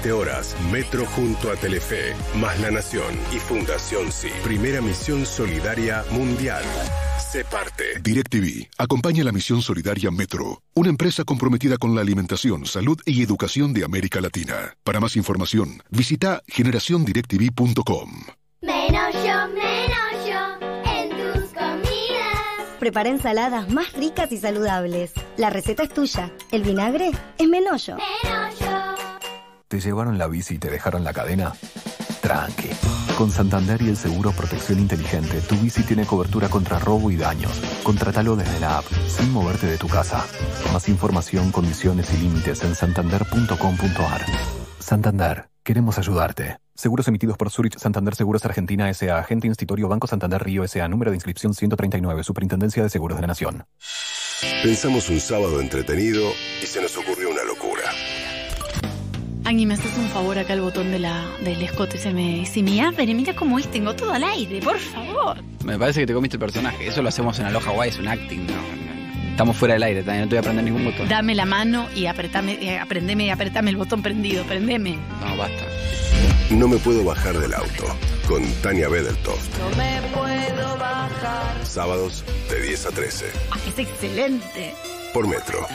20 horas, Metro junto a Telefe, más La Nación y Fundación Sí. Primera misión solidaria mundial. Se parte. DirecTV acompaña la misión solidaria Metro, una empresa comprometida con la alimentación, salud y educación de América Latina. Para más información, visita generaciondirectv.com. Menos yo, menos yo en tus comidas. Prepara ensaladas más ricas y saludables. La receta es tuya. El vinagre es Menollo. Menos yo. ¿Te llevaron la bici y te dejaron la cadena? Tranqui. Con Santander y el seguro Protección Inteligente, tu bici tiene cobertura contra robo y daños. Contratalo desde la app, sin moverte de tu casa. Más información, condiciones y límites en santander.com.ar. Santander, queremos ayudarte. Seguros emitidos por Zurich Santander Seguros Argentina S.A. Agente Institutorio Banco Santander Río S.A. Número de inscripción 139. Superintendencia de Seguros de la Nación. Pensamos un sábado entretenido y se nos ocurrió. Agni, me haces un favor acá el botón de la, del escote. Se me, se me abre. Mira cómo es. Tengo todo al aire. Por favor. Me parece que te comiste el personaje. Eso lo hacemos en Aloha Hawaii, es un acting. No, no. Estamos fuera del aire también. No te voy a prender ningún botón. Dame la mano y apretame, eh, aprendeme y apretame el botón prendido. Prendeme. No, basta. No me puedo bajar del auto. Con Tania Bedeltoft. No me puedo bajar. Sábados de 10 a 13. Ah, es excelente. Por Metro.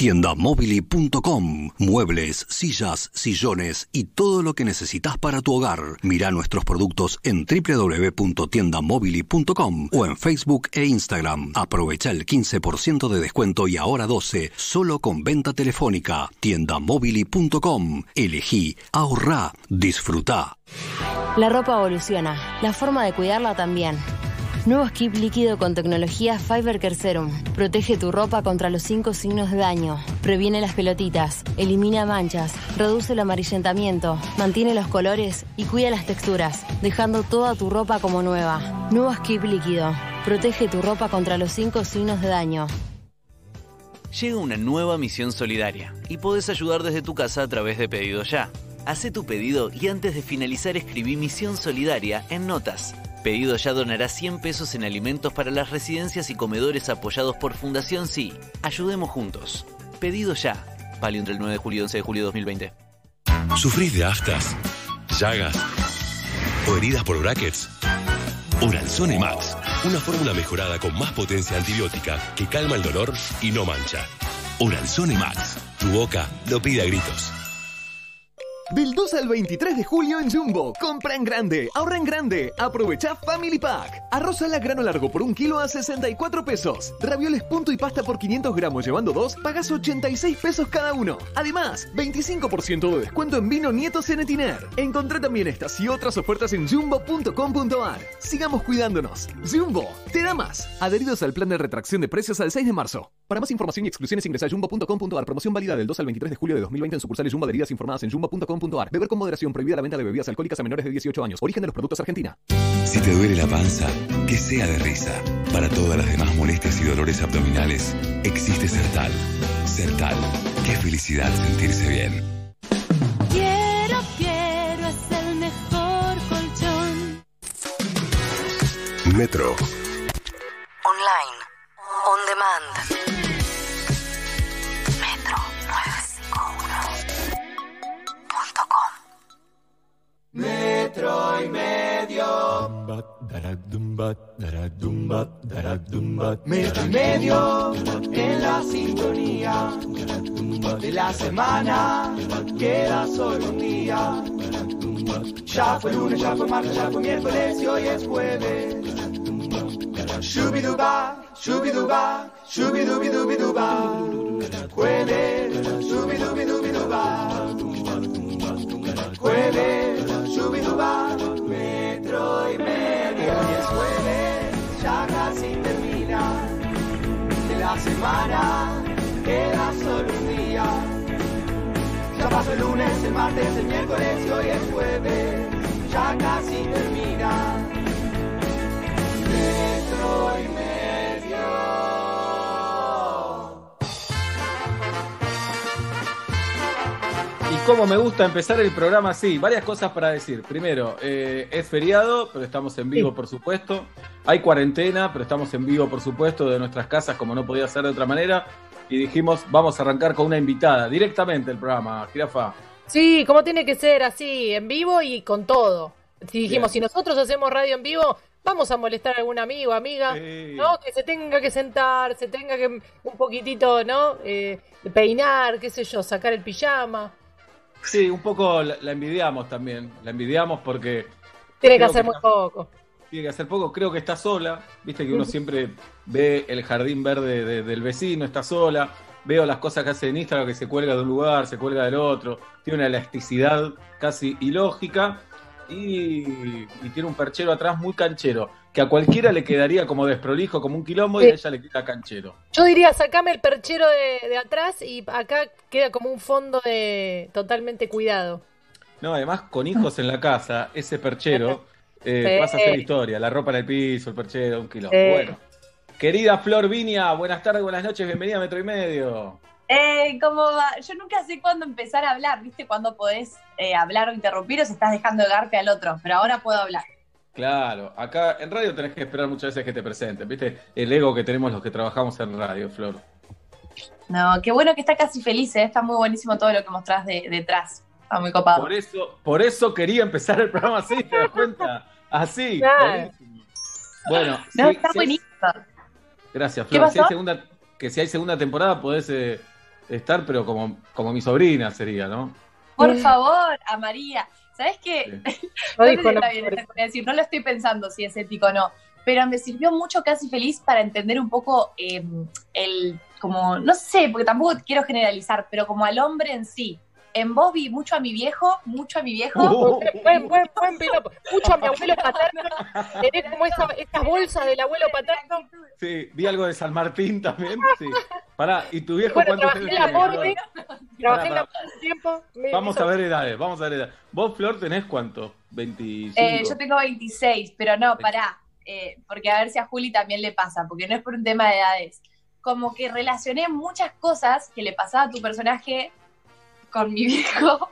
Tiendamobili.com. Muebles, sillas, sillones y todo lo que necesitas para tu hogar. Mira nuestros productos en www.tiendamobili.com o en Facebook e Instagram. Aprovecha el 15% de descuento y ahora 12 solo con venta telefónica. Tiendamobili.com. Elegí, ahorrá, disfrutá. La ropa evoluciona, la forma de cuidarla también. Nuevo skip líquido con tecnología Fiber Care Serum. Protege tu ropa contra los cinco signos de daño. Previene las pelotitas, elimina manchas, reduce el amarillentamiento, mantiene los colores y cuida las texturas, dejando toda tu ropa como nueva. Nuevo skip líquido. Protege tu ropa contra los cinco signos de daño. Llega una nueva misión solidaria y podés ayudar desde tu casa a través de Pedido Ya. Hacé tu pedido y antes de finalizar escribí Misión Solidaria en notas. Pedido Ya donará 100 pesos en alimentos para las residencias y comedores apoyados por Fundación Sí. Ayudemos juntos. Pedido Ya. Válido entre el 9 de julio y 11 de julio de 2020. ¿Sufrís de aftas, llagas o heridas por brackets? Oralzone Max, una fórmula mejorada con más potencia antibiótica que calma el dolor y no mancha. Oralzone Max, tu boca lo pide a gritos. Del 2 al 23 de julio en Jumbo. Compra en grande, ahorra en grande. Aprovecha Family Pack. Arroz a la grano largo por un kilo a 64 pesos. Ravioles punto y pasta por 500 gramos llevando dos, pagas 86 pesos cada uno. Además, 25% de descuento en vino Nieto Cenetiner. Encontrá también estas y otras ofertas en jumbo.com.ar. Sigamos cuidándonos. Jumbo, te da más. Adheridos al plan de retracción de precios al 6 de marzo. Para más información y exclusiones ingresa a jumbo.com.ar. Promoción válida del 2 al 23 de julio de 2020 en sucursales Jumbo adheridas informadas en jumbo.com.ar. Beber con moderación prohibida la venta de bebidas alcohólicas a menores de 18 años. Origen de los productos Argentina. Si te duele la panza, que sea de risa. Para todas las demás molestias y dolores abdominales, existe Sertal. Sertal. Qué felicidad sentirse bien. Quiero, quiero, es el mejor colchón. Metro. Online. On demand. Metro y medio. Metro y medio en la sintonía de la semana. Queda solo un día. Ya fue lunes, ya fue martes, ya fue miércoles y hoy es jueves. Shubiduba, shubiduba, shubidubidubiduba. Jueves, shubidubidubiduba. Jueves, shubiduba, metro y medio. Hoy es jueves, ya casi termina. De la semana queda solo un día. Ya pasó el lunes, el martes, el miércoles y hoy es jueves. Ya casi termina. Metro y medio. Como me gusta empezar el programa así, varias cosas para decir. Primero, eh, es feriado, pero estamos en vivo, por supuesto. Hay cuarentena, pero estamos en vivo, por supuesto, de nuestras casas, como no podía ser de otra manera. Y dijimos, vamos a arrancar con una invitada, directamente el programa, Jirafa. Sí, como tiene que ser así, en vivo y con todo. Si dijimos, Bien. si nosotros hacemos radio en vivo, vamos a molestar a algún amigo, amiga, Sí. ¿no? Que se tenga que sentar, se tenga que un poquitito, ¿no? Eh, peinar, qué sé yo, sacar el pijama. Sí, un poco la, la envidiamos también. La envidiamos porque Tiene que hacer que muy está- poco. tiene que hacer poco. Creo que está sola. Viste que uno siempre ve el jardín verde de- del vecino, está sola. Veo las cosas que hace en Instagram, que se cuelga de un lugar, se cuelga del otro. Tiene una elasticidad casi ilógica. Y, y tiene un perchero atrás muy canchero. Que a cualquiera le quedaría como desprolijo, como un quilombo, y a ella le queda canchero. Yo diría, sacame el perchero de, de atrás y acá queda como un fondo de totalmente cuidado. No, además con hijos en la casa, ese perchero eh, Sí. pasa a ser historia. La ropa en el piso, el perchero, un quilombo. Sí. Bueno. Querida Flor Viña, buenas tardes, buenas noches, bienvenida a Metro y Medio. Eh, ¿cómo va? Yo nunca sé cuándo empezar a hablar, ¿viste? Cuándo podés eh, hablar o interrumpir o si estás dejando de garpe al otro, pero ahora puedo hablar. Claro, acá en radio tenés que esperar muchas veces que te presenten, ¿viste? El ego que tenemos los que trabajamos en radio, Flor. No, qué bueno que está casi feliz, ¿eh? está muy buenísimo todo lo que mostrás de, detrás. Está muy copado. Por eso, por eso quería empezar el programa así, ¿te das cuenta? Así. Claro. Bueno, No, está hay- buenísimo. gracias, ¿Qué Flor. Si hay segunda, que si hay segunda temporada podés eh, estar, pero como, como mi sobrina sería, ¿no? Por favor, a María. ¿Sabes qué? No No dijo bien decir, no lo estoy pensando si es ético o no, pero me sirvió mucho casi feliz para entender un poco eh, el, como, no sé, porque tampoco quiero generalizar, pero como al hombre en sí. En vos vi mucho a mi viejo, mucho a mi viejo. Buen, buen, buen piropo. Mucho a mi abuelo paterno. Tenés como esa, estas bolsas del abuelo paterno. Sí, vi algo de San Martín también. Sí. Pará, ¿y tu viejo Bueno, cuántos trabajé en años la tiene? Morbe, trabajé en la un tiempo. me Vamos hizo- a ver edades, vamos a ver edades. ¿Vos, Flor, tenés cuánto? ¿25? Eh, yo tengo 26, pero no, pará, eh, porque a ver si a Juli también le pasa, porque no es por un tema de edades. Como que relacioné muchas cosas que le pasaba a tu personaje con mi viejo,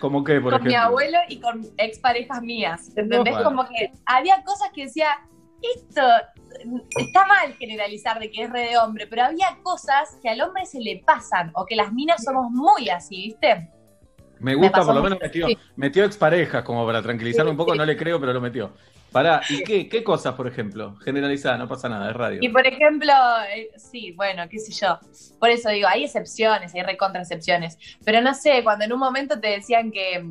¿Cómo qué, por con mi abuelo y con exparejas mías. ¿Entendés? Como que había cosas que decía, esto está mal generalizar de que es re de hombre, pero había cosas que al hombre se le pasan, o que las minas somos muy así, ¿viste? Me gusta, por lo menos metió, Sí. metió exparejas como para tranquilizarme Sí, un poco, sí. no le creo, pero lo metió. Pará, ¿y qué, qué cosas, por ejemplo? Generalizada, no pasa nada, es radio. Y por ejemplo, eh, sí, bueno, qué sé yo. Por eso digo, hay excepciones, hay recontra excepciones. Pero no sé, cuando en un momento te decían que,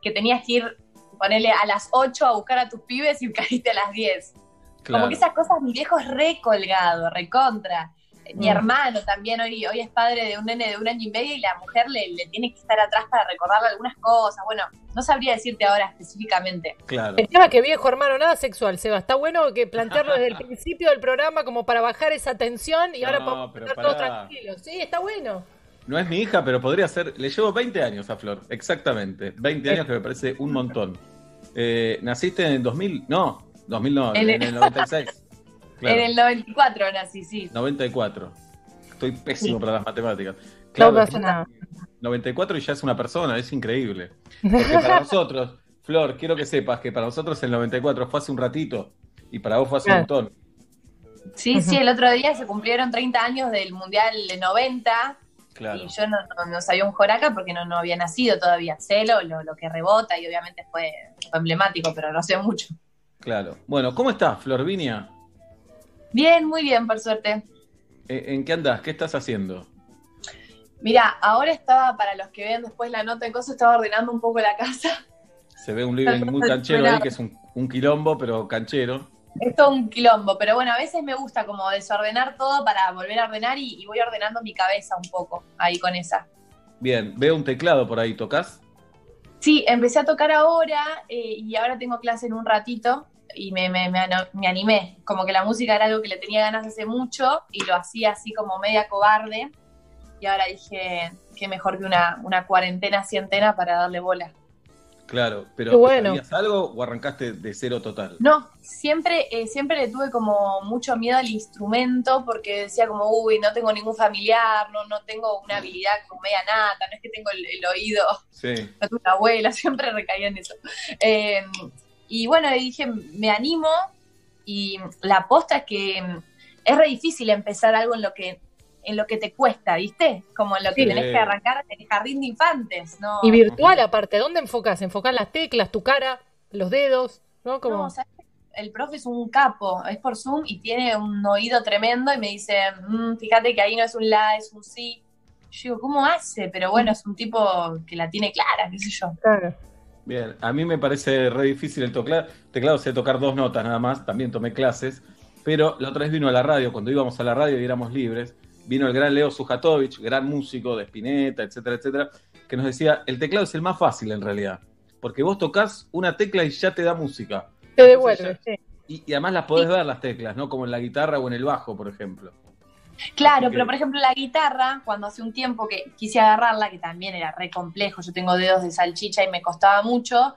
que tenías que ir, ponerle a las 8 a buscar a tus pibes y caíste a las 10. Claro. Como que esas cosas, mi viejo es re colgado, recontra. Mi Mm. hermano también hoy, hoy es padre de un nene de un año y medio y la mujer le, le tiene que estar atrás para recordarle algunas cosas. Bueno, no sabría decirte ahora específicamente. Claro. El tema que viejo hermano, nada sexual, Seba. Está bueno que plantearlo desde el principio del programa como para bajar esa tensión y ahora No, podemos pero estar todos tranquilos. Sí, está bueno. No es mi hija, pero podría ser. Le llevo 20 años a Flor, exactamente. 20 años que me parece un montón. Eh, ¿Naciste en el 2000? No, 2000 no, En en, el- el 96. Claro, En el 94 nací, sí. 94. Estoy pésimo para las matemáticas. No Claro, pasa nada. 94 y ya es una persona, es increíble. Porque para nosotros, Flor, quiero que sepas que para nosotros el 94 fue hace un ratito y para vos fue hace un montón. Sí, sí, el otro día se cumplieron 30 años del Mundial de 90 Claro. y yo no, no, no sabía un joraca porque no, no había nacido todavía. Sé lo, lo, lo que rebota y obviamente fue, fue emblemático, pero no sé mucho. Claro. Bueno, ¿cómo estás, Florvinia? Bien, muy bien, por suerte. Eh, ¿En qué andás? ¿Qué estás haciendo? Mira, ahora estaba, para los que vean después la nota en cosas, estaba ordenando un poco la casa. Se ve un living muy canchero ahí, que es un, un quilombo, pero canchero. Es todo un quilombo, pero bueno, a veces me gusta como desordenar todo para volver a ordenar y, y voy ordenando mi cabeza un poco ahí con esa. Bien, veo un teclado por ahí, ¿tocas? Sí, empecé a tocar ahora eh, y ahora tengo clase en un ratito y me, me, me, animé. Como que la música era algo que le tenía ganas hace mucho y lo hacía así como media cobarde. Y ahora dije que mejor que una, una cuarentena cientena para darle bola. Claro, pero Qué bueno. ¿sabías algo o arrancaste de cero total? No, siempre, eh, siempre le tuve como mucho miedo al instrumento porque decía como, uy, no tengo ningún familiar, no, no tengo una habilidad como media nata, no es que tengo el, el oído Sí. no tuve una abuela, siempre recaía en eso. Eh, y bueno, dije, me animo y la aposta es que mm, es re difícil empezar algo en lo que en lo que te cuesta, ¿viste? Como en lo que Sí. tenés que arrancar en el jardín de infantes, ¿no? Y virtual aparte, ¿dónde enfocas? ¿Enfocás las teclas, tu cara, los dedos? ¿No? Como... No, ¿sabes qué? el profe es un capo, es por Zoom y tiene un oído tremendo y me dice, "Mm, fíjate que ahí no es un la, es un sí. Yo digo, ¿cómo hace? Pero bueno, es un tipo que la tiene clara, qué sé yo. Claro. Bien, a mí me parece re difícil el teclado. Teclado sé tocar dos notas nada más, también tomé clases, pero la otra vez vino a la radio, cuando íbamos a la radio y éramos libres, vino el gran Leo Sujatovich, gran músico de Spinetta, etcétera, etcétera, que nos decía, el teclado es el más fácil en realidad, porque vos tocas una tecla y ya te da música. Te devuelve, sí. Y, y además las podés ver las teclas, ¿no? Como en la guitarra o en el bajo, por ejemplo. Claro, pero por ejemplo la guitarra, cuando hace un tiempo que quise agarrarla, que también era re complejo, yo tengo dedos de salchicha y me costaba mucho,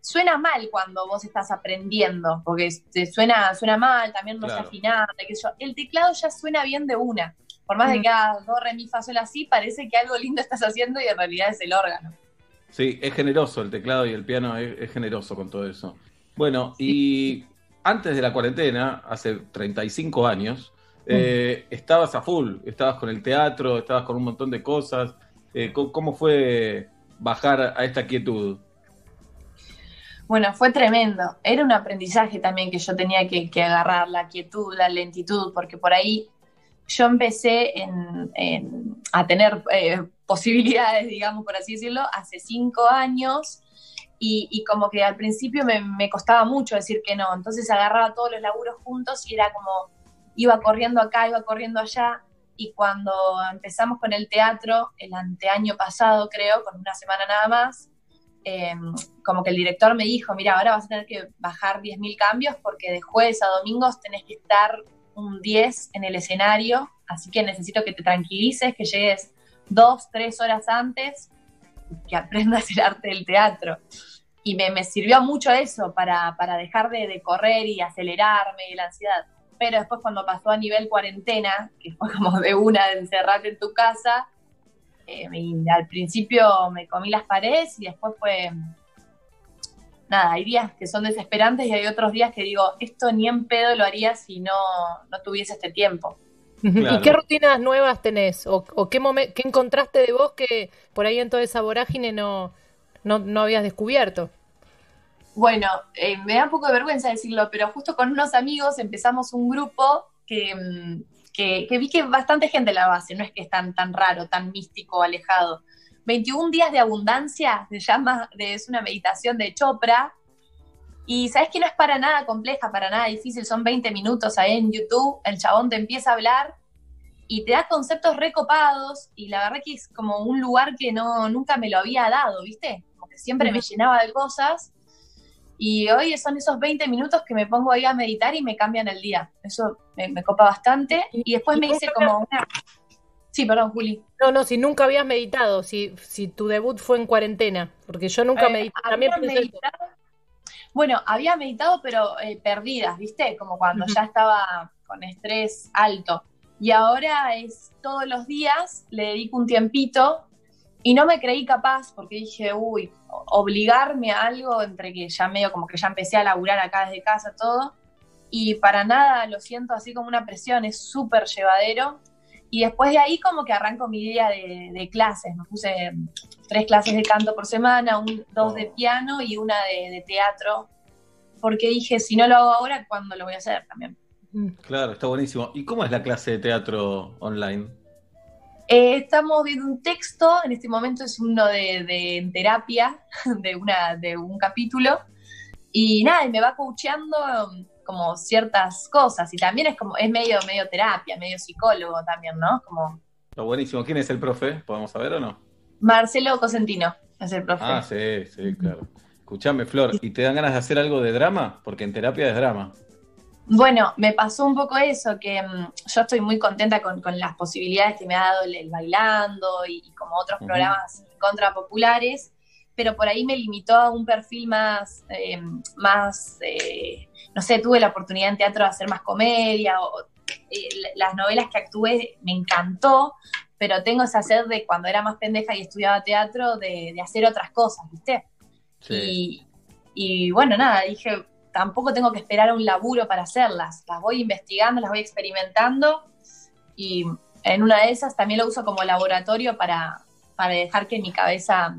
suena mal cuando vos estás aprendiendo, porque te suena, suena mal, también no se Claro. afina, sé yo. El teclado ya suena bien de una. Por más de Mm. que hagas do, re, mi, fa, sol, así, parece que algo lindo estás haciendo y en realidad es el órgano. Sí, es generoso el teclado y el piano es, es generoso con todo eso. Bueno, y antes de la cuarentena, hace 35 años, eh, estabas a full, estabas con el teatro, estabas con un montón de cosas. Eh, ¿cómo, fue bajar a esta quietud? Bueno, fue tremendo. Era un aprendizaje también que yo tenía que, agarrar, la quietud, la lentitud, porque por ahí yo empecé en- a tener eh, posibilidades, digamos, por así decirlo, hace cinco años y, y como que al principio me, me costaba mucho decir que no. Entonces agarraba todos los laburos juntos y era como, iba corriendo acá, iba corriendo allá. Y cuando empezamos con el teatro, el anteaño pasado, creo, con una semana nada más, eh, como que el director me dijo, mira, ahora vas a tener que bajar 10.000 cambios porque de jueves a domingos tenés que estar un 10 en el escenario, así que necesito que te tranquilices, que llegues dos, tres horas antes, que aprendas el arte del teatro. Y me, sirvió mucho eso para, para dejar de, de correr y acelerarme y la ansiedad. Pero después cuando pasó a nivel cuarentena, que fue como de una de encerrarte en tu casa, eh, y al principio me comí las paredes y después fue nada, hay días que son desesperantes y hay otros días que digo, esto ni en pedo lo haría si no, no tuviese este tiempo. Claro. ¿Y qué rutinas nuevas tenés? ¿O, o qué, momen- qué encontraste de vos que por ahí en toda esa vorágine no, no, no habías descubierto? Bueno, eh, me da un poco de vergüenza decirlo, pero justo con unos amigos empezamos un grupo que, mm, que, que vi que bastante gente la base, no es que es tan, tan raro, tan místico, alejado. 21 días de abundancia, se llama, de- es una meditación de Chopra, y sabes que no es para nada compleja, para nada difícil, son 20 minutos ahí en YouTube, el chabón te empieza a hablar y te da conceptos recopados, y la verdad que es como un lugar que no, nunca me lo había dado, ¿viste? Como que siempre me llenaba de cosas, y hoy son esos 20 minutos que me pongo ahí a meditar y me cambian el día. Eso me, me copa bastante. Y después me hice como una... Sí, perdón, Juli. No, no, si nunca habías meditado, si, si tu debut fue en cuarentena, porque yo nunca Eh, medité. había También meditado- Bueno, había meditado, pero eh, perdidas, ¿viste? Como cuando ya estaba con estrés alto. Y ahora es todos los días, le dedico un tiempito y no me creí capaz porque dije, uy, obligarme a algo entre que ya medio como que ya empecé a laburar acá desde casa todo. Y para nada lo siento así como una presión, es súper llevadero. Y después de ahí como que arranco mi día de, de clases. Me puse tres clases de canto por semana, un, dos de piano y una de, de teatro. Porque dije, si no lo hago ahora, ¿cuándo lo voy a hacer también? Claro, está buenísimo. ¿Y cómo es la clase de teatro online? Eh, estamos viendo un texto, en este momento es uno de, de en terapia, de, una, de un capítulo, y nada, y me va coacheando um, como ciertas cosas, y también es como, es medio, medio terapia, medio psicólogo también, ¿no? Como Está buenísimo. ¿Quién es el profe? ¿Podemos saber o no? Marcelo Cosentino es el profe. Ah, sí, sí, claro. Escuchame, Flor, ¿y te dan ganas de hacer algo de drama? Porque en terapia es drama. Bueno, me pasó un poco eso, que mm, yo estoy muy contenta con, con las posibilidades que me ha dado el, el bailando y, y como otros Ujú. programas contra populares, pero por ahí me limitó a un perfil más, eh, más eh, no sé, tuve la oportunidad en teatro de hacer más comedia, o, eh, la- las novelas que actué me encantó, pero tengo esa sed de cuando era más pendeja y estudiaba teatro, de, de hacer otras cosas, ¿viste? Y, y bueno, nada, dije, tampoco tengo que esperar a un laburo para hacerlas. Las voy investigando, las voy experimentando y en una de esas también lo uso como laboratorio para, para dejar que mi cabeza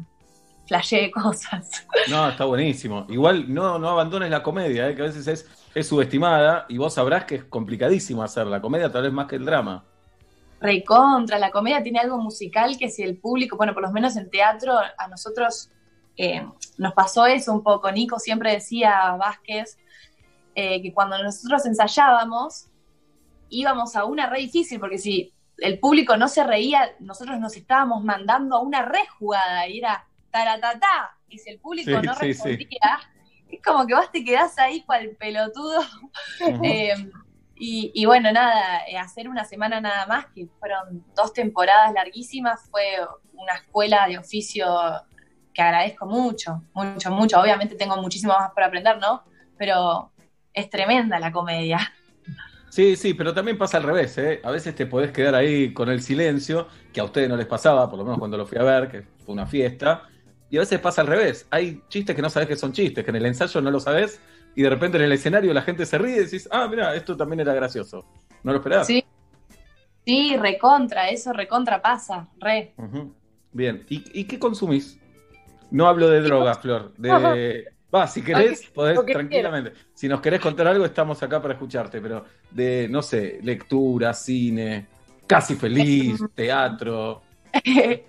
flashee cosas. No, está buenísimo. Igual no, no abandones la comedia, ¿eh? que a veces es, es subestimada y vos sabrás que es complicadísimo hacer la comedia, tal vez más que el drama. Recontra, la comedia tiene algo musical que si el público, bueno, por lo menos en teatro, a nosotros eh, nos pasó eso un poco. Nico siempre decía, Vázquez, eh, que cuando nosotros ensayábamos, íbamos a una re difícil, porque si el público no se reía, nosotros nos estábamos mandando a una re jugada y era taratatá. Y si el público Sí, no sí, sí. respondía, es como que vos te quedás ahí cual pelotudo. Eh, y, y bueno, nada, hacer una semana nada más, que fueron dos temporadas larguísimas, fue una escuela de oficio que agradezco mucho, mucho, mucho. Obviamente tengo muchísimo más por aprender, ¿no? Pero es tremenda la comedia. Sí, sí, pero también pasa al revés, ¿eh? A veces te podés quedar ahí con el silencio, que a ustedes no les pasaba, por lo menos cuando lo fui a ver, que fue una fiesta. Y a veces pasa al revés. Hay chistes que no sabes que son chistes, que en el ensayo no lo sabes, y de repente en el escenario la gente se ríe y decís, ah, mira, esto también era gracioso. ¿No lo esperabas? Sí, sí, recontra, eso recontra pasa, re. Bien. ¿Y, y qué consumís? No hablo de drogas, Flor. De. Va, si querés, podés que tranquilamente. Si nos querés contar algo, estamos acá para escucharte, pero de, no sé, lectura, cine, casi feliz, teatro.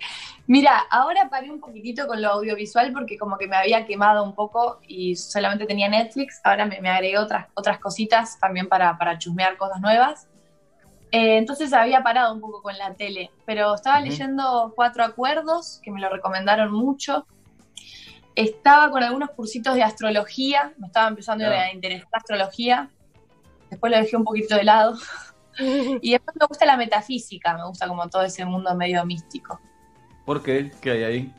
Mira, ahora paré un poquitito con lo audiovisual porque como que me había quemado un poco y solamente tenía Netflix. Ahora me, me agregué otras, otras cositas también para, para chusmear cosas nuevas. Eh, entonces había parado un poco con la tele, pero estaba leyendo Cuatro Acuerdos, que me lo recomendaron mucho. Estaba con algunos cursitos de astrología, me estaba empezando Claro. a interesar astrología. Después lo dejé un poquito de lado. y después me gusta la metafísica, me gusta como todo ese mundo medio místico. ¿Por qué? ¿Qué hay ahí?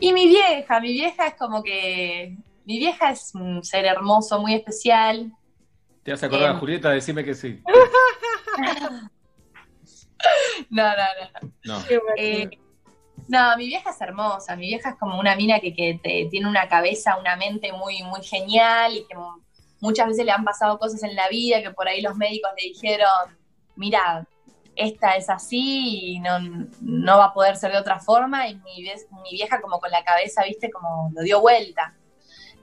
Y mi vieja, mi vieja es como que. Mi vieja es un ser hermoso, muy especial. ¿Te vas a acordar, Em. Julieta? Decime que sí. No, no, no. No. Eh, no, mi vieja es hermosa. Mi vieja es como una mina que, que te- tiene una cabeza, una mente muy, muy genial y que mu- muchas veces le han pasado cosas en la vida que por ahí los médicos le dijeron: Mira, esta es así y no, no va a poder ser de otra forma. Y mi, mi vieja, como con la cabeza, viste, como lo dio vuelta.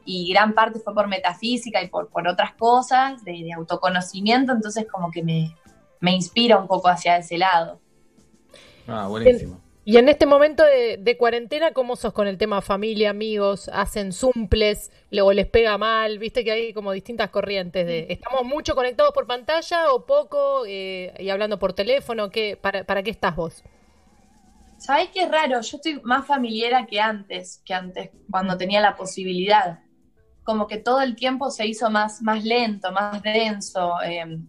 Y gran parte fue por metafísica y por, por otras cosas, de, de autoconocimiento. Entonces, como que me, me inspira un poco hacia ese lado. Ah, buenísimo. Y en este momento de, cuarentena, ¿cómo sos con el tema familia, amigos? ¿Hacen zumples? ¿O les pega mal? Viste que hay como distintas corrientes. ¿Estamos mucho conectados por pantalla o poco? eh, y hablando por teléfono, ¿qué, para, ¿para qué estás vos? ¿Sabés qué raro? Yo estoy más familiera que antes, que antes, cuando tenía la posibilidad. Como que todo el tiempo se hizo más, más lento, más denso, eh,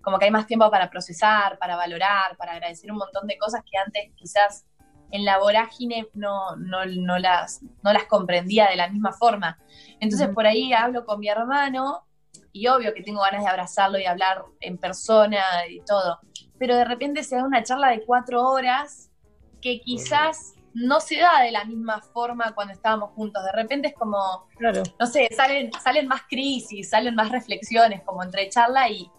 como que hay más tiempo para procesar, para valorar, para agradecer un montón de cosas que antes quizás en la vorágine no, no, no las, no las comprendía de la misma forma. Entonces por ahí hablo con mi hermano y obvio que tengo ganas de abrazarlo y hablar en persona y todo, pero de repente se da una charla de cuatro horas que quizás no se da de la misma forma cuando estábamos juntos. De repente es como, no sé, salen, salen más crisis, salen más reflexiones como entre charla y,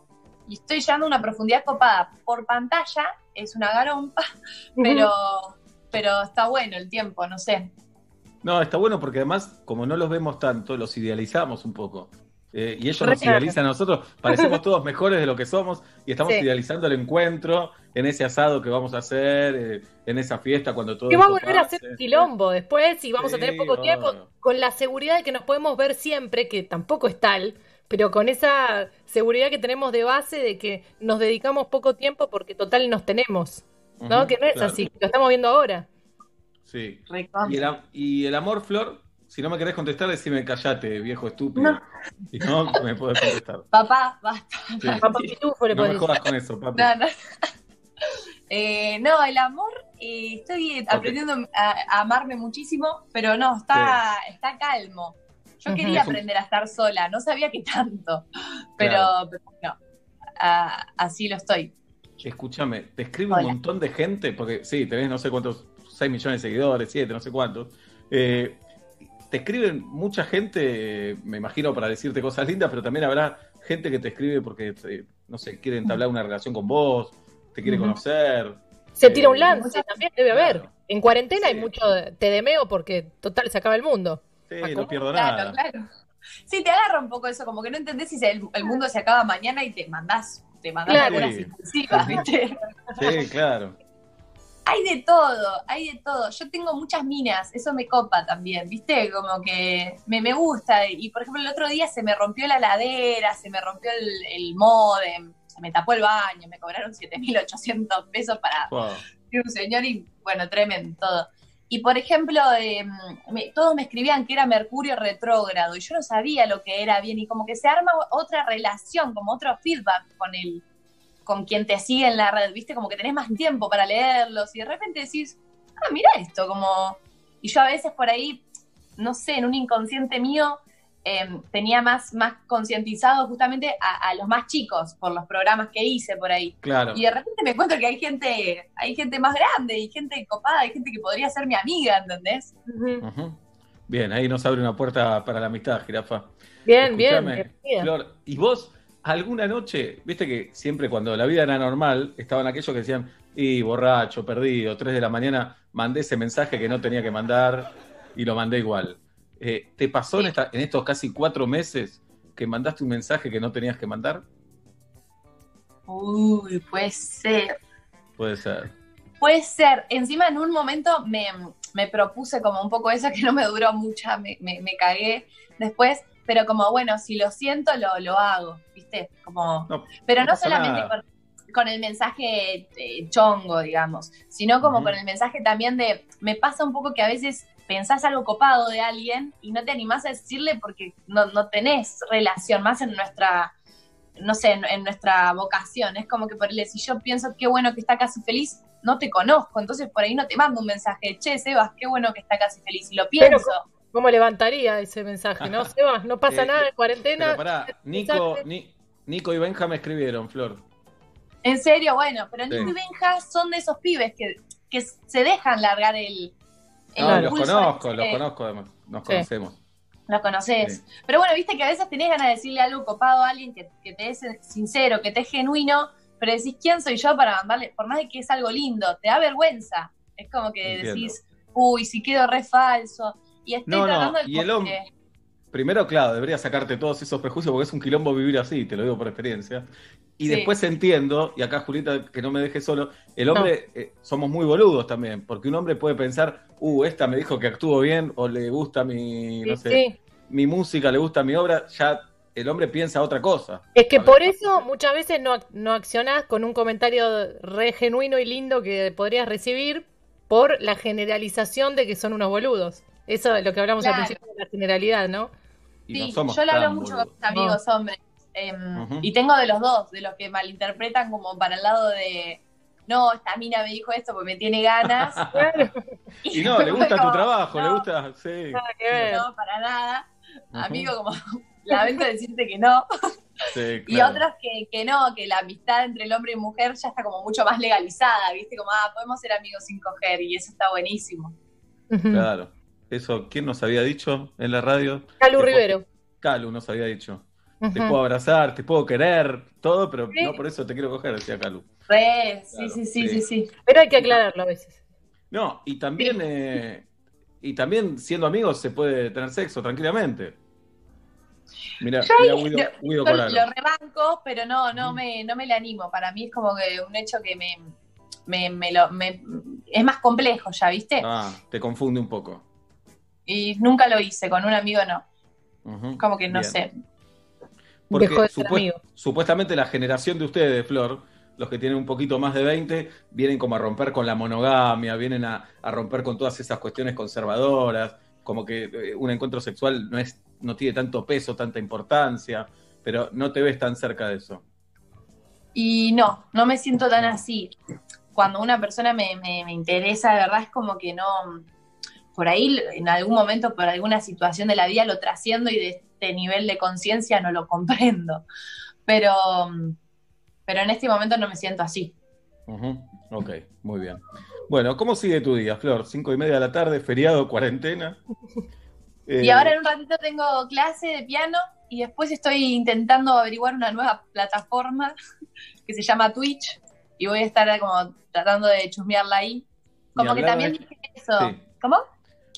y estoy llegando a una profundidad copada. Por pantalla es una garompa, pero, pero está bueno el tiempo, no sé. No, está bueno porque además, como no los vemos tanto, los idealizamos un poco. Eh, y ellos Re nos claro. idealizan a nosotros, parecemos todos mejores de lo que somos y estamos Sí. idealizando el encuentro en ese asado que vamos a hacer, eh, en esa fiesta cuando todo Que va a volver a pase. ser quilombo después y vamos a tener poco tiempo, con la seguridad de que nos podemos ver siempre, que tampoco es tal, pero con esa seguridad que tenemos de base de que nos dedicamos poco tiempo porque total nos tenemos, ¿no? Que no es claro. así, lo estamos viendo ahora. Sí. Y el, y el amor, Flor, si no me querés contestar, decime callate, viejo estúpido. No. Si no, me podés contestar. Papá, basta. Sí. Papá Pitufo le No me jodas con eso, papi. No, no. Eh, no, el amor, eh, estoy aprendiendo a, a amarme muchísimo, pero no, está, está calmo. Yo quería Es un- aprender a estar sola, no sabía que tanto, pero, Claro. pero no, así lo estoy. Escúchame, te escribe Hola. un montón de gente, porque sí, tenés no sé cuántos, 6 millones de seguidores, 7, no sé cuántos. Eh, te escriben mucha gente, eh, me imagino, para decirte cosas lindas, pero también habrá gente que te escribe porque, eh, no sé, quieren entablar una relación con vos. te quiere conocer. Se tira un Eh, lance, también debe haber. En cuarentena hay mucho tedemeo porque, total, se acaba el mundo. Sí, no pierdo Claro, nada. claro. Sí, te agarra un poco eso, como que no entendés si el, el mundo se acaba mañana y te mandás, te mandás Claro. algunas Sí. impulsivas, ¿viste? Sí, claro. Hay de todo, hay de todo. Yo tengo muchas minas, eso me copa también, ¿viste? Como que me, me gusta. Y por ejemplo, el otro día se me rompió la ladera, se me rompió el, el modem, se me tapó el baño, me cobraron 7.800 pesos para Wow. un señor y bueno, tremendo todo. Y por ejemplo, eh, me- todos me escribían que era Mercurio retrógrado y yo no sabía lo que era bien y como que se arma otra relación, como otro feedback con el con quien te sigue en la red, ¿viste? Como que tenés más tiempo para leerlos y de repente decís, ah, mira esto, como... Y yo a veces por ahí, no sé, en un inconsciente mío, eh, tenía más, más concientizado justamente a, a los más chicos por los programas que hice por ahí. Claro. Y de repente me encuentro que hay gente, hay gente más grande, y gente copada, hay gente que podría ser mi amiga, ¿entendés? Bien, ahí nos abre una puerta para la amistad, jirafa. Bien, bien. Escuchame, bienvenida. Flor, ¿y vos alguna noche, viste que siempre cuando la vida era normal, estaban aquellos que decían, y borracho, perdido, 3 de la mañana, mandé ese mensaje que no tenía que mandar y lo mandé igual. Eh, ¿Te pasó en, esta- en estos casi cuatro meses que mandaste un mensaje que no tenías que mandar? Uy, puede ser. Puede ser. Puede ser. Encima en un momento me, me propuse como un poco eso que no me duró mucha, me, me, me cagué después, pero como bueno, si lo siento, lo, lo hago, ¿viste? Como, No, pero no solamente con, con el mensaje eh, chongo, digamos, sino como con el mensaje también de, me pasa un poco que a veces pensás algo copado de alguien y no te animás a decirle porque no, no tenés relación, más en nuestra, no sé, en, en nuestra vocación. Es como que por él, si yo pienso qué bueno que está casi feliz, no te conozco, entonces por ahí no te mando un mensaje, che, Sebas, qué bueno que está casi feliz, y lo Pero, pienso. ¿Cómo levantaría ese mensaje, no, Sebas? No pasa Eh, nada en cuarentena. Pero pará, Nico, Ni- Nico y Benja me escribieron, Flor. En serio, bueno, pero Sí. Nico y Benja son de esos pibes que, que se dejan largar el No, los conozco, los conozco, además, nos Sí. conocemos. Los conoces. Sí. Pero bueno, viste que a veces tenés ganas de decirle algo copado a alguien que, que te es sincero, que te es genuino, pero decís, ¿quién soy yo para mandarle? Por más de que es algo lindo, te da vergüenza. Es como que Entiendo. decís, uy, si quedo re falso. Y estoy No, no, tratando de y el que- Primero, claro, debería sacarte todos esos prejuicios porque es un quilombo vivir así, te lo digo por experiencia. Y Sí. después entiendo, y acá Julita, que no me deje solo, el hombre, eh, somos muy boludos también, porque un hombre puede pensar, uh, esta me dijo que actúo bien, o le gusta mi, no Sí, sé, sí. mi música, le gusta mi obra, ya el hombre piensa otra cosa. Es que por eso muchas veces no, no accionás con un comentario re genuino y lindo que podrías recibir por la generalización de que son unos boludos. Eso es lo que hablamos al Claro. principio de la generalidad, ¿no? y Sí, no yo lo hablo mucho con mis amigos hombres. em. Y tengo de los dos, de los que malinterpretan como para el lado de, no, esta mina me dijo esto porque me tiene ganas. Y no, le gusta tu trabajo, le gusta, sí. Nada que ver. No, para nada. Amigo, como lamento decirte que no. Sí, Y claro. otros que, que no, que la amistad entre el hombre y mujer ya está como mucho más legalizada, ¿viste? Como, ah, podemos ser amigos sin coger, y eso está buenísimo. Claro. Eso, ¿quién nos había dicho en la radio? Calu puedo- Rivero. Calu nos había dicho. Te puedo abrazar, te puedo querer, todo, pero Sí. no por eso te quiero coger, decía Calu. Re, sí, Claro, sí, sí, sí. sí. Pero hay que aclararlo a veces. No, y también, eh, y también siendo amigos se puede tener sexo tranquilamente. Mira, Yo, Guido, lo- Guido yo Coralo. lo rebanco, pero no, no me, no me le animo. Para mí es como que un hecho que me, me, me lo, me- es más complejo ya, ¿viste? Ah, te confunde un poco. Y nunca lo hice, con un amigo no. Como que no bien. sé. Porque Dejó de ser amigo. supuestamente la generación de ustedes, Flor, los que tienen un poquito más de 20, vienen como a romper con la monogamia, vienen a, a romper con todas esas cuestiones conservadoras, como que eh, un encuentro sexual no, es, no tiene tanto peso, tanta importancia, pero no te ves tan cerca de eso. Y no, no me siento tan así. Cuando una persona me, me, me interesa, de verdad es como que no. Por ahí, en algún momento, por alguna situación de la vida, lo trasciendo y de este nivel de conciencia no lo comprendo. Pero, pero en este momento no me siento así. Ujú, Ok, muy bien. Bueno, ¿cómo sigue tu día, Flor? Cinco y media de la tarde, feriado, cuarentena. Y ahora en un ratito tengo clase de piano y después estoy intentando averiguar una nueva plataforma que se llama Twitch, y voy a estar como tratando de chusmearla ahí. Como que también de- dije eso. Sí. ¿Cómo?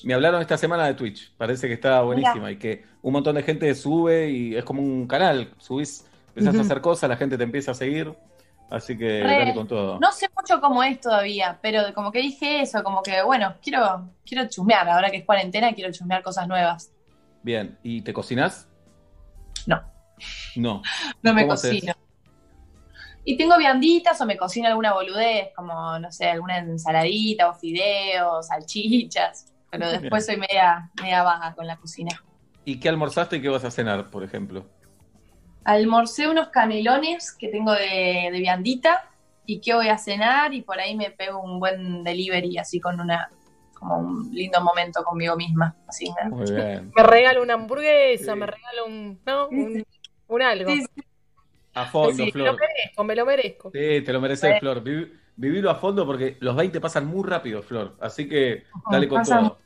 Me hablaron esta semana de Twitch, parece que está buenísima y que un montón de gente sube y es como un canal, subís, empezás a hacer cosas, la gente te empieza a seguir, así que Re. dale con todo. No sé mucho cómo es todavía, pero como que dije eso, como que bueno, quiero, quiero chusmear, ahora que es cuarentena quiero chusmear cosas nuevas. Bien, ¿y te cocinás? No. No. No me cocino. Y tengo vianditas o me cocino alguna boludez, como, no sé, alguna ensaladita o fideos, salchichas. Pero después soy media, media vaga con la cocina. ¿Y qué almorzaste y qué vas a cenar, por ejemplo? Almorcé unos canelones que tengo de, de viandita y qué voy a cenar y por ahí me pego un buen delivery así con una como un lindo momento conmigo misma. Así me- Muy bien. Me regalo una hamburguesa, me regalo un, ¿no? un, un algo. A fondo, Sí, me Flor. lo merezco, me lo merezco. Sí, te lo mereces, Sí. Flor. Vivi- vivilo a fondo porque los 20 pasan muy rápido, Flor. Así que dale con pasan- todo.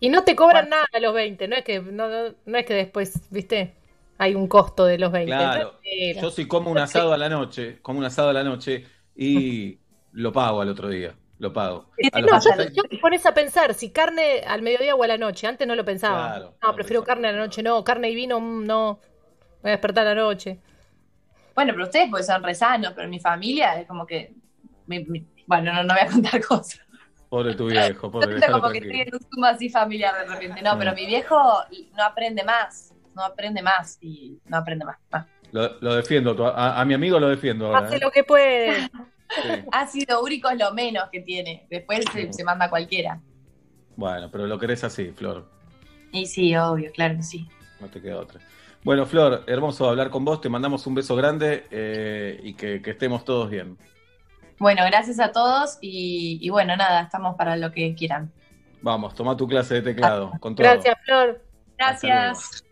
Y no te cobran nada los 20, no es que no, no- no es que después, ¿viste? Hay un costo de los 20. Claro. Tranquila. Yo si como un asado a la noche, como un asado a la noche y lo pago al otro día. Lo pago. A los No, yo, 26 yo te pones a pensar si carne al mediodía o a la noche. Antes no lo pensaba. Claro, no, prefiero carne a la noche. No, carne y vino, mm, no. Voy a despertar a la noche. Bueno, pero ustedes pues son re sanos, pero mi familia es como que... mi- mi- bueno, no, no voy a contar cosas. Pobre tu viejo, pobre, déjalo como que estoy en un zoom así familiar de repente. No, pero mi viejo no aprende más. No aprende más y no aprende más. Ah. Lo, lo defiendo, a, a mi amigo lo defiendo ahora. Hace ¿eh? lo que puede. Ácido úrico es lo menos que tiene. Después se, se manda cualquiera. Bueno, pero lo querés así, Flor. Y sí, obvio, claro que sí. No te queda otra. Bueno, Flor, hermoso hablar con vos. Te mandamos un beso grande eh, y que, que estemos todos bien. Bueno, gracias a todos y, y bueno, nada, estamos para lo que quieran. Vamos, toma tu clase de teclado. Con todo. Gracias, Flor. Gracias.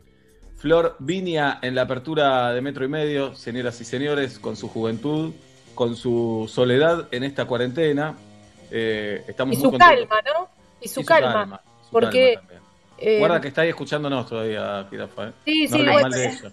Flor Viña en la apertura de Metro y Medio, señoras y señores, con su juventud, con su soledad en esta cuarentena. Eh, estamos Y muy su contentos. calma, ¿no? Y su Y su calma. calma, su porque. calma eh, Guarda que está ahí escuchándonos todavía, Jirafa. ¿eh? Sí, no sí, bueno. mal de ella.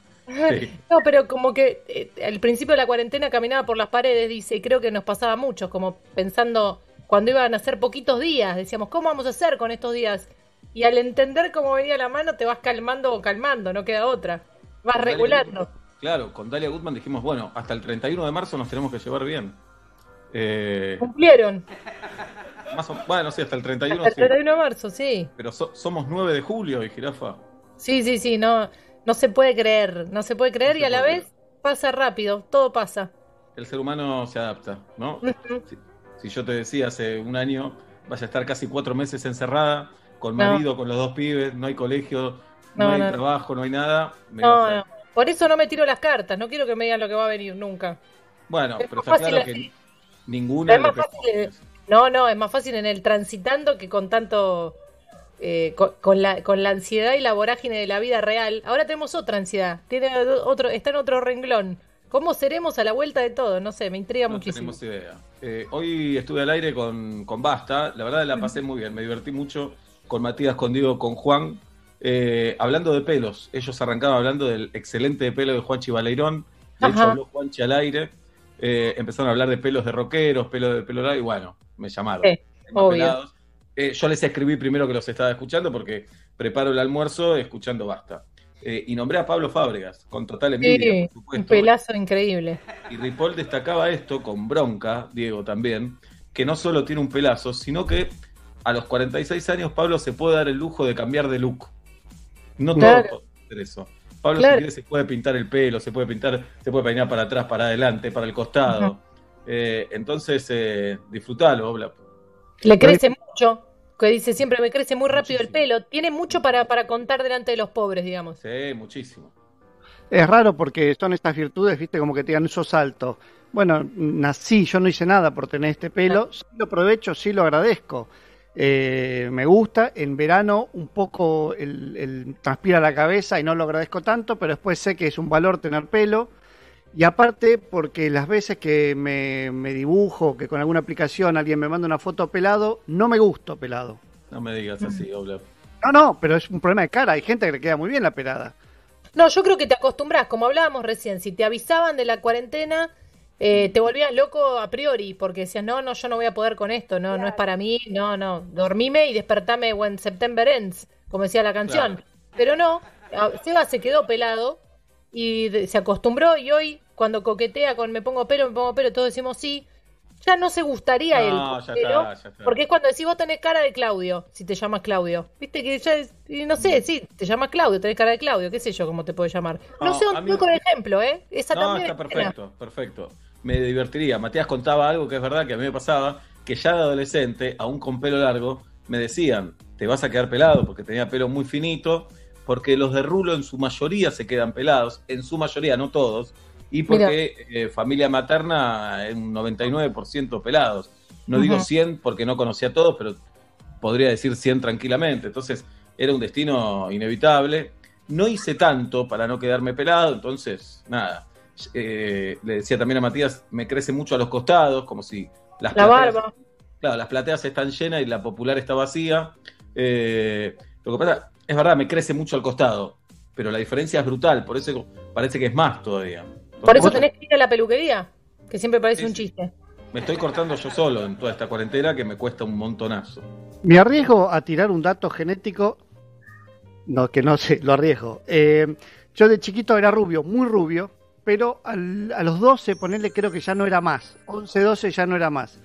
Sí. No, pero como que eh, al principio de la cuarentena caminaba por las paredes, dice, y creo que nos pasaba mucho, como pensando cuando iban a ser poquitos días, decíamos, ¿cómo vamos a hacer con estos días? Y al entender cómo venía la mano, te vas calmando o calmando, no queda otra. Vas regulando. Claro, con Dalia Goodman dijimos, bueno, hasta el 31 de marzo nos tenemos que llevar bien. Eh, Cumplieron. más o- bueno, sí, hasta el 31 Hasta el sí. 31 de marzo, sí. Pero so- somos 9 de julio y Jirafa. Sí, sí, sí, no, no se puede creer, no se puede creer y a la vez pasa rápido, todo pasa. El ser humano se adapta, ¿no? Si, si yo te decía hace un año, vaya a estar casi cuatro meses encerrada, con No. marido, con los dos pibes, no hay colegio, no, No, hay trabajo, no hay nada. me No, vas. Por eso no me tiro las cartas, no quiero que me digan lo que va a venir nunca. Bueno, Es pero está claro que ninguna Es más fácil, eh, no, no, es más fácil en el transitando que con tanto, eh, con, con la, con la ansiedad y la vorágine de la vida real. Ahora tenemos otra ansiedad, tiene otro, está en otro renglón. ¿Cómo seremos a la vuelta de todo? No sé, me intriga No muchísimo. tenemos idea. Eh, hoy estuve al aire con, con Basta, la verdad la pasé muy bien, me divertí mucho con Matías, con Diego, con Juan, eh, hablando de pelos. Ellos arrancaban hablando del excelente pelo de Juanchi Baleirón, de hecho habló Juanchi al aire, eh, empezaron a hablar de pelos de rockeros, pelo de pelo largo, y bueno, me llamaron. Obvio. pelados. Eh, yo les escribí primero que los estaba escuchando porque preparo el almuerzo escuchando Basta. Eh, y nombré a Pablo Fábregas, con total envidia, Sí, por un supuesto. pelazo increíble. Y Ripoll destacaba esto con bronca, Diego también, que no solo tiene un pelazo, sino que a los 46 años Pablo se puede dar el lujo de cambiar de look. No Claro. todo hacer eso. Pablo Claro. si quiere se puede pintar el pelo, se puede pintar, se puede peinar para atrás, para adelante, para el costado. Eh, entonces, eh, disfrutalo, Obla. Le crece mucho, que dice siempre me crece muy rápido el pelo. Tiene mucho para, para contar delante de los pobres, digamos. Sí, muchísimo. Es raro porque son estas virtudes, viste, como que te dan sos alto. Bueno, nací, yo no hice nada por tener este pelo, sí lo aprovecho, sí lo agradezco. Eh, me gusta, en verano un poco el, el- transpira la cabeza y no lo agradezco tanto, pero después sé que es un valor tener pelo. Y aparte, porque las veces que me, me dibujo, que con alguna aplicación alguien me manda una foto pelado, no me gusto pelado. No me digas así, Obla. No, no, pero es un problema de cara. Hay gente que le queda muy bien la pelada. No, yo creo que te acostumbras, como hablábamos recién, si te avisaban de la cuarentena, eh, te volvías loco a priori porque decías, no, no, yo no voy a poder con esto, no, no es para mí, no, no, dormime y despertame when September ends, como decía la canción. Claro. Pero no, Seba se quedó pelado y de- se acostumbró y hoy cuando coquetea con me pongo pelo, me pongo pelo, todos decimos sí, ya no se gustaría No, el ya pelo, está, ya está. porque es cuando decís vos tenés cara de Claudio, si te llamas Claudio. Viste que ya es, y no sé, sí, te llamas Claudio, tenés cara de Claudio, qué sé yo cómo te puede llamar. No, No, sé dónde mí- con el ejemplo, ¿eh? Esa No, también está perfecto, perfecto. Me divertiría. Matías contaba algo que es verdad que a mí me pasaba, que ya de adolescente, aún con pelo largo, me decían, te vas a quedar pelado porque tenía pelo muy finito, porque los de rulo en su mayoría se quedan pelados, en su mayoría, no todos, y porque eh, familia materna en un 99% pelados. No digo Ujú. 100 porque no conocía a todos, pero podría decir 100 tranquilamente. Entonces era un destino inevitable. No hice tanto para no quedarme pelado, entonces nada. Eh, le decía también a Matías, me crece mucho a los costados, como si las La plateas- barba. Claro, las plateas están llenas y la popular está vacía. Eh, lo que pasa, es verdad, me crece mucho al costado, pero la diferencia es brutal, por eso parece que es más todavía. Por eso Vos- tenés que ir a la peluquería, que siempre parece un chiste. Me estoy cortando yo solo en toda esta cuarentena que me cuesta un montonazo. Me arriesgo a tirar un dato genético. No, que no sé, lo arriesgo. Eh, yo de chiquito era rubio, muy rubio, pero al- a los 12, ponerle, creo que ya no era más. 11, 12 ya no era más.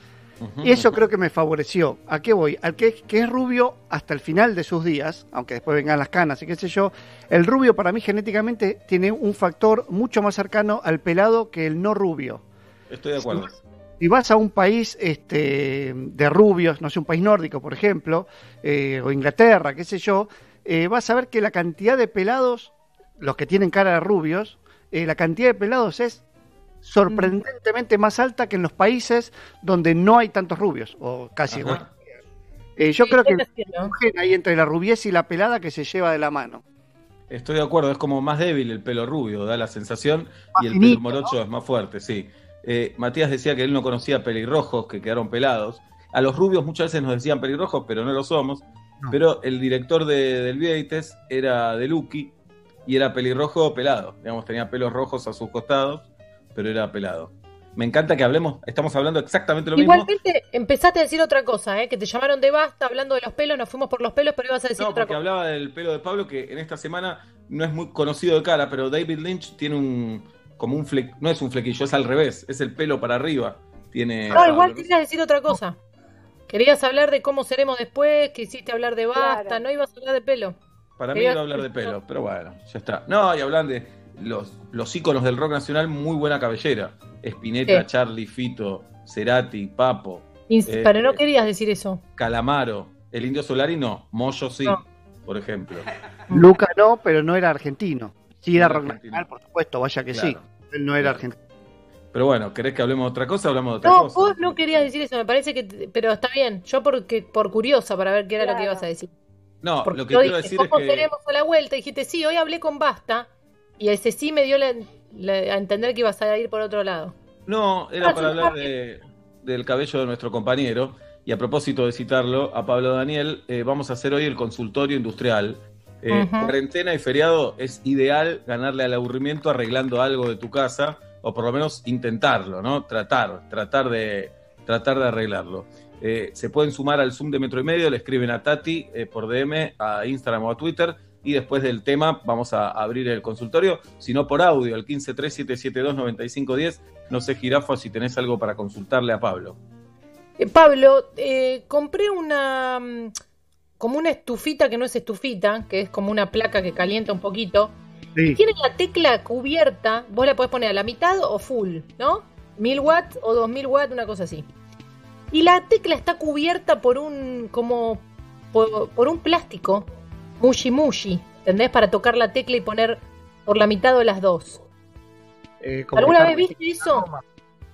Y eso creo que me favoreció. ¿A qué voy? Al que, que es rubio hasta el final de sus días, aunque después vengan las canas y qué sé yo, el rubio para mí genéticamente tiene un factor mucho más cercano al pelado que el no rubio. Estoy de acuerdo. Si vas a un país este, de rubios, no sé, un país nórdico, por ejemplo, eh, o Inglaterra, qué sé yo, eh, vas a ver que la cantidad de pelados, los que tienen cara de rubios, eh, la cantidad de pelados es sorprendentemente más alta que en los países donde no hay tantos rubios, o casi igual. Eh, yo creo que hay un gen ahí entre la rubiez y la pelada que se lleva de la mano. Estoy de acuerdo, es como más débil el pelo rubio, da la sensación, y el finito, pelo morocho es más fuerte, sí. Eh, Matías decía que él no conocía pelirrojos que quedaron pelados. A los rubios muchas veces nos decían pelirrojos, pero no lo somos. Pero el director de, del Vieites era de Lucky y era pelirrojo pelado. Digamos, tenía pelos rojos a sus costados, pero era pelado. Me encanta que hablemos, estamos hablando exactamente lo mismo. Igualmente empezaste a decir otra cosa, ¿eh? que te llamaron de basta hablando de los pelos, nos fuimos por los pelos, pero ibas a decir No, otra porque cosa. hablaba del pelo de Pablo, que en esta semana no es muy conocido de cara, pero David Lynch tiene un, como un fleck, no es un flequillo, es al revés, es el pelo para arriba. Tiene No, igual querías decir otra cosa. Querías hablar de cómo seremos después, quisiste hablar de basta, no ibas a hablar de pelo. Para mí iba a hablar de pelo, pero bueno, ya está. No, y hablan de los, los íconos del rock nacional, muy buena cabellera. Spinetta, Sí. Charlie, Fito, Cerati, Papo, eh, pero no querías decir eso. Calamaro, el Indio Solari no, Moyo sí, No. por ejemplo. Luca no, pero no era argentino. Sí era No era rock argentino. nacional, por supuesto, vaya que sí. Él no era argentino. Pero bueno, ¿querés que hablemos de otra cosa? Hablamos de otra No, cosa. vos no querías decir eso, me parece que... Pero está bien, yo porque por curiosa para ver qué era lo que ibas a decir. No, Porque lo que quiero dije, decir es ¿cómo que... seremos a la vuelta? Y dijiste, sí, hoy hablé con Basta. Y ese sí me dio la- la- a entender que ibas a ir por otro lado. No, era Ah, para hablar de, del cabello de nuestro compañero. Y a propósito de citarlo a Pablo Daniel, eh, vamos a hacer hoy el consultorio industrial. Eh. Cuarentena y feriado es ideal ganarle al aburrimiento arreglando algo de tu casa, o por lo menos intentarlo, ¿no? Tratar, tratar de, tratar de arreglarlo. Eh, se pueden sumar al Zoom de Metro y Medio, le escriben a Tati eh, por DM, a Instagram o a Twitter, y después del tema vamos a abrir el consultorio, si no por audio, al 1537729510. No sé, Jirafa, si tenés algo para consultarle a Pablo. Eh, Pablo, eh, compré una... mm, como una estufita que no es estufita, que es como una placa que calienta un poquito. Sí. Tiene la tecla cubierta, vos la podés poner a la mitad o full, ¿no? 1000 watts o 2000 watts, una cosa así. Y la tecla está cubierta por un, como, por, por un plástico, mushi mushi, ¿entendés? Para tocar la tecla y poner por la mitad o las dos. Eh, como ¿Alguna vez viste eso?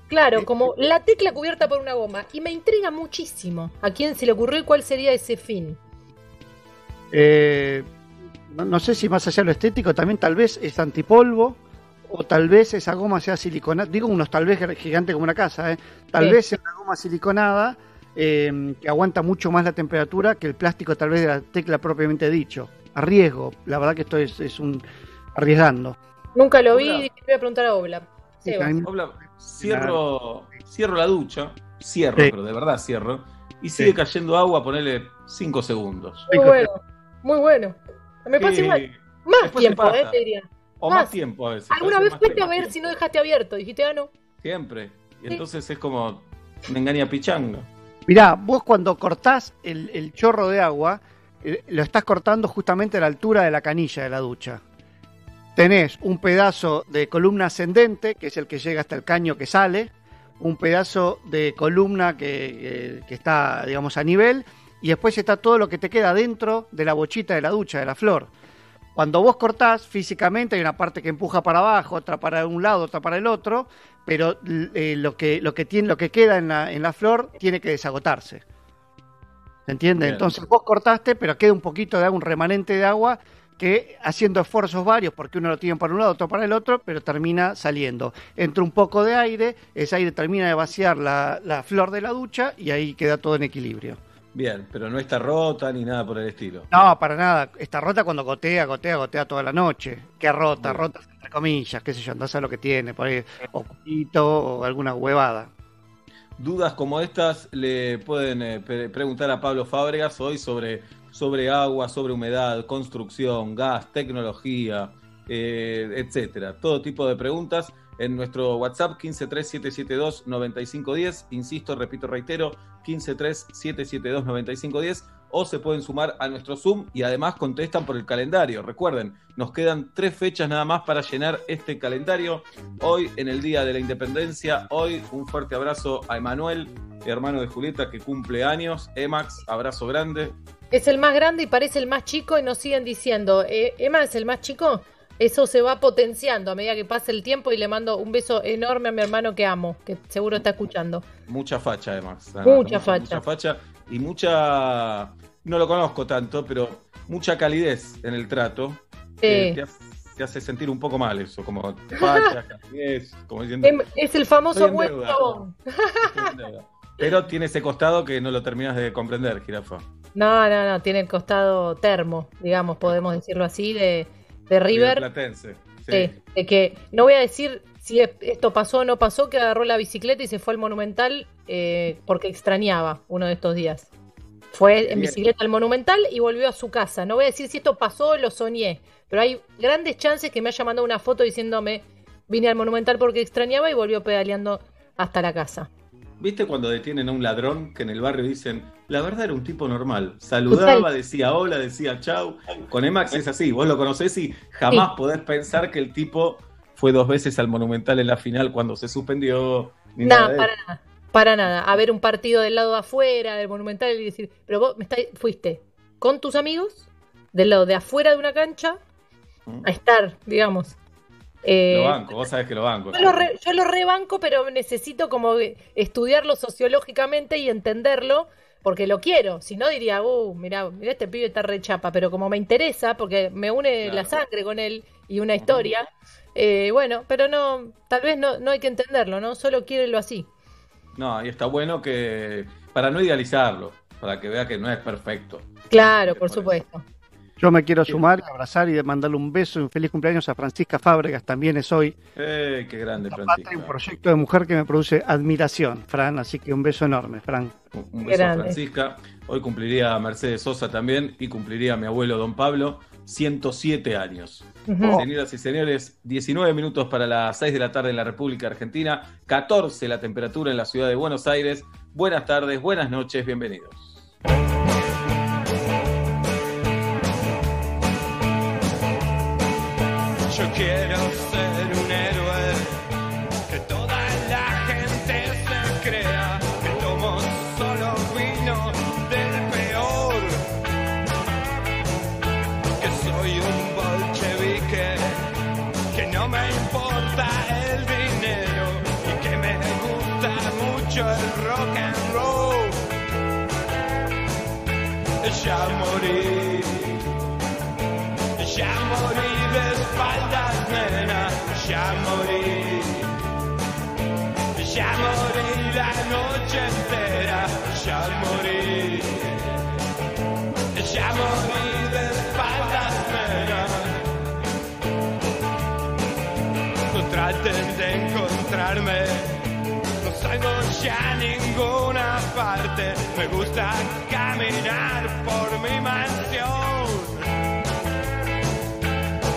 Claro, como la tecla cubierta por una goma. Y me intriga muchísimo. ¿A quién se le ocurrió y cuál sería ese fin? Eh, no, no sé si más allá de lo estético, también tal vez es antipolvo, o tal vez esa goma sea siliconada. Digo unos tal vez gigante como una casa, ¿eh? Tal Sí. vez sea una goma siliconada eh, que aguanta mucho más la temperatura que el plástico tal vez de la tecla propiamente dicho. Arriesgo, la verdad que esto es, es un arriesgando. Nunca lo vi Obla. y dije, voy a preguntar a Obla. Sebas. a mí- Obla- cierro, cierro la ducha, cierro, Sí. pero de verdad cierro, y sigue cayendo agua, ponele 5 segundos. Muy bueno, muy bueno. Me pasa Sí. igual. Más tiempo, pasa. ¿eh? Te diría. O más, tiempo a veces. ¿Alguna vez fuiste a ver tiempo. si no dejaste abierto? Dijiste, ah, no. Siempre. Y Sí. entonces es como me engaña pichanga. Mirá, vos cuando cortás el, chorro de agua, eh, lo estás cortando justamente a la altura de la canilla de la ducha. Tenés un pedazo de columna ascendente, que es el que llega hasta el caño que sale, un pedazo de columna que, que- que está, digamos, a nivel, y después está todo lo que te queda dentro de la bochita de la ducha, de la flor. Cuando vos cortás, físicamente hay una parte que empuja para abajo, otra para un lado, otra para el otro, pero eh, lo, que, lo, que tiene, lo que queda en la, en la flor tiene que desagotarse. ¿Se entiende? Bien. Entonces vos cortaste, pero queda un poquito de agua, un remanente de agua que haciendo esfuerzos varios, porque uno lo tiene para un lado, otro para el otro, pero termina saliendo. Entra un poco de aire, ese aire termina de vaciar la, la flor de la ducha y ahí queda todo en equilibrio. Bien, pero no está rota ni nada por el estilo. No, para nada. Está rota cuando gotea, gotea, gotea toda la noche. ¿Qué rota? Rota entre comillas, qué sé yo, andás a lo que tiene, por ahí, o o alguna huevada. Dudas como estas le pueden eh, pre- preguntar a Pablo Fábregas hoy sobre, sobre agua, sobre humedad, construcción, gas, tecnología, eh, etcétera. Todo tipo de preguntas en nuestro WhatsApp 1537729510. Insisto, repito, reitero, 1537729510. O se pueden sumar a nuestro Zoom y además contestan por el calendario. Recuerden, nos quedan tres fechas nada más para llenar este calendario. Hoy, en el Día de la Independencia, hoy un fuerte abrazo a Emanuel, hermano de Julieta, que cumple años. Emax, abrazo grande. Es el más grande y parece el más chico y nos siguen diciendo, eh, Emma es el más chico. Eso se va potenciando a medida que pasa el tiempo y le mando un beso enorme a mi hermano que amo, que seguro está escuchando. Mucha facha, Emax. Mucha facha. Mucha facha y mucha. No lo conozco tanto, pero mucha calidez en el trato. Sí. Eh, te, hace, te hace sentir un poco mal eso, como facha, calidez, como diciendo. Em- Es el famoso buen chabón. Pero tiene ese costado que no lo terminas de comprender, jirafa. No, no, no, tiene el costado termo, digamos, podemos decirlo así, de, de River. Platense. Sí, de que no voy a decir si es- esto pasó o no pasó, que agarró la bicicleta y se fue al Monumental eh, porque extrañaba uno de estos días. Fue en bicicleta al Monumental y volvió a su casa. No voy a decir si esto pasó o lo soñé, pero hay grandes chances que me haya mandado una foto diciéndome vine al Monumental porque extrañaba y volvió pedaleando hasta la casa. ¿Viste cuando detienen a un ladrón que en el barrio dicen, la verdad era un tipo normal? Saludaba, decía hola, decía chau. Con Emax es así, vos lo conocés y jamás Sí. podés pensar que el tipo fue dos veces al Monumental en la final cuando se suspendió. Ni Nada, para nada. Para nada. A ver un partido del lado de afuera, del Monumental, y decir, pero vos me fuiste con tus amigos, del lado de afuera de una cancha, a estar, digamos. Eh, Lo banco, vos sabés que lo banco. yo lo, re- yo lo rebanco, pero necesito como estudiarlo sociológicamente y entenderlo, porque lo quiero. Si no, diría, uh, mira, mira este pibe está re chapa, pero como me interesa, porque me une la sangre con él y una historia, eh, bueno, pero no, tal vez no, no hay que entenderlo, ¿no? Solo quiérelo así. No, y está bueno que, para no idealizarlo, para que vea que no es perfecto. Claro, por supuesto. Yo me quiero sumar, abrazar y mandarle un beso y un feliz cumpleaños a Francisca Fábregas, también es hoy. Eh, qué grande, Hay Francisca. un proyecto de mujer que me produce admiración, Fran, así que un beso enorme, Fran. Un beso a. Francisca. Hoy cumpliría Mercedes Sosa también y cumpliría mi abuelo Don Pablo 107 años. Ujú. Señoras y señores, 19 minutos para las 6 de la tarde en la República Argentina, 14 la temperatura en la ciudad de Buenos Aires. Buenas tardes, buenas noches, bienvenidos. Ya Me gusta caminar por mi mansión.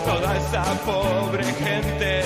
Toda esa pobre gente,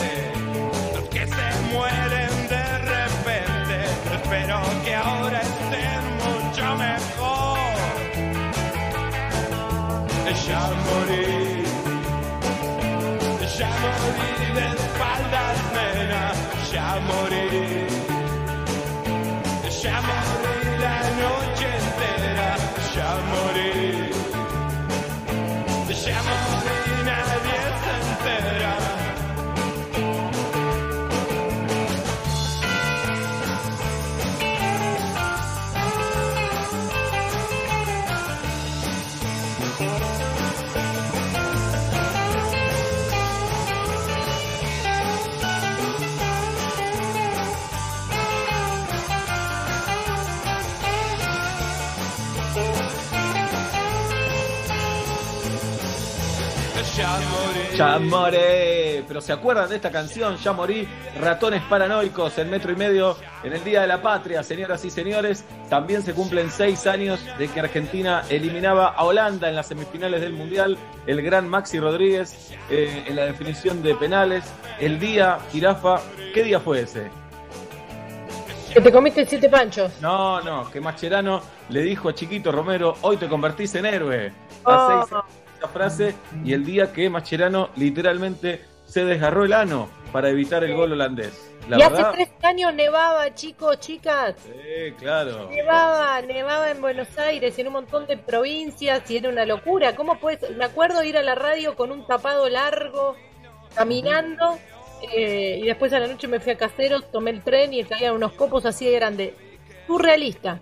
Ya moré. Pero ¿se acuerdan de esta canción? Ya morí. Ratones paranoicos en metro y medio en el Día de la Patria, señoras y señores. También se cumplen seis años de que Argentina eliminaba a Holanda en las semifinales del Mundial. El gran Maxi Rodríguez eh, en la definición de penales. El día, jirafa, ¿qué día fue ese? Que te comiste siete panchos. No, no, que Mascherano le dijo a Chiquito Romero, hoy te convertís en héroe. A Oh. seis esa frase y el día que Mascherano literalmente se desgarró el ano para evitar el gol holandés. La y verdad, hace tres años nevaba, chicos, chicas. sí, claro. Nevaba, nevaba en Buenos Aires, en un montón de provincias y era una locura. ¿Cómo puedes? Me acuerdo ir a la radio con un tapado largo, caminando, eh, y después a la noche me fui a Caseros, tomé el tren y caían unos copos así de grandes. Surrealista.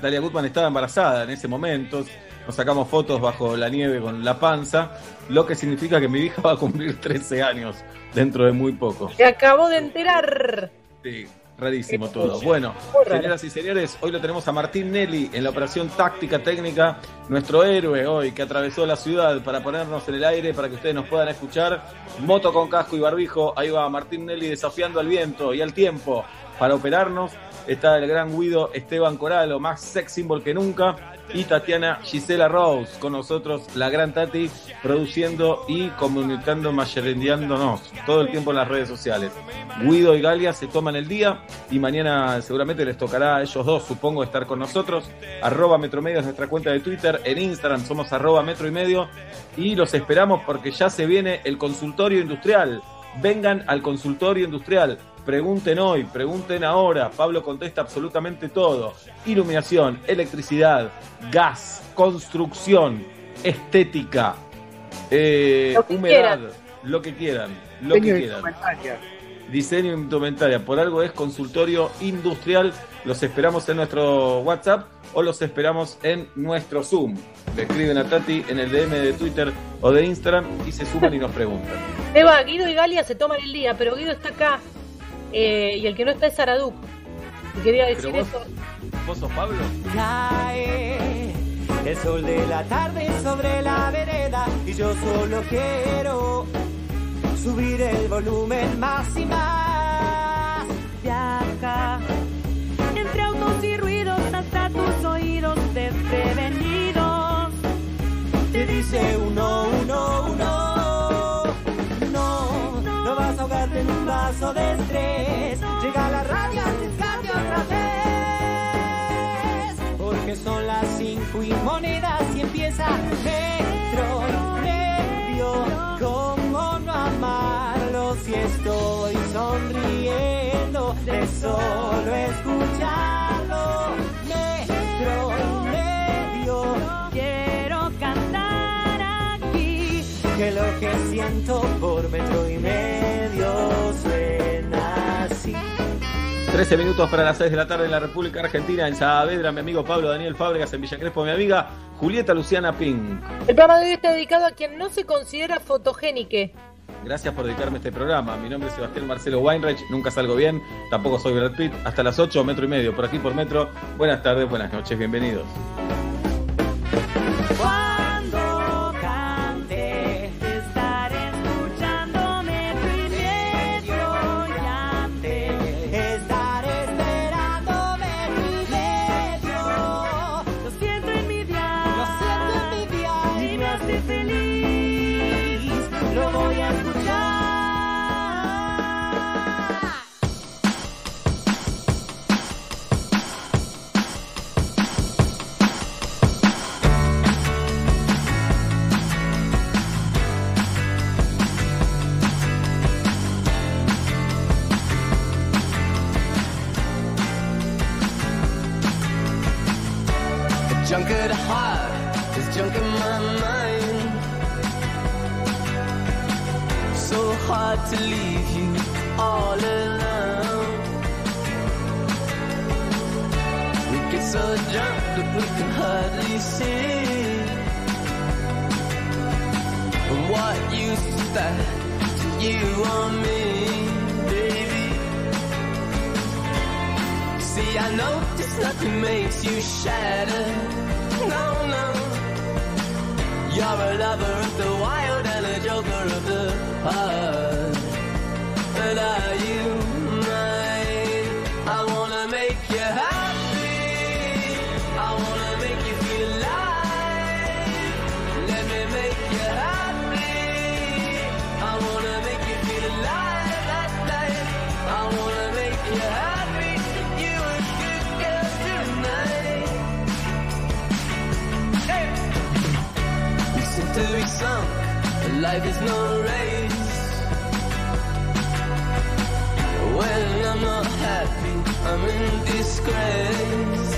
Dalia Gutman estaba embarazada en ese momento. Nos sacamos fotos bajo la nieve con la panza, lo que significa que mi hija va a cumplir 13 años dentro de muy poco. Se acabó de enterar. Sí, rarísimo todo. Bueno, señoras y señores, hoy lo tenemos a Martín Nelly en la operación táctica técnica, nuestro héroe hoy que atravesó la ciudad para ponernos en el aire, para que ustedes nos puedan escuchar. Moto con casco y barbijo, ahí va Martín Nelly desafiando al viento y al tiempo para operarnos. Está el gran Guido Esteban Coralo, más sex symbol que nunca. Y Tatiana Gisela Rose, con nosotros, la gran Tati, produciendo y comunicando, macherendeándonos todo el tiempo en las redes sociales. Guido y Galia se toman el día y mañana seguramente les tocará a ellos dos, supongo, estar con nosotros. Arroba Metro Medio es nuestra cuenta de Twitter, en Instagram somos arroba Metro y Medio y los esperamos porque ya se viene el consultorio industrial. Vengan al consultorio industrial. Pregunten hoy, pregunten ahora. Pablo contesta absolutamente todo. Iluminación, electricidad, gas, construcción, estética, eh, Lo que humedad, quieran. lo que quieran, lo que Diseño de quieran. indumentaria. Diseño e indumentaria. Por algo es consultorio industrial. Los esperamos en nuestro WhatsApp o los esperamos en nuestro Zoom. Le escriben a Tati en el DM de Twitter o de Instagram y se suman y nos preguntan. Eva, Guido y Galia se toman el día, pero Guido está acá. Eh, y el que no está es Saraduc. Y quería decir vos- eso. ¿Vos sos Pablo? Cae el sol de la tarde sobre la vereda y yo solo quiero subir el volumen más y más. Viaja entre autos y ruidos hasta tus oídos desprevenidos. Te dice uno, uno, uno. No, no vas a ahogarte en un vaso de y monedas y empieza metro medio. ¿Cómo no amarlo si estoy sonriendo de solo escucharlo? Metro medio. Quiero cantar aquí que lo que siento por metro y medio suena así. 13 minutos para las 6 de la tarde en la República Argentina, en Saavedra, mi amigo Pablo Daniel Fábregas, en Villa Crespo, mi amiga Julieta Luciana Pink. El programa de hoy está dedicado a quien no se considera fotogénique. Gracias por dedicarme a este programa. Mi nombre es Sebastián Marcelo Weinreich, nunca salgo bien, tampoco soy Brad Pitt. Hasta las 8, metro y medio, por aquí por metro. Buenas tardes, buenas noches, bienvenidos. That to you or me, baby? See, I know this nothing makes you shatter. No, no. You're a lover of the wild and a joker of the heart. But are you life is no race. When I'm not happy, I'm in disgrace.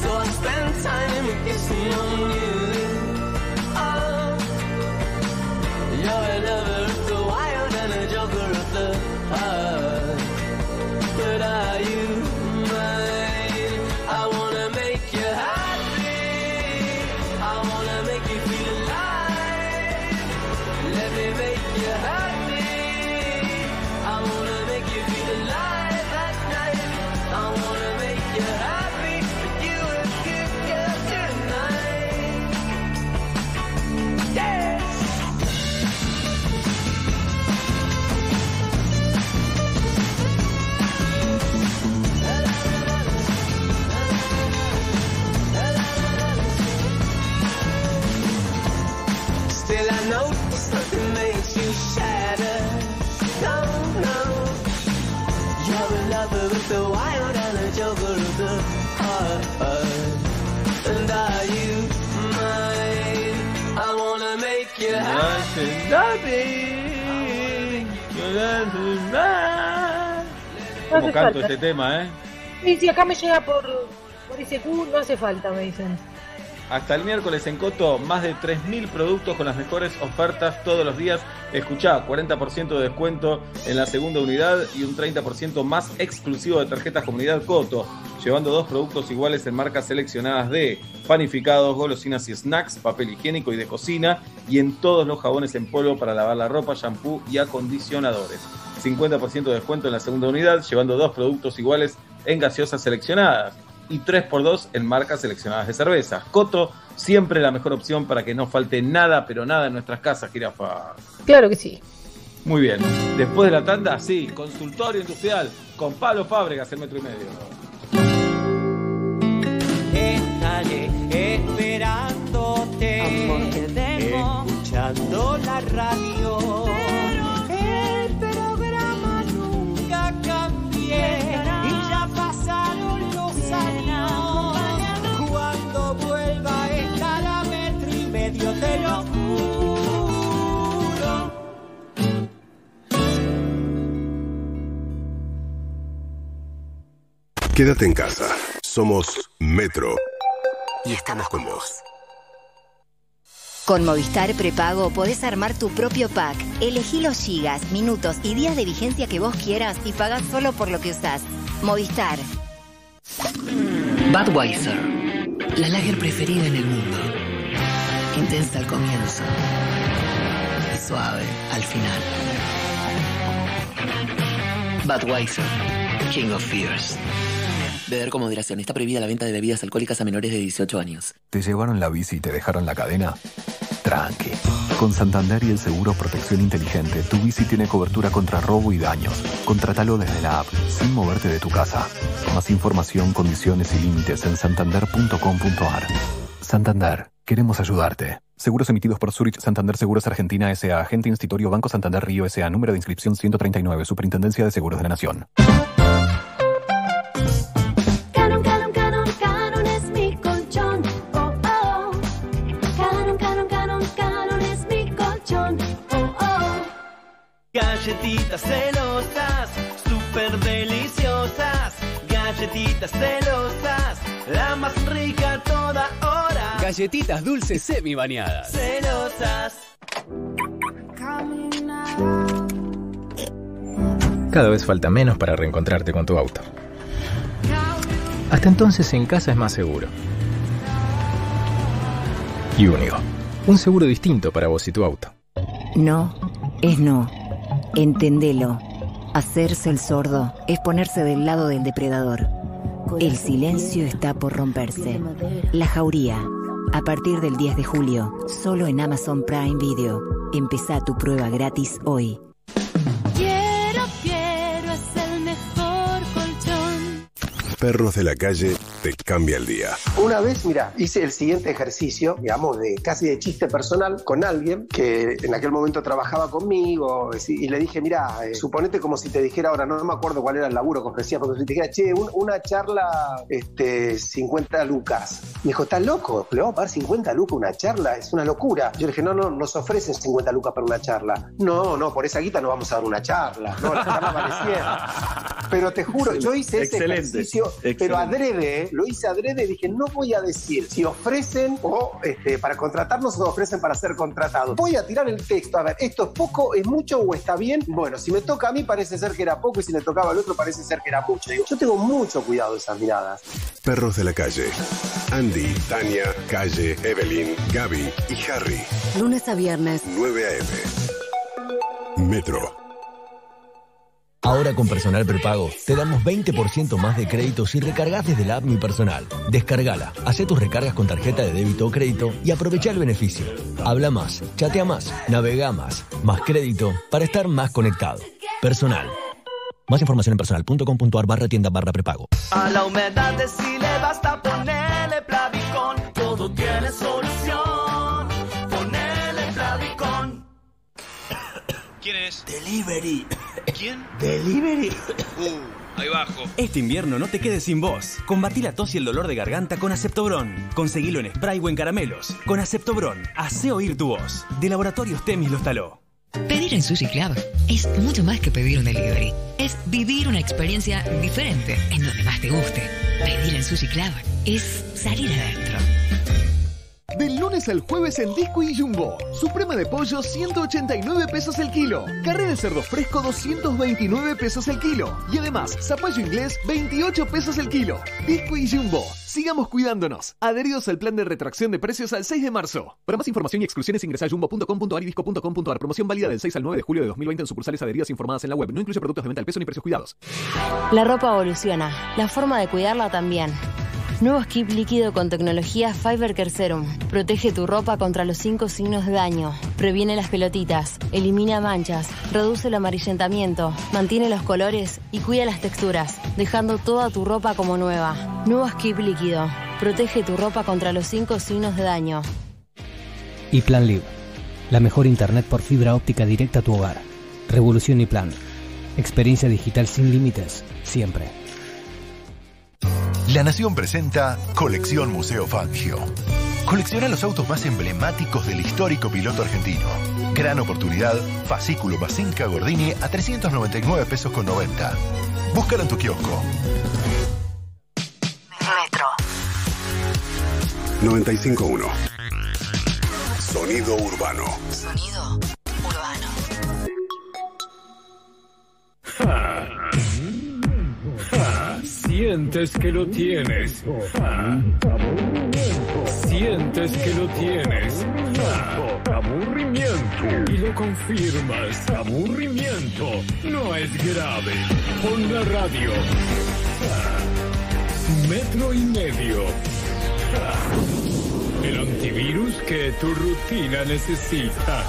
So I spend time kissing on you. Oh, you're a lover the wild and a joker of the heart. And are you mine? I wanna make you happy. No ¿Cómo hace canto falta. este tema, eh? Sí, sí, acá me llega por, por ICQ, no hace falta, me dicen. Hasta el miércoles en Coto, más de 3.000 productos con las mejores ofertas todos los días. Escuchá, 40% de descuento en la segunda unidad y un 30% más exclusivo de tarjetas Comunidad Coto, llevando dos productos iguales en marcas seleccionadas de panificados, golosinas y snacks, papel higiénico y de cocina, y en todos los jabones en polvo para lavar la ropa, shampoo y acondicionadores. 50% de descuento en la segunda unidad, llevando dos productos iguales en gaseosas seleccionadas y 3x2 en marcas seleccionadas de cerveza. Coto, siempre la mejor opción para que no falte nada, pero nada en nuestras casas, jirafa. Claro que sí. Muy bien. Después de la tanda, sí, consultorio industrial con Pablo Fábregas, el metro y medio. Estaré esperándote, escuchando la radio. Medio te lo juro. Quédate en casa. Somos Metro. Y estamos con vos. Con Movistar Prepago podés armar tu propio pack. Elegí los gigas, minutos y días de vigencia que vos quieras y pagás solo por lo que usás. Movistar. Budweiser, la lager preferida en el mundo. Intensa al comienzo y suave al final. Budweiser, King of Fears. Beber con moderación. Está prohibida la venta de bebidas alcohólicas a menores de 18 años. ¿Te llevaron la bici y te dejaron la cadena? Tranqui. Con Santander y el seguro Protección Inteligente, tu bici tiene cobertura contra robo y daños. Contratalo desde la app, sin moverte de tu casa. Más información, condiciones y límites en santander.com.ar. Santander, queremos ayudarte. Seguros emitidos por Zurich Santander Seguros Argentina S.A. Agente Institutorio Banco Santander Río S.A. Número de inscripción 139. Superintendencia de Seguros de la Nación. Canon, Canon, Canon, Canon es mi colchón. Oh, oh. Canon, Canon, Canon, Canon es mi colchón. Oh, oh. Galletitas celosas, súper deliciosas. Galletitas celosas, la más rica toda hora. Galletitas dulces semi bañadas. Celosas. Cada vez falta menos para reencontrarte con tu auto. Hasta entonces en casa es más seguro. Y único. Un seguro distinto para vos y tu auto. No, es no. Entendelo. Hacerse el sordo es ponerse del lado del depredador. El silencio está por romperse. La jauría. A partir del 10 de julio, solo en Amazon Prime Video. Empezá tu prueba gratis hoy. Quiero, quiero, es el mejor colchón. Perros de la calle te cambia el día. Una vez, mira, hice el siguiente ejercicio, digamos, de casi de chiste personal con alguien que en aquel momento trabajaba conmigo y le dije, mira, eh, suponete como si te dijera ahora, no, me acuerdo cuál era el laburo que ofrecía, porque si te dijera, che, un- una charla, este, 50 lucas. Me dijo, ¿estás loco? ¿Le vamos a pagar 50 lucas una charla? Es una locura. Yo le dije, no, no, nos ofrecen 50 lucas para una charla. No, no, por esa guita no vamos a dar una charla. No, la charla vale 100. Pero te juro, yo hice ese Excelente, ejercicio, excelente. pero adrede. Lo hice adrede, dije, no voy a decir si ofrecen o este, para contratarnos o ofrecen para ser contratados. Voy a tirar el texto, a ver, ¿esto es poco, es mucho o está bien? Bueno, si me toca a mí parece ser que era poco y si le tocaba al otro parece ser que era mucho. Digo, yo tengo mucho cuidado de esas miradas. Perros de la calle. Andy, Tania, Calle, Evelyn, Gaby y Harry. Lunes a viernes. 9 a.m. Metro. Ahora con Personal Prepago te damos 20% más de crédito si recargas desde la app Mi Personal. Descargala, hace tus recargas con tarjeta de débito o crédito y aprovecha el beneficio. Habla más, chatea más, navega más, más crédito para estar más conectado. Personal. Más información en personal.com.ar barra tienda barra prepago. A la humedad de si le basta ponerle Plavicón. Todo tiene solución. Ponele Plavicón. ¿Quién es? Delivery. ¿Quién? Delivery. Uh, ahí bajo. Este invierno no te quedes sin voz. Combatí la tos y el dolor de garganta con Aceptobron. Conseguilo en spray o en caramelos. Con Aceptobron, hace oír tu voz. De Laboratorios Temis lo instaló. Pedir en Sushi Club es mucho más que pedir un delivery. Es vivir una experiencia diferente en donde más te guste. Pedir en Sushi Club es salir adentro. Del lunes al jueves en Disco y Jumbo. Suprema de pollo 189 pesos el kilo. Carrera de cerdo fresco 229 pesos el kilo. Y además, zapallo inglés 28 pesos el kilo. Disco y Jumbo. Sigamos cuidándonos. Adheridos al plan de retracción de precios al 6 de marzo. Para más información y exclusiones ingresa a jumbo.com.ar y disco.com.ar. Promoción válida del 6 al 9 de julio de 2020 en sucursales adheridas informadas en la web. No incluye productos de venta al peso ni precios cuidados. La ropa evoluciona, la forma de cuidarla también. Nuevo skip líquido con tecnología Fiber Care Serum. Protege tu ropa contra los cinco signos de daño. Previene las pelotitas, elimina manchas, reduce el amarillentamiento, mantiene los colores y cuida las texturas, dejando toda tu ropa como nueva. Nuevo skip líquido. Protege tu ropa contra los cinco signos de daño. Y Plan Live, la mejor internet por fibra óptica directa a tu hogar. Revolución y Plan. Experiencia digital sin límites, siempre. La Nación presenta Colección Museo Fangio. Colecciona los autos más emblemáticos del histórico piloto argentino. Gran oportunidad, fascículo Masinca Gordini a 399 pesos con 90. Búscalo en tu kiosco. Metro. 951. Sonido urbano. Sonido urbano. Sientes que lo tienes. Sientes que lo tienes. Aburrimiento. Y lo confirmas. Aburrimiento. No es grave. Pon la radio. Metro y medio. El antivirus que tu rutina necesita.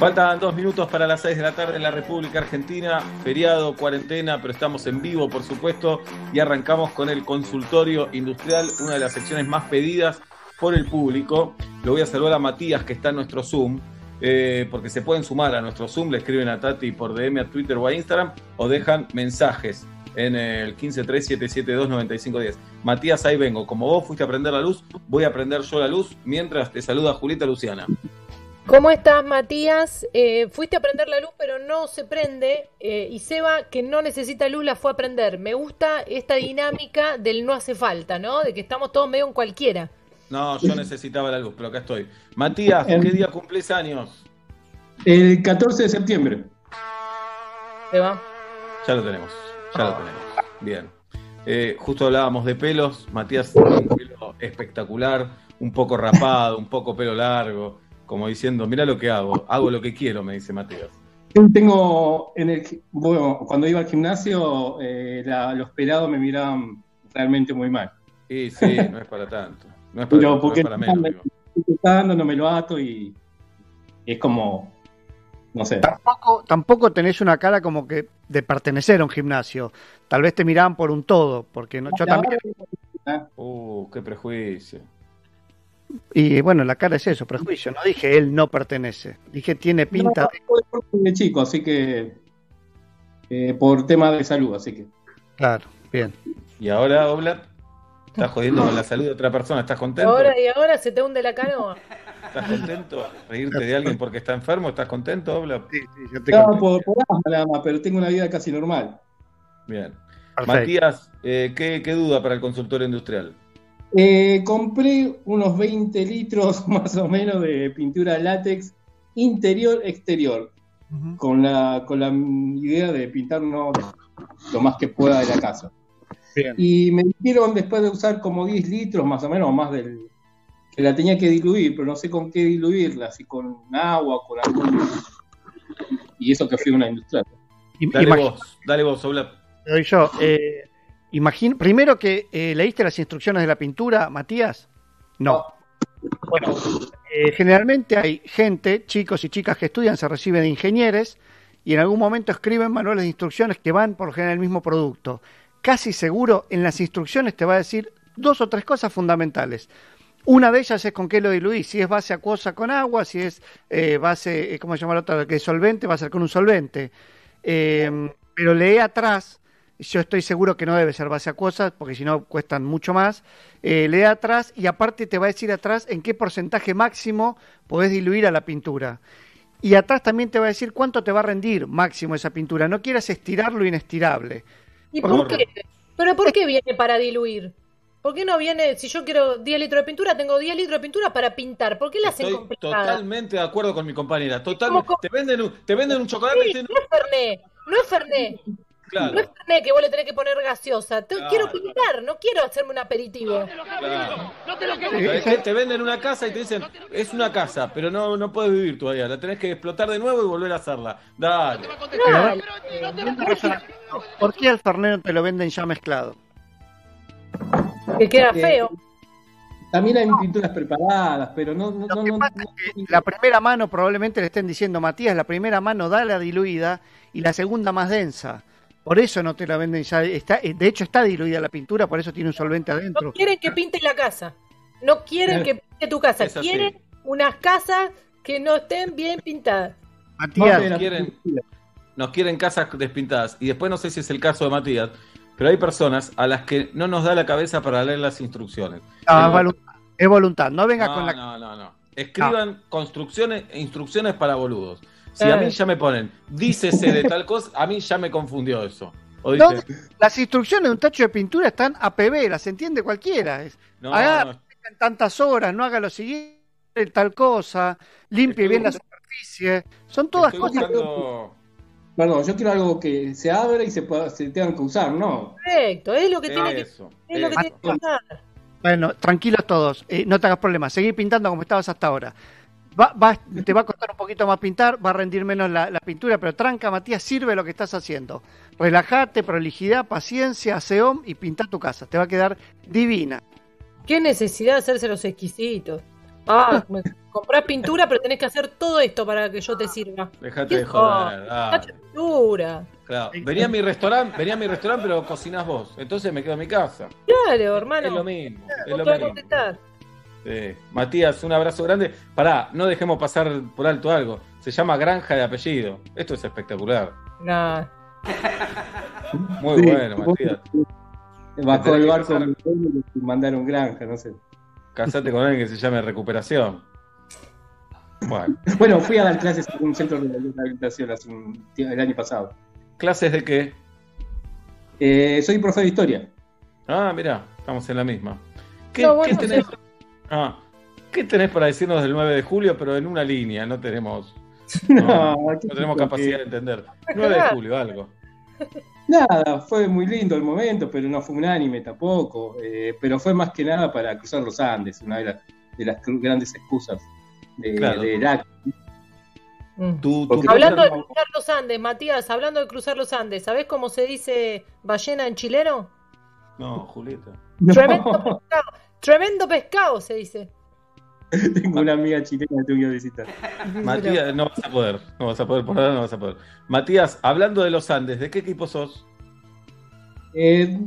Faltan dos minutos para las 6 de la tarde en la República Argentina, feriado, cuarentena, pero estamos en vivo, por supuesto, y arrancamos con el consultorio industrial, una de las secciones más pedidas por el público. Lo voy a saludar a Matías, que está en nuestro Zoom, eh, porque se pueden sumar a nuestro Zoom, le escriben a Tati por DM, a Twitter o a Instagram, o dejan mensajes en el 1537729510. Matías, ahí vengo. Como vos fuiste a prender la luz, voy a prender yo la luz mientras te saluda Julieta Luciana. ¿Cómo estás, Matías? Eh, fuiste a prender la luz, pero no se prende. eh, y Seba, que no necesita luz, la fue a prender. Me gusta esta dinámica del no hace falta, ¿no? De que estamos todos medio en cualquiera. No, yo necesitaba la luz, pero acá estoy. Matías, ¿qué día cumplís años? El 14 de septiembre. Seba. Ya lo tenemos, ya lo tenemos. Bien. Eh, justo hablábamos de pelos. Matías tiene un pelo espectacular, un poco rapado, un poco pelo largo, como diciendo, mira lo que hago, hago lo que quiero, me dice Matías. Tengo en el bueno, cuando iba al gimnasio, eh, la- los pelados me miraban realmente muy mal. Y sí, no es para tanto. No es para, Pero no porque es para menos. digo. estoy tratando, no me lo ato y, y es como, no sé. Tampoco, tampoco tenés una cara como que de pertenecer a un gimnasio. Tal vez te miraban por un todo, porque no, yo también. Uh, qué prejuicio. Y bueno, la cara es eso, prejuicio. No dije él no pertenece. Dije tiene pinta de. de chico, así que eh, por tema de salud, así que. Claro, bien. Y ahora, Oblat, estás jodiendo con la salud de otra persona, ¿estás contento? Ahora y ahora se te hunde la canoa. ¿Estás contento? ¿Reírte de alguien porque está enfermo? ¿Estás contento, Oblat? Sí, sí, yo No, por, por nada más, pero tengo una vida casi normal. Bien. Perfecto. Matías, eh, ¿qué, qué duda para el consultorio industrial? Eh, compré unos 20 litros más o menos de pintura látex interior-exterior, con, la, con la idea de pintarnos lo más que pueda de la casa. Y me dijeron después de usar como 10 litros más o menos, o más del que la tenía que diluir, pero no sé con qué diluirla, si con agua, con alcohol. Y eso que fui a una industrial. Dale vos, dale vos, doy yo. Eh, imagino, primero que eh, leíste las instrucciones de la pintura, Matías. No. Bueno, eh, generalmente hay gente, chicos y chicas que estudian, se reciben de ingenieros y en algún momento escriben manuales de instrucciones que van por general el mismo producto. Casi seguro en las instrucciones te va a decir dos o tres cosas fundamentales. Una de ellas es con qué lo diluís, si es base acuosa con agua, si es eh, base, eh, ¿cómo se llama la otra? Que es solvente, va a ser con un solvente. Pero lee atrás, yo estoy seguro que no debe ser base acuosa, porque si no cuestan mucho más. Eh, lee atrás y aparte te va a decir atrás en qué porcentaje máximo podés diluir a la pintura. Y atrás también te va a decir cuánto te va a rendir máximo esa pintura. No quieras estirar lo inestirable. ¿Y Por por qué? ¿Pero por qué viene para diluir? ¿Por qué no viene, si yo quiero 10 litros de pintura, tengo 10 litros de pintura para pintar? ¿Por qué la hacen complicada? totalmente de acuerdo con mi compañera. Totalmente. Te venden un, te venden un chocolate y no es Fernet, no es Fernet. Claro, No es que vos le tenés que poner gaseosa. Te- Claro. Quiero pintar, no quiero hacerme un aperitivo. claro. ¿Sabés qué? Te venden una casa y te dicen, es una casa, pero no, no puedes vivir todavía. La tenés que explotar de nuevo y volver a hacerla. Dale. ¿Por qué al Fernet no te lo venden ya mezclado? Que queda Eh, feo. También hay pinturas preparadas, pero no, no, no, no- La primera mano probablemente le estén diciendo, Matías, la primera mano da la diluida y la segunda más densa. Por eso no te la venden ya. Está, eh, de hecho, está diluida la pintura, por eso tiene un solvente adentro. No quieren que pinte la casa. No quieren que pinte tu casa. Es así. Quieren unas casas que no estén bien pintadas. Matías, nos quieren, nos quieren casas despintadas. Y después no sé si es el caso de Matías, pero hay personas a las que no nos da la cabeza para leer las instrucciones. No, El- es voluntad. Es voluntad. No venga no, con la. no, no, no. Escriban construcciones e instrucciones para boludos. Si a Eh. mí ya me ponen, dícese de tal cosa, a mí ya me confundió eso. O No, dice, las instrucciones de un tacho de pintura están a PB, las entiende cualquiera. Es, No, haga no. tantas horas, no haga lo siguiente, tal cosa, limpie bien la superficie. Son todas Estoy cosas. buscando- Perdón, yo quiero algo que se abra y se, pueda, se tengan que usar, ¿no? Perfecto, es lo que tiene que, es lo que eso. tiene que pasar. Bueno, tranquilos todos, eh, no te hagas problemas, seguí pintando como estabas hasta ahora. Va, va- te va a costar un poquito más pintar, va a rendir menos la, la pintura, pero tranca, Matías, sirve lo que estás haciendo. Relájate, prolijidad, paciencia, aseón y pinta tu casa, te va a quedar divina. ¿Qué necesidad de hacerse los exquisitos? Ah, me- comprás pintura, pero tenés que hacer todo esto para que yo te sirva. Dejate ¿Qué de joder. de pintura. Claro. Venía a mi restaurante, venía a mi restaurante, pero cocinás vos. Entonces me quedo en mi casa. Claro, hermano. Es lo mismo. Es lo te voy a mismo. Sí. Matías, un abrazo grande. Pará, no dejemos pasar por alto algo. Se llama Granja de Apellido. Esto es espectacular. Nah. Muy Sí. bueno, Matías. Bajó el barco y mandaron granja, no sé. Casate con alguien que se llame Recuperación. Bueno. Bueno, fui a dar clases en un centro de rehabilitación hace un- el año pasado. ¿Clases de qué? Eh, soy profe de historia. Ah, mira, estamos en la misma. ¿Qué, No, bueno, qué tenés, sí. Ah, ¿Qué tenés para decirnos del 9 de julio? Pero en una línea, no tenemos, No, no, tenemos capacidad de entender. 9 de julio, algo. Nada, fue muy lindo el momento, pero no fue unánime tampoco. eh, pero fue más que nada para cruzar los Andes, una de las, de las grandes excusas de, Claro. del acto. Tu- tu Porque- Hablando de cruzar los Andes, Matías, hablando de cruzar los Andes, ¿sabés cómo se dice ballena en chileno? No, Julieta. Tremendo pescado. Tremendo pescado se dice. Tengo una amiga chilena que tuve que visitar. Matías, no vas a poder, no vas a poder, por ahora no vas a poder. Matías, hablando de los Andes, ¿de qué equipo sos? Eh,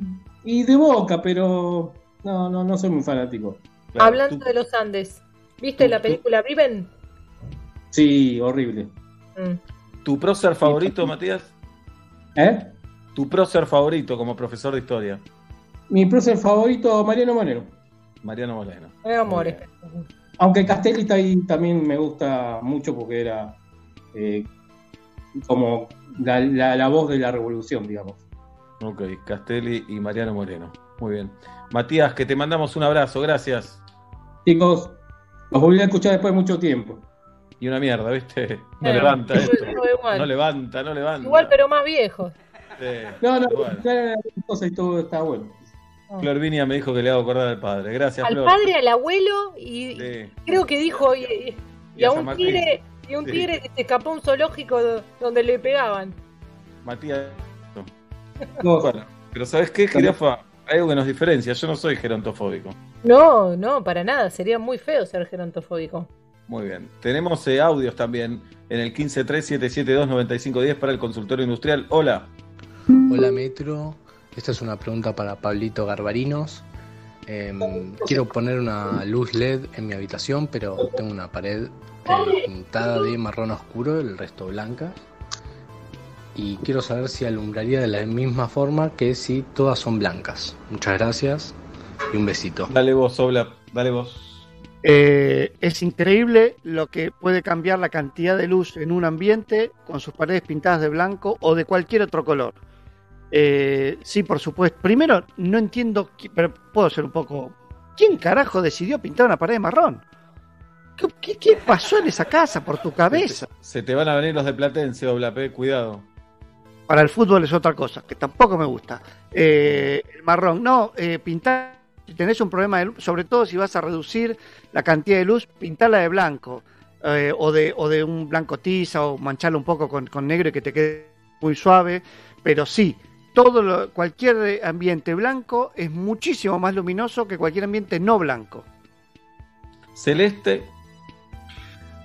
y de boca, pero no, no, no soy muy fanático. Hablando de los Andes, ¿viste la película Viven? Sí, horrible. Mm. ¿Tu prócer favorito, Matías? ¿Eh? ¿Tu prócer favorito como profesor de historia? Mi prócer favorito, Mariano Moreno. Mariano Moreno. Eh, amores. Aunque Castelli está ahí también me gusta mucho porque era eh, como la, la- la voz de la revolución, digamos. Ok, Castelli y Mariano Moreno. Muy bien. Matías, que te mandamos un abrazo, gracias. Chicos, los volví a escuchar después de mucho tiempo. Y una mierda, ¿viste? No levanta esto. igual. No levanta, no levanta. Igual, pero más viejo. Sí. No, no, Bueno. claro, cosa y todo está bueno. Flor Vinia me dijo que le hago acordar al padre. Gracias, Al Flor. padre, al abuelo y Sí. creo que dijo y, y- y Y a un tigre y un Sí. tigre que se escapó a un zoológico do- donde le pegaban. Matías. Bueno, pero ¿sabes qué, jirafa? Hay algo que nos diferencia. Yo no soy gerontofóbico. No, no, para nada. Sería muy feo ser gerontofóbico. Muy bien. Tenemos eh, audios también en el 153-772-9510 para el consultorio industrial. Hola. Hola Metro, esta es una pregunta para Pablito Garbarinos. Em, quiero poner una luz LED en mi habitación, pero tengo una pared eh, pintada de marrón oscuro, el resto blanca. Y quiero saber si alumbraría de la misma forma que si todas son blancas. Muchas gracias y un besito. Dale vos, Obla. Dale vos. Eh, es increíble lo que puede cambiar la cantidad de luz en un ambiente con sus paredes pintadas de blanco o de cualquier otro color. Eh, sí, por supuesto. Primero, no entiendo, pero puedo ser un poco... ¿Quién carajo decidió pintar una pared de marrón? ¿Qué, qué- qué pasó en esa casa por tu cabeza? Se te van a venir los de Platense, Obla, pe, cuidado. Para el fútbol es otra cosa, que tampoco me gusta. Eh, el marrón, no, eh, pintar, si tenés un problema de luz, sobre todo si vas a reducir la cantidad de luz, pintarla de blanco, eh, o, de, o de un blanco tiza, o mancharla un poco con, con negro y que te quede muy suave, pero sí, todo lo- cualquier ambiente blanco es muchísimo más luminoso que cualquier ambiente no blanco. Celeste,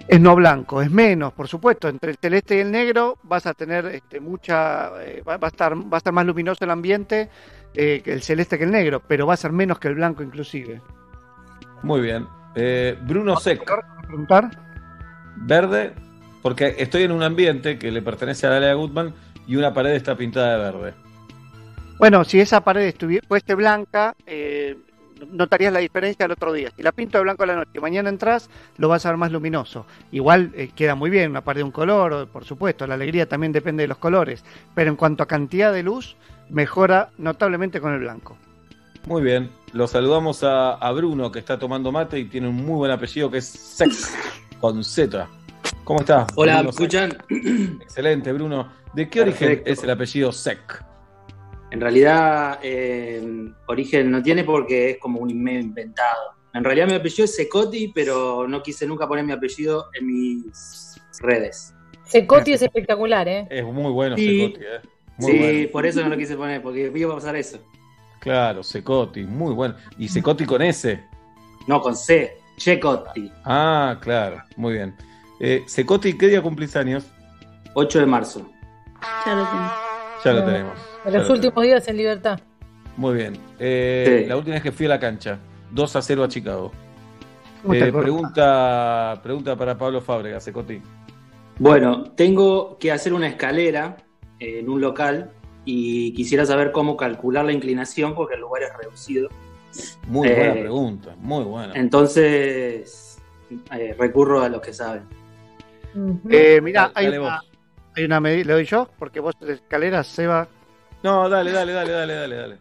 Es no blanco, es menos, por supuesto. Entre el celeste y el negro vas a tener este, mucha, eh, va, va a estar, va a estar más luminoso el ambiente eh, que el celeste que el negro, pero va a ser menos que el blanco inclusive. muy bien. Eh, Bruno Sec. preguntar? Verde, porque estoy en un ambiente que le pertenece a Dalia Goodman y una pared está pintada de verde. Bueno, si esa pared estuviera fuese blanca, eh, notarías la diferencia el otro día. Si la pinto de blanco a la noche y mañana entras, lo vas a ver más luminoso. Igual eh, queda muy bien una pared de un color, por supuesto, la alegría también depende de los colores, pero en cuanto a cantidad de luz, mejora notablemente con el blanco. Muy bien, lo saludamos a, a Bruno que está tomando mate y tiene un muy buen apellido que es Sec, con Z. ¿Cómo estás? Hola, ¿me escuchan? Excelente, Bruno. ¿De qué origen es el apellido Sec? En realidad, eh, origen no tiene porque es como un medio inventado. En realidad mi apellido es Secotti, pero no quise nunca poner mi apellido en mis redes. Secoti es espectacular, ¿eh? Es muy bueno Sí. Secotti, ¿eh? Muy sí, bueno. por eso no lo quise poner, porque iba a pasar eso. Claro, Secotti, muy bueno. ¿Y Secotti con S? No, con C, Checotti. Ah, claro, muy bien. Eh, Secotti, ¿qué día cumplís años? 8 de marzo. Ya lo tengo. Ya lo tenemos. En los lo últimos días en libertad. Muy bien. Eh, Sí. La última vez que fui a la cancha, 2 a 0 a Chicago. ¿Cómo te Eh, pregunta, pregunta para Pablo Fábrega, Secoti. Bueno, tengo que hacer una escalera en un local y quisiera saber cómo calcular la inclinación porque el lugar es reducido. Muy Eh, buena pregunta, muy buena. Entonces, eh, recurro a los que saben. Eh, mira, hay una, vos. hay una medida, ¿le doy yo? Porque vos de escaleras, Seba. No, dale, dale, dale, dale, dale, dale.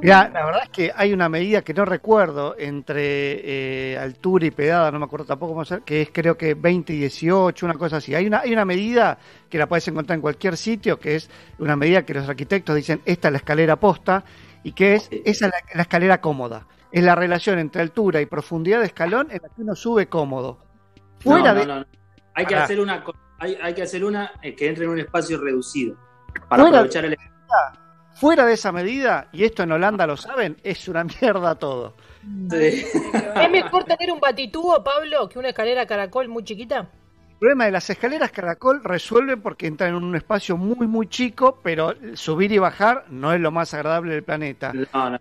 Mira, la verdad es que hay una medida que no recuerdo entre eh, altura y pedada, no me acuerdo tampoco cómo ser, que es creo que 20 y 18, una cosa así. Hay una, hay una medida que la puedes encontrar en cualquier sitio, que es una medida que los arquitectos dicen, esta es la escalera posta, y que es, esa es la, la escalera cómoda. Es la relación entre altura y profundidad de escalón en la que uno sube cómodo. Fuera No, de... no, no. Hay que hacer una co- hay, hay que hacer una eh, que entre en un espacio reducido para Fuera- aprovechar el Fuera de esa medida, y esto en Holanda lo saben, es una mierda todo. ¿Es mejor tener un batitubo, Pablo, que una escalera caracol muy chiquita? El problema de las escaleras caracol resuelven porque entran en un espacio muy, muy chico, pero subir y bajar no es lo más agradable del planeta. No, no.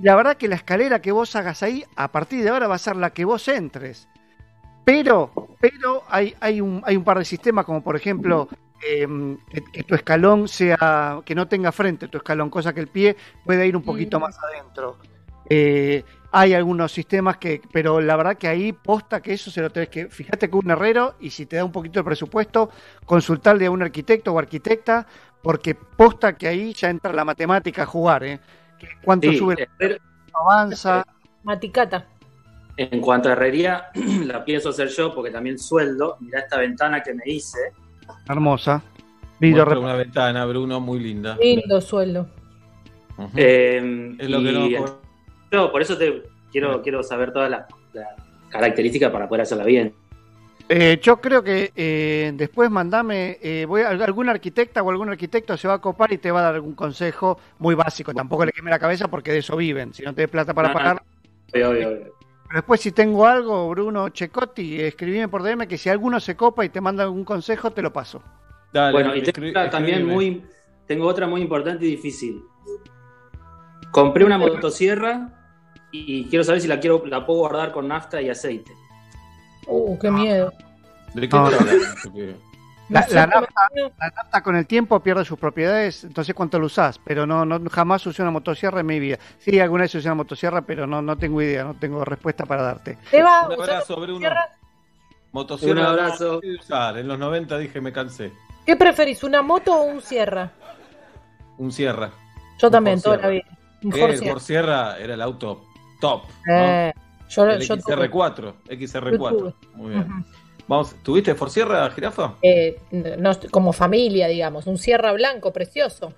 La verdad que la escalera que vos hagas ahí, a partir de ahora va a ser la que vos entres. Pero, pero hay, hay, un, hay un par de sistemas, como por ejemplo, em, que, que tu escalón sea, que no tenga frente tu escalón, cosa que el pie pueda ir un poquito más adentro. Eh, hay algunos sistemas que, pero la verdad que ahí posta que eso se lo tenés que, fíjate que un herrero y si te da un poquito de presupuesto, consultarle a un arquitecto o arquitecta, porque posta que ahí ya entra la matemática a jugar, ¿eh? Que ¿Cuánto Sí, sube? eh, pero avanza. Maticata. en cuanto a herrería, la pienso hacer yo porque también sueldo. Mirá esta ventana que me hice. Hermosa. Vidrio Muestra una ventana, Bruno, muy linda. Lindo sueldo. Ujú. Eh, Es lo que no yo por eso te quiero, quiero saber todas las, las características para poder hacerla bien. Eh, yo creo que eh, después mandame, eh, voy a, algún arquitecta o algún arquitecto se va a copar y te va a dar algún consejo muy básico. Tampoco le queme la cabeza porque de eso viven. Si no tenés plata para No, no. pagar. Obvio, obvio, obvio. Pero después si tengo algo, Bruno Checotti, escribime por DM que si alguno se copa y te manda algún consejo, te lo paso. Dale, bueno, y tengo otra también muy, tengo otra muy importante y difícil. Compré una motosierra y quiero saber si la quiero, la puedo guardar con nafta y aceite. Uh, qué miedo. ¿De qué No. La, la nafta, la nafta con el tiempo pierde sus propiedades, entonces cuánto lo usás, pero no, no jamás usé una motosierra en mi vida. Sí, alguna vez usé una motosierra, pero no, no tengo idea, no tengo respuesta para darte. Eva, Un ¿usás abrazo, Bruno. motosierra? Motosierra. Un abrazo. En los 90 dije me cansé. ¿Qué preferís, una moto o un sierra? Un Sierra. Yo Un también, toda la Sierra. vida. Un Eh, Ford Sierra. Ford Sierra era el auto top. ¿no? Eh, yo, el yo tuve. XR4. Yo XR4. tuve. Muy bien. Vamos, ¿tuviste Ford Sierra, jirafa? Eh, no, como familia, digamos, un sierra blanco precioso.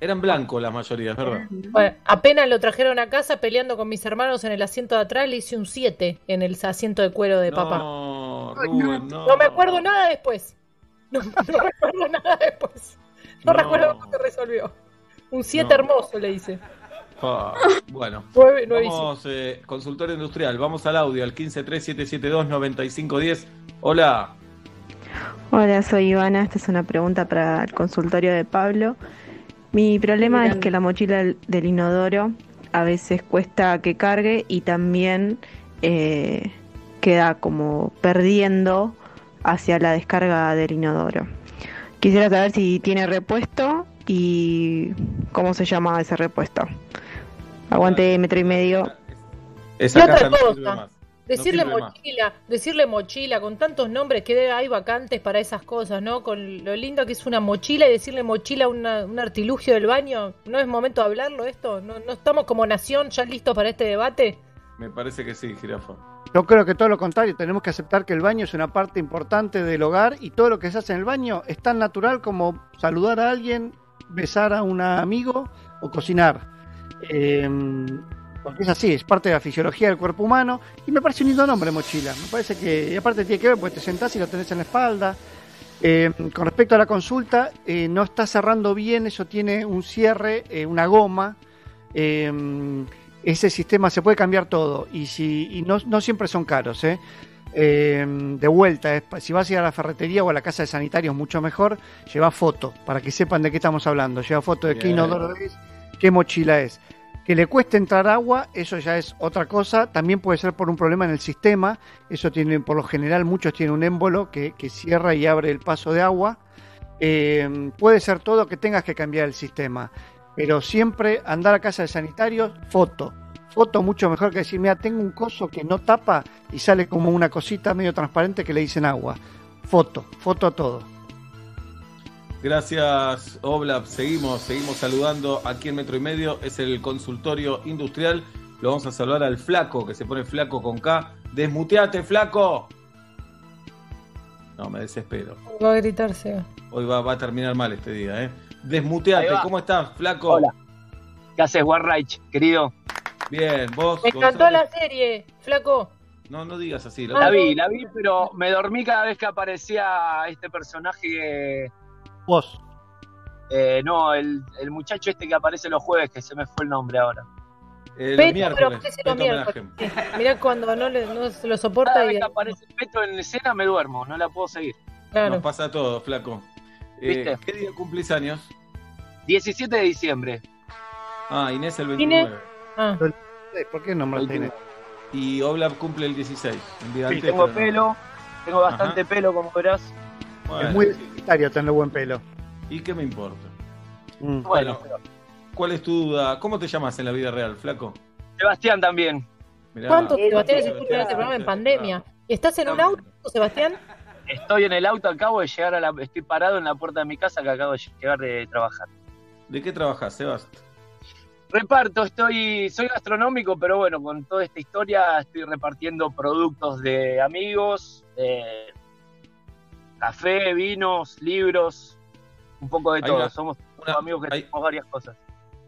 Eran blancos la mayoría, es verdad. Bueno, apenas lo trajeron a casa peleando con mis hermanos en el asiento de atrás, le hice un 7 en el asiento de cuero de papá. No, Rubén, no. No me acuerdo nada después. No, no recuerdo nada después. No, No. recuerdo cómo se resolvió. Un 7 No. hermoso le hice. Bueno, vamos, eh, consultorio industrial, vamos al audio, al 1537729510. Hola, Hola, soy Ivana. Esta es una pregunta para el consultorio de Pablo. Mi problema es que la mochila del, del inodoro a veces cuesta que cargue y también eh, queda como perdiendo hacia la descarga del inodoro. Quisiera saber si tiene repuesto y cómo se llama ese repuesto. Aguante metro y medio. esa Y otra no cosa. Decirle más. mochila, decirle mochila, con tantos nombres que hay vacantes para esas cosas, ¿no? Con lo lindo que es una mochila y decirle mochila a una- un artilugio del baño. ¿No es momento de hablarlo esto? ¿No, no estamos como nación ya listos para este debate? Me parece que sí, jirafa. Yo creo que todo lo contrario, tenemos que aceptar que el baño es una parte importante del hogar y todo lo que se hace en el baño es tan natural como saludar a alguien, besar a un amigo o cocinar. Eh, porque es así, es parte de la fisiología del cuerpo humano y me parece un lindo nombre mochila. Me parece que, y aparte tiene que ver porque te sentás y lo tenés en la espalda. Eh, con respecto a la consulta, eh, no está cerrando bien, eso tiene un cierre, eh, una goma. Eh, ese sistema se puede cambiar todo y si y no, no siempre son caros. ¿eh? De vuelta, si vas a ir a la ferretería o a la casa de sanitarios, mucho mejor, lleva foto para que sepan de qué estamos hablando. Lleva foto de es, qué mochila es. Que le cueste entrar agua, eso ya es otra cosa. También puede ser por un problema en el sistema. Eso tiene, por lo general, muchos tienen un émbolo que, cierra y abre el paso de agua. Eh, puede ser todo que tengas que cambiar el sistema. Pero siempre andar a casa de sanitarios, foto. foto mucho mejor que decir, mira, tengo un coso que no tapa y sale como una cosita medio transparente que le dicen agua. Foto, foto a todo. Gracias, Oblap. Seguimos, seguimos saludando aquí en Metro y Medio. Es el consultorio industrial. Lo vamos a saludar al flaco, que se pone flaco con K. Desmuteate, flaco. No, me desespero. Va a gritarse. Hoy va, va a terminar mal este día, ¿eh? Desmuteate. ¿cómo estás, flaco? Hola. ¿Qué haces, Warreich, querido? Bien, vos. Me encantó Gonzalo? la serie, flaco. No, no digas así. La vi, la vi, pero me dormí cada vez que aparecía este personaje. Vos. Eh, no, el, el muchacho este que aparece los jueves, que se me fue el nombre ahora. El Petro, miércoles. Mirá cuando no, le, no se lo soporta Cada y vez que aparece Petro en escena me duermo, no la puedo seguir. Nos pasa todo, flaco. Eh, ¿Viste? ¿Qué día cumplís años? 17 de diciembre. Ah, Inés el Inés. 29. Ah. ¿Por qué nombraste Inés? Y Oblap cumple el 16. Un día Sí, antes, tengo no. pelo, tengo bastante pelo, como verás. Bueno, Es muy necesario tener buen pelo. ¿Y qué me importa? Mm. Bueno, ¿cuál es tu duda? ¿Cómo te llamas en la vida real, flaco? Sebastián también. Mirá, ¿Cuántos Sebastián se Sebastián, escuchan este programa en Sebastián, pandemia? ¿Estás en un auto, Sebastián? Estoy en el auto, acabo de llegar a la. Estoy parado en la puerta de mi casa que acabo de llegar de trabajar. ¿De qué trabajas, Sebast? Reparto, estoy, soy gastronómico, pero bueno, con toda esta historia estoy repartiendo productos de amigos, eh, café, vinos, libros, un poco de Hay todo. una- Somos una- amigos que hay- hacemos varias cosas.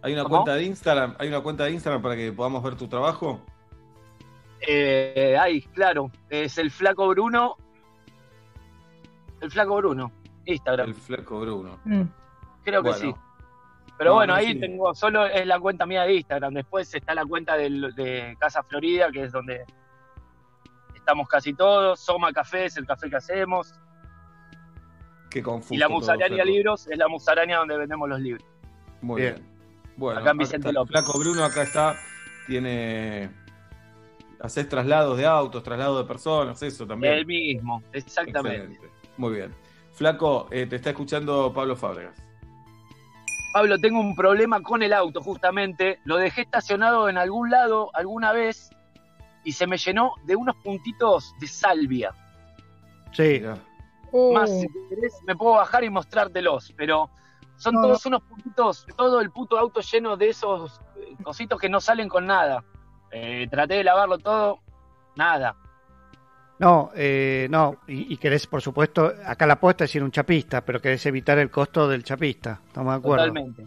¿Hay una ¿Cómo? cuenta de Instagram? ¿Hay una cuenta de Instagram para que podamos ver tu trabajo? Eh, ay, claro, es el flaco Bruno. El flaco Bruno, Instagram. El flaco Bruno. Creo que Bueno. sí. Pero No, bueno, no, ahí sí. tengo, solo es la cuenta mía de Instagram. Después está la cuenta del- de Casa Florida, que es donde estamos casi todos. Soma Café es el café que hacemos. Qué confuso. y la Musaraña. Libros es la musaraña donde vendemos los libros. Muy bien. Bueno, Acá en Vicente. López. Flaco Bruno acá está. Tiene. Haces traslados de autos, traslados de personas, eso también. El mismo, exactamente. Excelente. Muy bien. Flaco, eh, te está escuchando Pablo Fábregas. Pablo, tengo un problema con el auto, justamente. Lo dejé estacionado en algún lado alguna vez y se me llenó de unos puntitos de salvia. Sí. Más, si querés, me puedo bajar y mostrártelos, pero son No, todos unos puntitos, todo el puto auto lleno de esos eh, cositos que no salen con nada. Eh, traté de lavarlo todo, nada. No, eh, no, y, y querés, por supuesto, acá la apuesta es ir un chapista, pero querés evitar el costo del chapista, ¿estamos de acuerdo? Totalmente.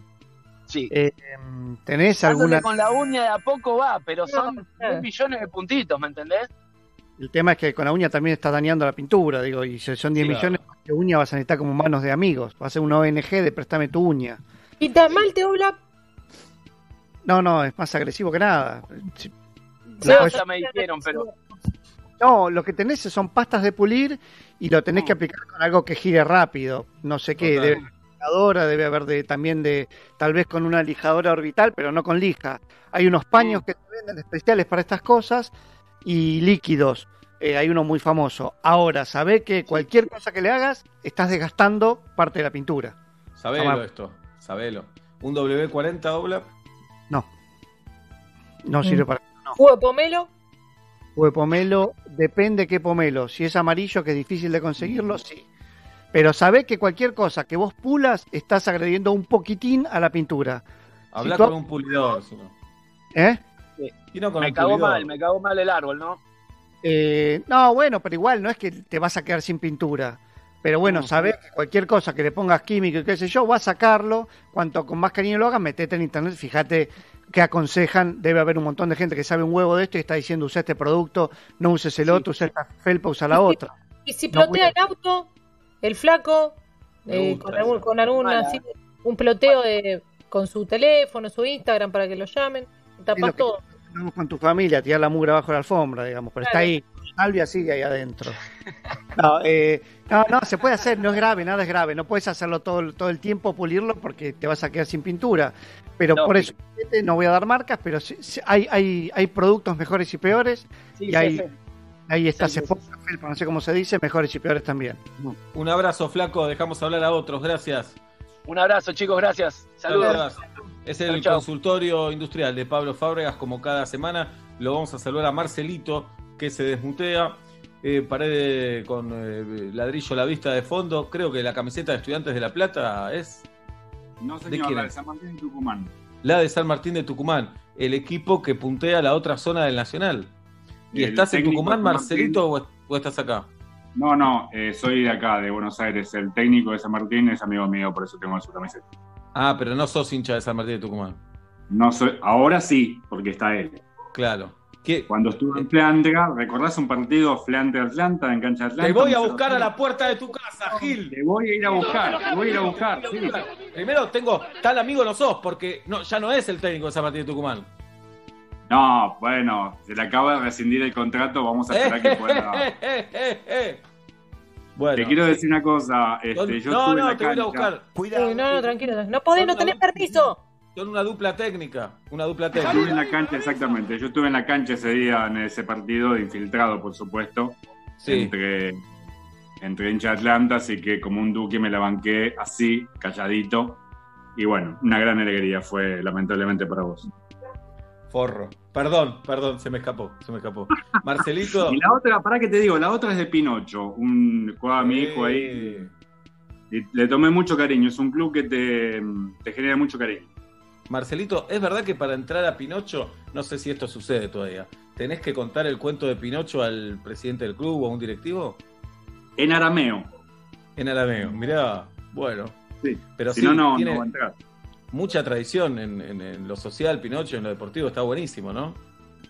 Sí. Eh, em, ¿Tenés Dándole alguna...? con la uña de a poco va, pero son mil millones de puntitos, ¿me entendés? El tema es que con la uña también estás dañando la pintura, digo, y si son 10 Sí, millones de uña vas a necesitar como manos de amigos, va a ser una ONG de préstame tu uña. ¿Y tan mal te habla? No, no, es más agresivo que nada. Si- No, ya me dijeron, pero No, lo que tenés son pastas de pulir y lo tenés que aplicar con algo que gire rápido. No sé qué, debe haber lijadora, debe haber de, también de, tal vez con una lijadora orbital, pero no con lija. Hay unos paños que se venden especiales para estas cosas y líquidos. Eh, hay uno muy famoso. Ahora, sabé que cualquier cosa que le hagas, estás desgastando parte de la pintura. Sabelo esto, sabelo. Un W40 Oblap. No. No sirve para ¿Jugo de pomelo? Jugo de pomelo, depende qué pomelo. Si es amarillo, que es difícil de conseguirlo, sí. Pero sabés que cualquier cosa que vos pulas, estás agrediendo un poquitín a la pintura. Habla Si tú- con un pulidor. si no. ¿Eh? Y no con me pulidor. mal, me cagó mal el árbol, ¿no? Eh, no, bueno, pero igual no es que te vas a quedar sin pintura. Pero bueno, sabés que cualquier cosa que le pongas químico y qué sé yo, va a sacarlo. Cuanto con más cariño lo hagas, metete en internet, fíjate qué aconsejan. Debe haber un montón de gente que sabe un huevo de esto y está diciendo usa este producto, no uses el otro, usa esta felpa, usa la otra. ¿Y si No, plotea el auto? El flaco, eh, con, algún, con algún Mala. así, un ploteo de, con su teléfono, su Instagram para que lo llamen, tapas todo. Con tu familia, tirar la mugre abajo de la alfombra, digamos, pero está ahí. Salvia sigue ahí adentro. No, eh, no, no, se puede hacer, no es grave, nada es grave. No puedes hacerlo todo, todo el tiempo, pulirlo, porque te vas a quedar sin pintura. Pero por eso, no voy a dar marcas, pero sí- sí, hay, hay, hay productos mejores y peores. Sí, y sí, hay, sí. ahí está Sí, sí, Sephora, Felpa, no sé cómo se dice, mejores y peores también. Un abrazo, flaco. Dejamos hablar a otros. Gracias. Un abrazo, chicos, gracias. Saludos. Es el Chau, chau. consultorio industrial de Pablo Fábregas, como cada semana. Lo vamos a saludar a Marcelito, que se desmutea. Eh, pared con eh, ladrillo a la vista de fondo. Creo que la camiseta de Estudiantes de La Plata es No, ¿De señor, quién la de? San Martín de Tucumán. la de San Martín de Tucumán, el equipo que puntea la otra zona del Nacional. ¿Y El estás en Tucumán, de Martín. Marcelito, o, o estás acá? No, no, eh, soy de acá, de Buenos Aires. El técnico de San Martín es amigo mío, por eso tengo su camiseta. Ah, pero no sos hincha de San Martín de Tucumán. No soy, ahora sí, porque está él. Claro. Cuando estuve en Flandria, ¿recordás un partido Flandria-Atlanta en cancha Atlanta? Te voy a buscar a la puerta de tu casa, Gil. Te voy a ir a buscar, te voy a ir a buscar. sí. Primero tengo, tal amigo no sos, porque no, ya no es el técnico de San Martín de Tucumán. No, bueno, se le acaba de rescindir el contrato, vamos a esperar que pueda. Bueno. Te quiero decir una cosa, este, yo no, estuve en no, la te voy a buscar. Uy, no, no, tranquilo. No podés, no tenés permiso. Son una dupla técnica. Una dupla Estuve en técnica. la cancha, exactamente. Yo estuve en la cancha ese día, en ese partido, infiltrado, por supuesto, Sí. entre, entre hincha de Atlanta, así que como un duque me la banqué así, calladito. Y bueno, una gran alegría fue, lamentablemente, para vos. Forro. Perdón, perdón, se me escapó, se me escapó. Marcelito. Y la otra, para que te digo, la otra es de Pinocho, un juega mi hijo ahí. Y le tomé mucho cariño, es un club que te, te genera mucho cariño. Marcelito, ¿es verdad que para entrar a Pinocho, no sé si esto sucede todavía, tenés que contar el cuento de Pinocho al presidente del club o a un directivo? En arameo. En arameo, mirá, bueno. Sí. Pero si sí, no, no, tiene no va a entrar. Mucha tradición en, en- en lo social, Pinocho, en lo deportivo, está buenísimo, ¿no?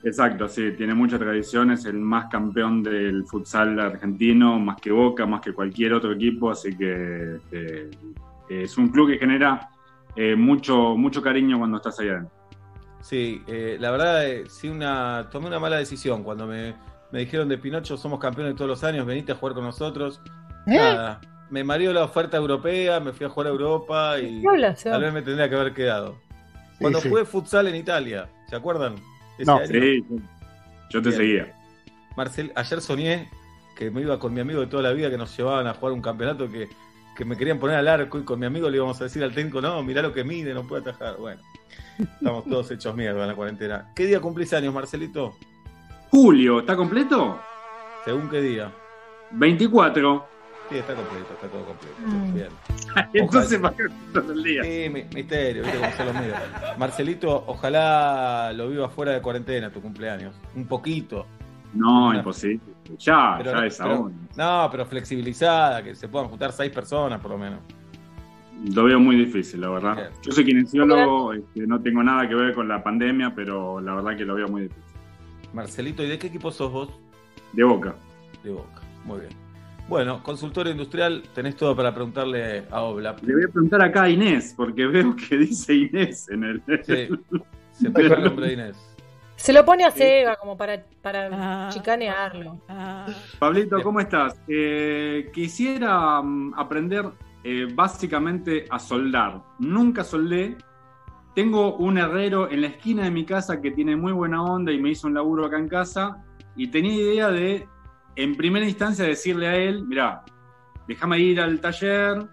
Exacto, sí, tiene mucha tradición, es el más campeón del futsal argentino, más que Boca, más que cualquier otro equipo, así que eh, es un club que genera eh, mucho, mucho cariño cuando estás allá adentro. Sí, eh, la verdad, eh, sí una, tomé una mala decisión cuando me, me dijeron de Pinocho, somos campeones todos los años, venite a jugar con nosotros. ¿Eh? Nada, me mareó la oferta europea, me fui a jugar a Europa y tal vez me tendría que haber quedado. Cuando sí. jugué futsal en Italia, ¿se acuerdan? Ese No, año. sí, yo te Bien. seguía. Marcel, ayer soñé que me iba con mi amigo de toda la vida que nos llevaban a jugar un campeonato que, que me querían poner al arco y con mi amigo le íbamos a decir al técnico, no, mirá lo que mide, no puede atajar. Bueno, estamos todos hechos mierda en la cuarentena. ¿Qué día cumplís años, Marcelito? Julio, ¿está completo? ¿Según qué día? 24. Sí, está completo, está todo completo. Mm. Bien. Entonces, Ojalá- ¿para qué todo el día? Sí, mi- misterio, viste cómo son los medios. Marcelito, ojalá lo viva fuera de cuarentena tu cumpleaños. Un poquito. No, imposible. Ya, Pero ya no, es pero- ahora. No, pero flexibilizada, que se puedan juntar seis personas por lo menos. Lo veo muy difícil, la verdad. Yo soy kinesiólogo, este, no tengo nada que ver con la pandemia, pero la verdad que lo veo muy difícil. Marcelito, ¿y de qué equipo sos vos? De boca. De Boca. Muy bien. Bueno, consultorio industrial, tenés todo para preguntarle a Obla. Le voy a preguntar acá a Inés, porque veo que dice Inés en el. Sí, se puso el nombre de Inés. Se lo pone a Seba como para, para chicanearlo. Pablito, ¿cómo estás? Eh, quisiera mm, aprender eh, básicamente a soldar. Nunca soldé. Tengo un herrero en la esquina de mi casa que tiene muy buena onda y me hizo un laburo acá en casa. Y tenía idea de, en primera instancia, decirle a él: Mira, déjame ir al taller,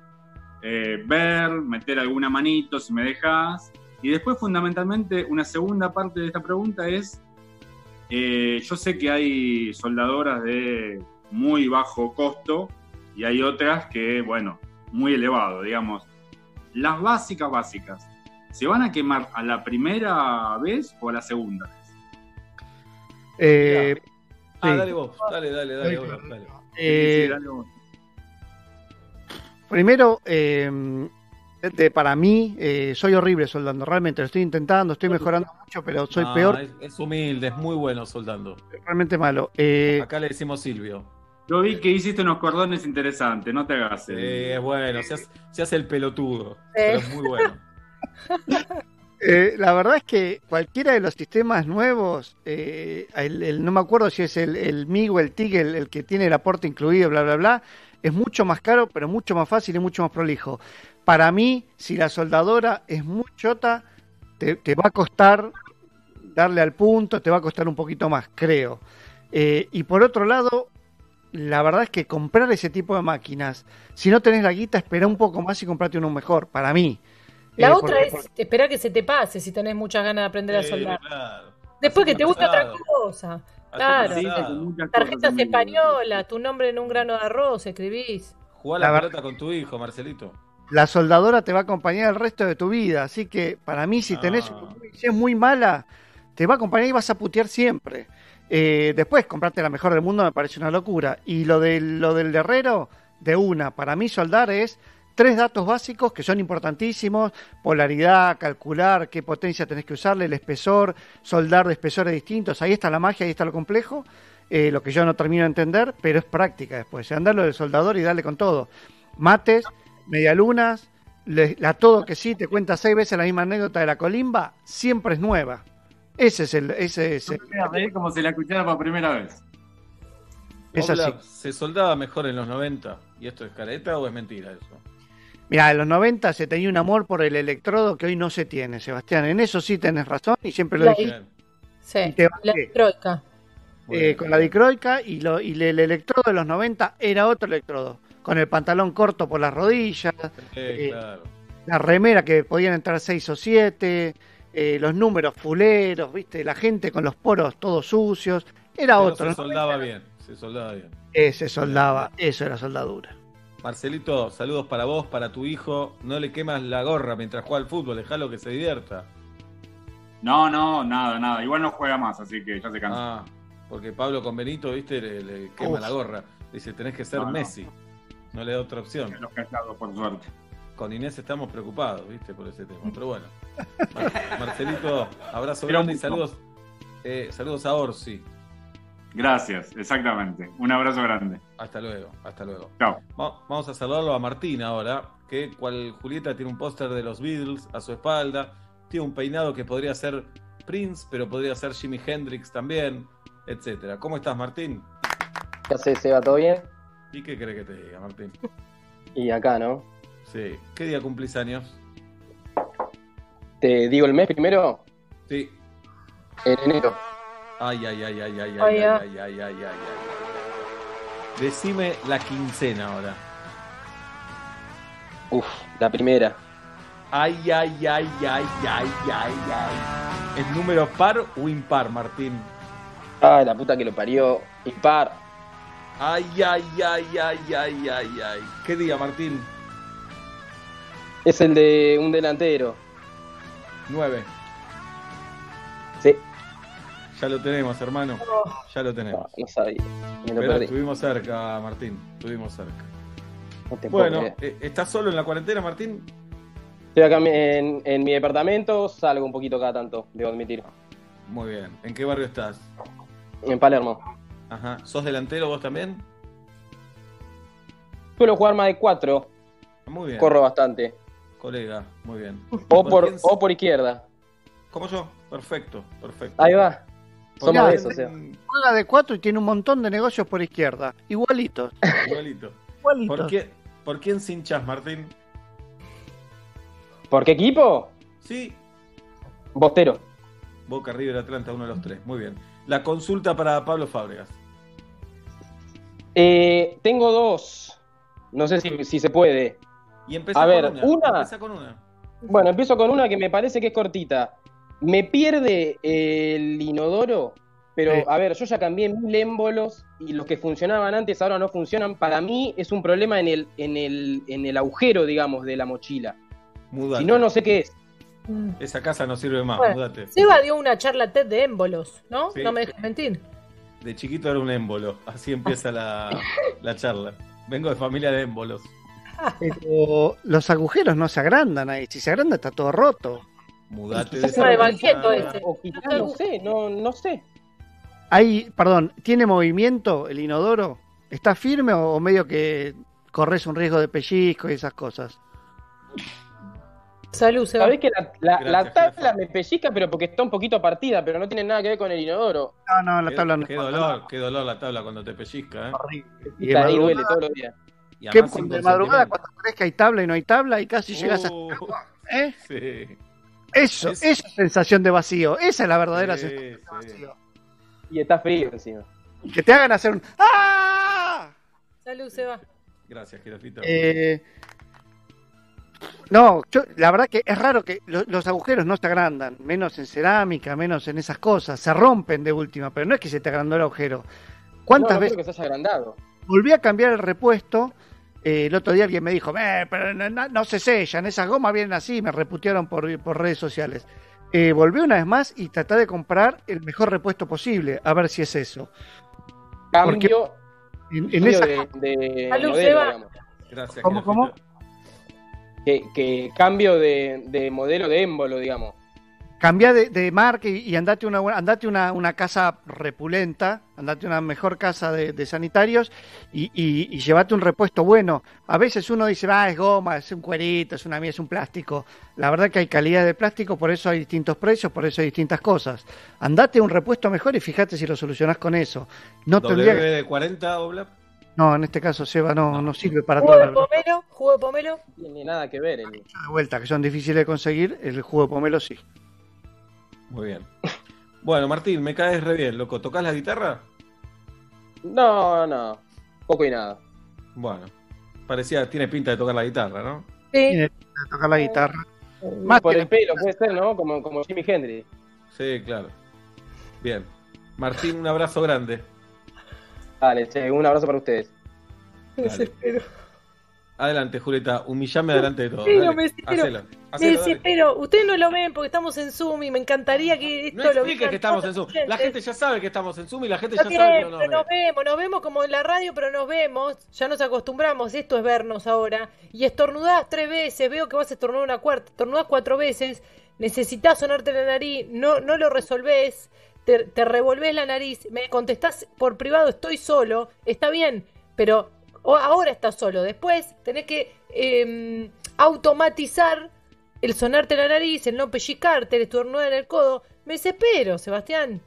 eh, ver, meter alguna manito si me dejas. Y después, fundamentalmente, una segunda parte de esta pregunta es: eh, yo sé que hay soldadoras de muy bajo costo y hay otras que, bueno, muy elevado, digamos. Las básicas, básicas, ¿se van a quemar a la primera vez o a la segunda vez? Eh, Ah, dale vos, dale, dale, dale, Obla, dale. Eh, Sí, dale vos. Primero, eh, de- para mí, eh, soy horrible soldando. Realmente lo estoy intentando, estoy mejorando mucho, pero soy No, peor, Es, es humilde, es muy bueno soldando. realmente malo. Eh, Acá le decimos Silvio. Yo vi que hiciste unos cordones interesantes, no te hagas. Sí, es bueno, se hace, se hace el pelotudo. Pero es muy bueno. Eh, la verdad es que cualquiera de los sistemas nuevos, eh, el, el- no me acuerdo si es el, el MIG o el TIG el, que tiene el aporte incluido, bla, bla, bla, es mucho más caro, pero mucho más fácil y mucho más prolijo. Para mí, si la soldadora es muy chota, te, te va a costar darle al punto, te va a costar un poquito más, creo. Eh, y por otro lado, la verdad es que comprar ese tipo de máquinas, si no tenés la guita, espera un poco más y comprate uno mejor, para mí. La Eh, otra porque- es esperar que se te pase si tenés muchas ganas de aprender a Sí, soldar. claro. Después que te guste otra cosa. Claro. Tarjetas españolas, tu nombre en un grano de arroz, escribís. Jugá La la, pelota con tu hijo, Marcelito. La soldadora te va a acompañar el resto de tu vida, así que para mí si tenés, Ah. si es muy mala, te va a acompañar y vas a putear siempre. Eh, después, comprarte la mejor del mundo me parece una locura. Y lo del, lo del herrero, de una, para mí soldar es tres datos básicos que son importantísimos, polaridad, calcular qué potencia tenés que usarle, el espesor, soldar de espesores distintos, ahí está la magia, ahí está lo complejo, eh, lo que yo no termino de entender, pero es práctica después, andalo del soldador y dale con todo. Mates, medialunas, le- la todo que sí, te cuenta seis veces la misma anécdota de la colimba, siempre es nueva. Ese es el, ese es el- como si la escuchara por primera vez. Es así. ¿Se soldaba mejor en los 90? ¿Y esto es careta o es mentira eso? Mira, en los 90 se tenía un amor por el electrodo que hoy no se tiene, Sebastián. En eso sí tenés razón y siempre lo La- dije. Sí, te la troika. Eh, con la dicroica y, lo, y el electrodo de los 90 era otro electrodo. Con el pantalón corto por las rodillas, Eh, eh, claro. la remera que podían entrar 6 o 7, eh, los números fuleros, ¿viste? La gente con los poros todos sucios. Era Pero otro. se ¿no? soldaba bien, se soldaba bien. Ese soldaba, eso era soldadura. Marcelito, saludos para vos, para tu hijo. No le quemas la gorra mientras juega al fútbol, dejalo que se divierta. No, no, nada, nada. Igual no juega más, así que ya se cansó. Ah, porque Pablo con Benito, viste, le, le quema Uf. la gorra. Dice, tenés que ser No. Messi. No le da otra opción. Los callados, por suerte. Con Inés estamos preocupados, viste, por ese tema. Pero bueno. Mar- Marcelito, abrazo Pero grande y saludos. eh, saludos a Orsi. Gracias, exactamente. Un abrazo grande. Hasta luego, hasta luego. Chao. Va- Vamos a saludarlo a Martín ahora, que cual Julieta tiene un póster de los Beatles a su espalda, tiene un peinado que podría ser Prince, pero podría ser Jimi Hendrix también, etcétera. ¿Cómo estás, Martín? ¿Qué haces, Seba? ¿Todo bien? ¿Y qué crees que te diga, Martín? Y acá, ¿no? Sí. ¿Qué día cumplís años? ¿Te digo el mes primero? Sí. En enero. Ay, ay, ay, ay, ay, ay, Ay, ay, ah. ay, ay, ay, ay, ay. Decime la quincena ahora. Uf, la primera. Ay, ay, ay, ay, ay, ay, ay. ¿Es número par o impar, Martín? Ay, la puta que lo parió. Impar. Ay, ay, ay, ay, ay, ay, ay. ¿Qué día, Martín? Es el de un delantero. 9. Ya lo tenemos, hermano. Ya lo tenemos. No sabía. Me lo Pero perdí. estuvimos cerca, Martín. Estuvimos cerca. No te puedo Bueno, eh, ¿estás solo en la cuarentena, Martín? Estoy acá en, en mi departamento, salgo un poquito cada tanto, debo admitir. Muy bien. ¿En qué barrio estás? En Palermo. Ajá. ¿Sos delantero vos también? Suelo jugar más de cuatro. Muy bien. Corro bastante. Colega, muy bien. O por, o por izquierda. Como yo. Perfecto, perfecto. Ahí va. Somos de esos, Seba. Juega de cuatro y tiene un montón de negocios por izquierda. Igualitos. Igualito. Igualitos. ¿Por, qué, ¿Por quién cinchas, Martín? ¿Por qué equipo? Sí. Bostero. Boca River Atlanta, uno de los tres. Muy bien. La consulta para Pablo Fábregas. Eh, tengo dos. No sé si, si se puede. Y A ver, con una. una. Con una. Bueno, empiezo con una que me parece que es cortita. Me pierde el inodoro, pero Sí. a ver, yo ya cambié mil émbolos y los que funcionaban antes ahora no funcionan. Para mí es un problema en el, en el, en el agujero, digamos, de la mochila. Mudate. Si no, no sé qué es. Esa casa no sirve más, Bueno, mudate. Seba dio una charla TED de émbolos, ¿no? Sí. No me dejes mentir. De chiquito era un émbolo. Así empieza la, la charla. Vengo de familia de émbolos. Pero los agujeros no se agrandan ahí. Si se agranda está todo roto. Mudate Quizás esa de casa. Valquieto ese. O quizás no sé, no, no sé. Ahí, perdón, ¿tiene movimiento el inodoro? ¿Está firme o, o medio que corres un riesgo de pellizco y esas cosas? Salud, Seba. Sabés que la, la- Gracias, la tabla me pellizca, pero porque está un poquito partida, pero no tiene nada que ver con el inodoro. No, no, la Qué, tabla no. qué dolor, qué dolor la tabla cuando te pellizca, ¿eh? Y de ahí duele todos los días. ¿qué- de madrugada cuando crees que hay tabla y no hay tabla y casi llegas a... Uh, ¿Eh? sí. Eso, es- esa sensación de vacío. Esa es la verdadera Sí, sensación de vacío. Y está frío encima. Que te hagan hacer un... ¡Ah! Salud, Seba. Gracias, Girafita. Eh, No, yo, la verdad que es raro que lo- los agujeros no se agrandan, menos en cerámica, menos en esas cosas. Se rompen de última, pero no es que se te agrandó el agujero. ¿Cuántas no, no veces creo que se haya agrandado. volví a cambiar el repuesto? Eh, el otro día alguien me dijo, "Eh, pero no, no- no se sellan, esas gomas vienen así, me reputearon por, por redes sociales. Eh, volví una vez más y traté de comprar el mejor repuesto posible, a ver si es eso. Porque Cambio, en, en cambio esa... de, de Salud, modelo, Seba. digamos. Gracias. ¿Cómo, cómo? Que, que cambio de, de modelo de émbolo, digamos. Cambia de, de marca y, y andate una buena- andate una, una casa repulenta, andate una mejor casa de, de sanitarios y, y, y llevate un repuesto bueno. A veces uno dice, ah, es goma, es un cuerito, es una mía, es un plástico. La verdad que hay calidad de plástico, por eso hay distintos precios, por eso hay distintas cosas. Andate un repuesto mejor y fíjate si lo solucionás con eso. No tendría que- de 40 Oblap. No, en este caso, Seba, no, no sirve para ¿Jugo todo. de pomelo? ¿Jugo de pomelo? No tiene nada que ver. el- De vuelta, que son difíciles de conseguir, el jugo de pomelo sí. Muy bien. Bueno, Martín, me caes re bien, loco. ¿Tocás la guitarra? No, no. Poco y nada. Bueno, parecía, tiene pinta de tocar la guitarra, ¿no? Tiene pinta de tocar la guitarra. Más Por el pelo, puede ser, ¿no? Como, como Jimi Hendrix. Sí, claro. Bien. Martín, un abrazo grande. Dale, che, un abrazo para ustedes. Desespero. Adelante, Julieta, humillame adelante de todo. Sí, no, me hacelo, Hacelo, dale. desespero. Ustedes no lo ven porque estamos en Zoom y me encantaría que esto No lo que estamos en Zoom. La gente ya sabe que estamos en Zoom y la gente ya sabe que no nos pero nos vemos, nos vemos como en la radio, pero nos vemos. Ya nos acostumbramos, esto es vernos ahora. Y estornudás tres veces, veo que vas a estornudar una cuarta, estornudás cuatro veces, necesitas sonarte la nariz, no, no lo resolvés, te, te revolvés la nariz, me contestás por privado, estoy solo, está bien, pero ahora estás solo, después tenés que em, automatizar el sonarte la nariz, el no pellizcarte, el estornudar en el codo. Me desespero, Sebastián.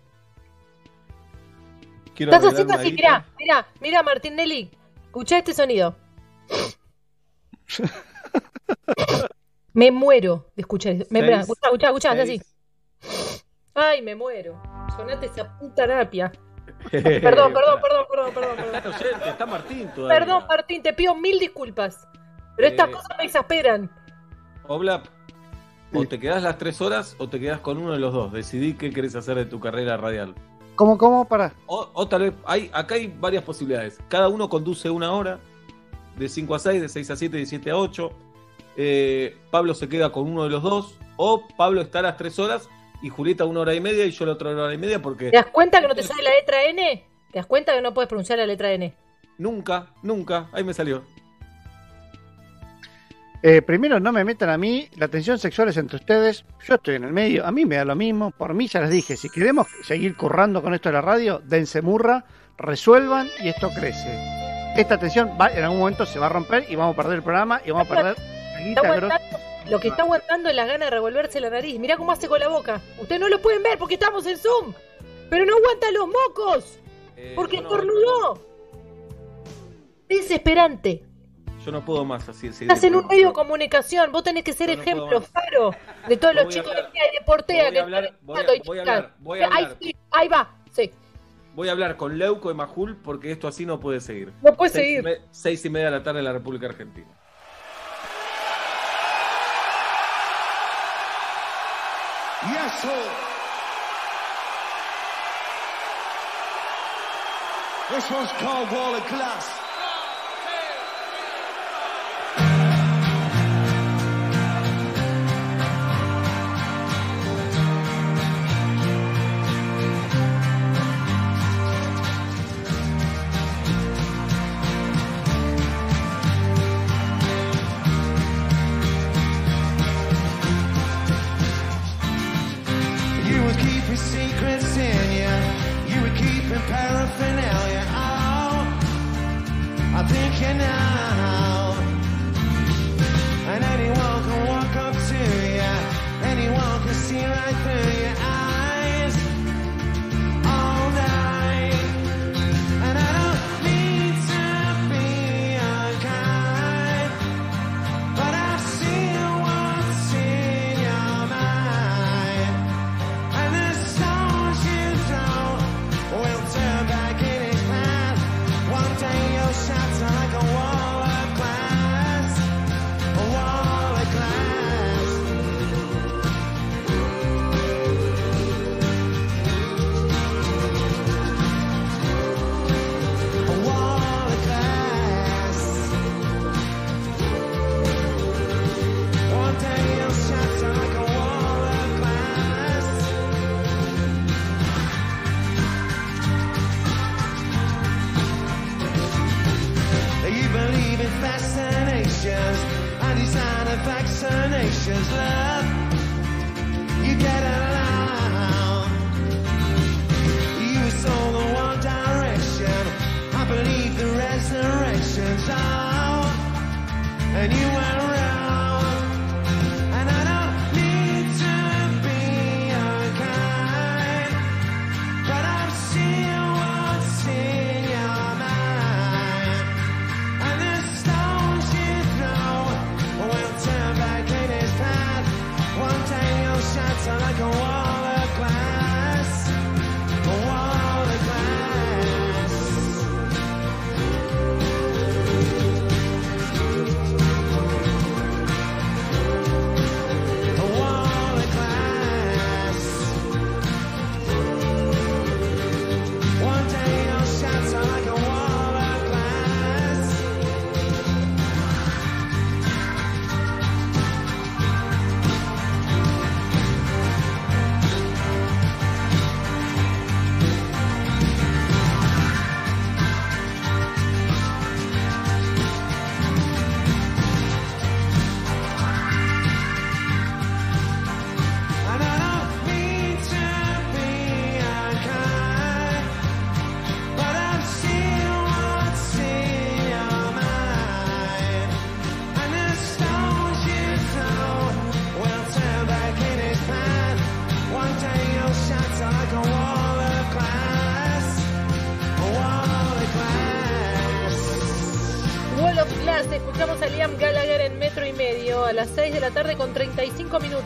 Quiero Estás haciendo así, mirá, mirá, mirá, Martín Nelly. Escuchá este sonido. Me muero de escuchar eso. Me, Seis, escuchá, escuchá, escuchá, hace así. Ay, me muero. Sonate esa puta terapia. Perdón, perdón, perdón, perdón, perdón, Está perdón. oyente, está Martín todavía. Perdón, Martín, te pido mil disculpas. Pero estas Eh. cosas me exasperan. Oblap, o te quedás las tres horas o te quedás con uno de los dos. Decidí qué querés hacer de tu carrera radial. ¿Cómo, cómo? Para. O, o tal vez, hay, acá hay varias posibilidades. Cada uno conduce una hora, de 5 a 6, de 6 a 7, de 7 a 8. Eh, Pablo se queda con uno de los dos. O Pablo está a las tres horas y Julieta una hora y media y yo la otra hora y media porque ¿Te das cuenta que no te sale la letra N? ¿Te das cuenta que no puedes pronunciar la letra N? nunca, nunca, ahí me salió. Eh, primero, no me metan a mí, la tensión sexual es entre ustedes, yo estoy en el medio, a mí me da lo mismo, por mí ya les dije, si queremos seguir currando con esto de la radio, dense murra, resuelvan y esto crece. Esta tensión va, en algún momento se va a romper y vamos a perder el programa y vamos a perder la lo que está aguantando es la gana de revolverse la nariz. Mirá cómo hace con la boca. Ustedes no lo pueden ver porque estamos en Zoom. Pero no aguanta los mocos. Eh, Porque yo no- estornudó. Desesperante. Yo no puedo más así. así Estás en un medio de comunicación. Vos tenés que ser no ejemplo, faro de todos los chicos hablar- de y Portea voy a que hablar- están voy a- y voy a chicas. hablar, voy a Ahí hablar. ahí va. Sí. Voy a hablar con Leuco y Majul porque esto así no puede seguir. No puede Seis seguir. y me- seis y media de la tarde en la República Argentina. Yes, sir. This one's called Wall of Glass.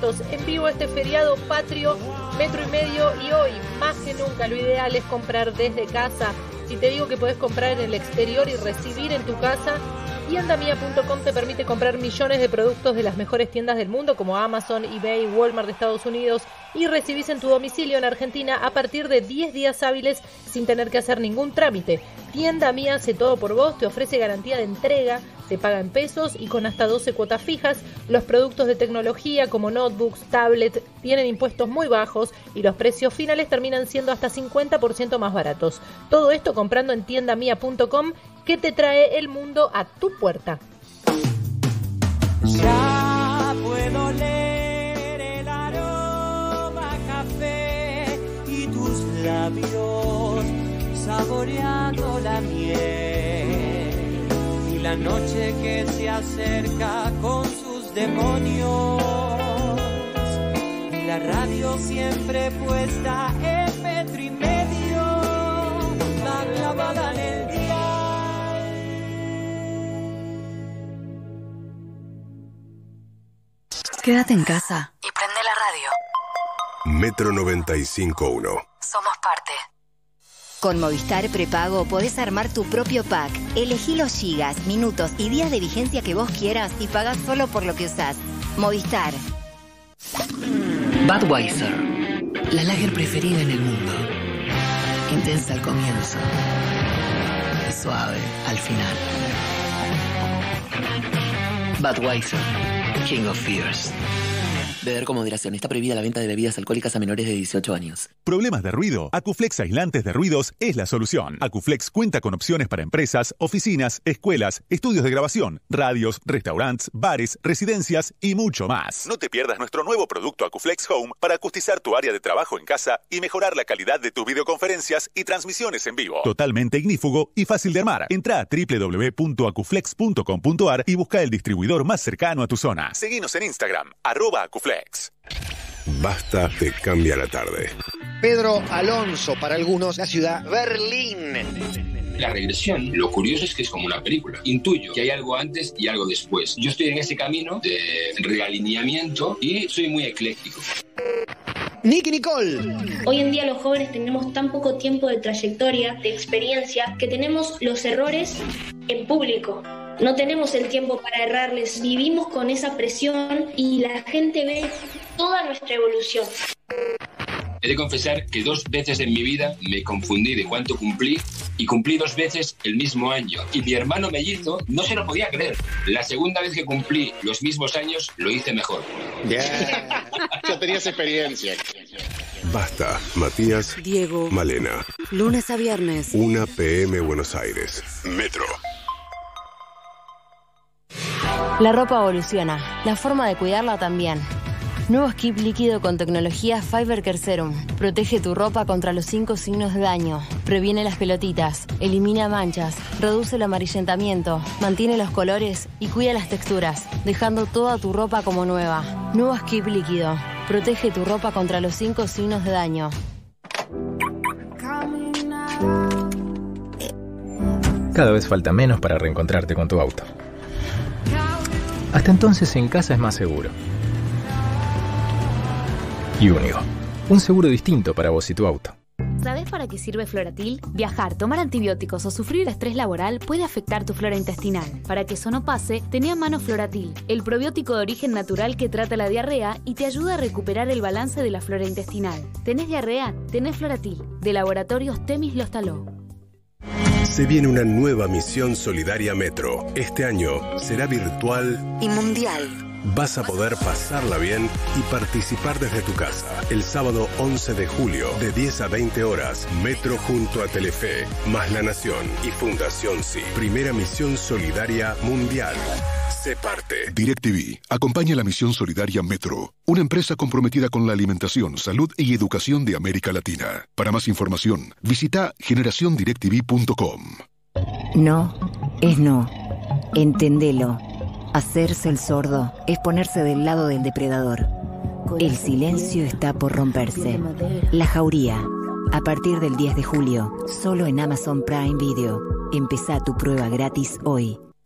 En vivo este feriado patrio, metro y medio. Y hoy, más que nunca, lo ideal es comprar desde casa. Si te digo que puedes comprar en el exterior y recibir en tu casa, Tiendamia.com te permite comprar millones de productos de las mejores tiendas del mundo como Amazon, eBay, Walmart de Estados Unidos y recibís en tu domicilio en Argentina a partir de 10 días hábiles sin tener que hacer ningún trámite. Tienda Mía hace todo por vos, te ofrece garantía de entrega, se paga en pesos y con hasta 12 cuotas fijas. Los productos de tecnología como notebooks, tablets tienen impuestos muy bajos y los precios finales terminan siendo hasta 50% más baratos. Todo esto comprando en tiendamia.com que te trae el mundo a tu puerta. Ya puedo leer el aroma café y tus labios saboreando la miel la noche que se acerca con sus demonios y la radio siempre puesta en metro y medio la clavada en el día Quédate en casa y prende la radio. Metro 95.1. Somos parte. Con Movistar Prepago podés armar tu propio pack. Elegí los gigas, minutos y días de vigencia que vos quieras y pagás solo por lo que usás. Movistar. Budweiser, la lager preferida en el mundo. Intensa al comienzo, suave al final. Budweiser, King of Fears. Beber con moderación. Está prohibida la venta de bebidas alcohólicas a menores de 18 años. ¿Problemas de ruido? Acuflex Aislantes de Ruidos es la solución. Acuflex cuenta con opciones para empresas, oficinas, escuelas, estudios de grabación, radios, restaurantes, bares, residencias y mucho más. No te pierdas nuestro nuevo producto Acuflex Home para acustizar tu área de trabajo en casa y mejorar la calidad de tus videoconferencias y transmisiones en vivo. Totalmente ignífugo y fácil de armar. Entra a www.acuflex.com.ar y busca el distribuidor más cercano a tu zona. Seguinos en Instagram, arroba Acuflex. Basta te cambia la tarde. Pedro Alonso, para algunos, la ciudad Berlín. La regresión, lo curioso es que es como una película. Intuyo que hay algo antes y algo después. Yo estoy en ese camino de realineamiento y soy muy ecléctico. Nicky Nicole. Hoy en día los jóvenes tenemos tan poco tiempo de trayectoria, de experiencia, que tenemos los errores en público. No tenemos el tiempo para errarles, vivimos con esa presión y la gente ve toda nuestra evolución. He de confesar que dos veces en mi vida me confundí de cuánto cumplí y cumplí dos veces el mismo año. Y mi hermano mellizo no se lo podía creer. La segunda vez que cumplí los mismos años lo hice mejor. Bien. Ya tenías experiencia. Basta, Matías, Diego. Malena. Lunes a viernes. 1 PM Buenos Aires. Metro. La ropa evoluciona, la forma de cuidarla también. Nuevo skip líquido con tecnología Fiber Care Serum. Protege tu ropa contra los cinco signos de daño. Previene las pelotitas, elimina manchas, reduce el amarillentamiento, mantiene los colores y cuida las texturas, dejando toda tu ropa como nueva. Nuevo skip líquido. Protege tu ropa contra los cinco signos de daño. Cada vez falta menos para reencontrarte con tu auto. Hasta entonces en casa es más seguro. Y único. Un seguro distinto para vos y tu auto. ¿Sabes para qué sirve Floratil? Viajar, tomar antibióticos o sufrir estrés laboral puede afectar tu flora intestinal. Para que eso no pase, tenía a mano Floratil, el probiótico de origen natural que trata la diarrea y te ayuda a recuperar el balance de la flora intestinal. ¿Tenés diarrea? Tenés Floratil, de Laboratorios Temis Lostaló. Se viene una nueva misión solidaria Metro. Este año será virtual Y mundial. Vas a poder pasarla bien y participar desde tu casa. El sábado 11 de julio, de 10 a 20 horas, Metro junto a Telefe, más La Nación y Fundación Sí. Primera misión solidaria mundial. Sé parte. DirecTV acompaña la misión solidaria Metro, una empresa comprometida con la alimentación, salud y educación de América Latina. Para más información, visita generaciondirectv.com. No es no. Entendelo. Hacerse el sordo es ponerse del lado del depredador. El silencio está por romperse. La jauría. A partir del 10 de julio, solo en Amazon Prime Video. Empezá tu prueba gratis hoy.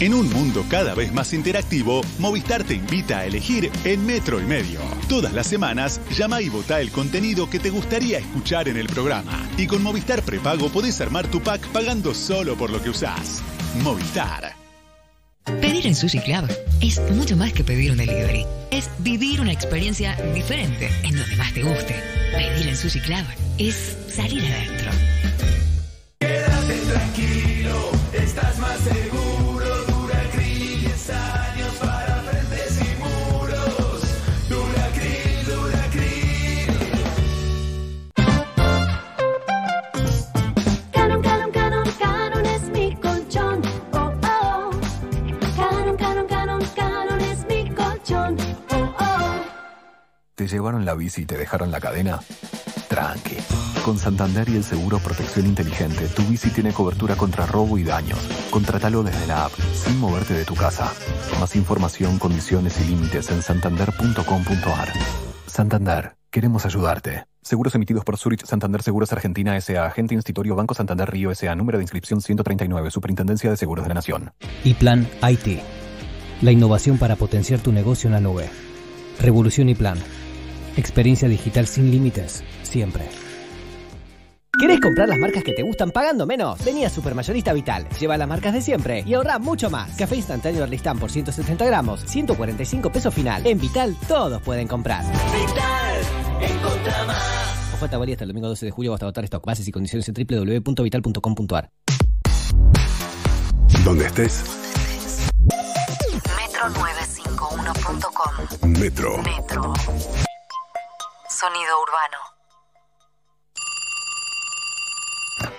En un mundo cada vez más interactivo, Movistar te invita a elegir en Metro y Medio. Todas las semanas, llama y vota el contenido que te gustaría escuchar en el programa. Y con Movistar Prepago podés armar tu pack pagando solo por lo que usás. Movistar. Pedir en Sushi Club es mucho más que pedir un delivery. Es vivir una experiencia diferente en donde más te guste. Pedir en Sushi Club es salir adentro. Quédate tranquilo, estás más seguro. ¿Te llevaron la bici y te dejaron la cadena? Tranqui. Con Santander y el seguro Protección Inteligente, tu bici tiene cobertura contra robo y daños. Contratalo desde la app, sin moverte de tu casa. Más información, condiciones y límites en santander.com.ar. Santander, queremos ayudarte. Seguros emitidos por Zurich Santander Seguros Argentina S.A. Agente Institutorio Banco Santander Río S.A. Número de inscripción 139. Superintendencia de Seguros de la Nación. Y Plan IT. La innovación para potenciar tu negocio en la nube. Revolución y Plan. Experiencia digital sin límites, siempre. ¿Querés comprar las marcas que te gustan pagando menos? Vení a Supermayorista Vital. Lleva las marcas de siempre y ahorra mucho más. Café instantáneo Arlistán por 170 gramos, 145 pesos final. En Vital todos pueden comprar. Vital, encontra más. Oferta válida hasta el domingo 12 de julio hasta votar stock. Bases y condiciones en www.vital.com.ar. Donde estés, Metro951.com. Metro. Metro. Sonido urbano.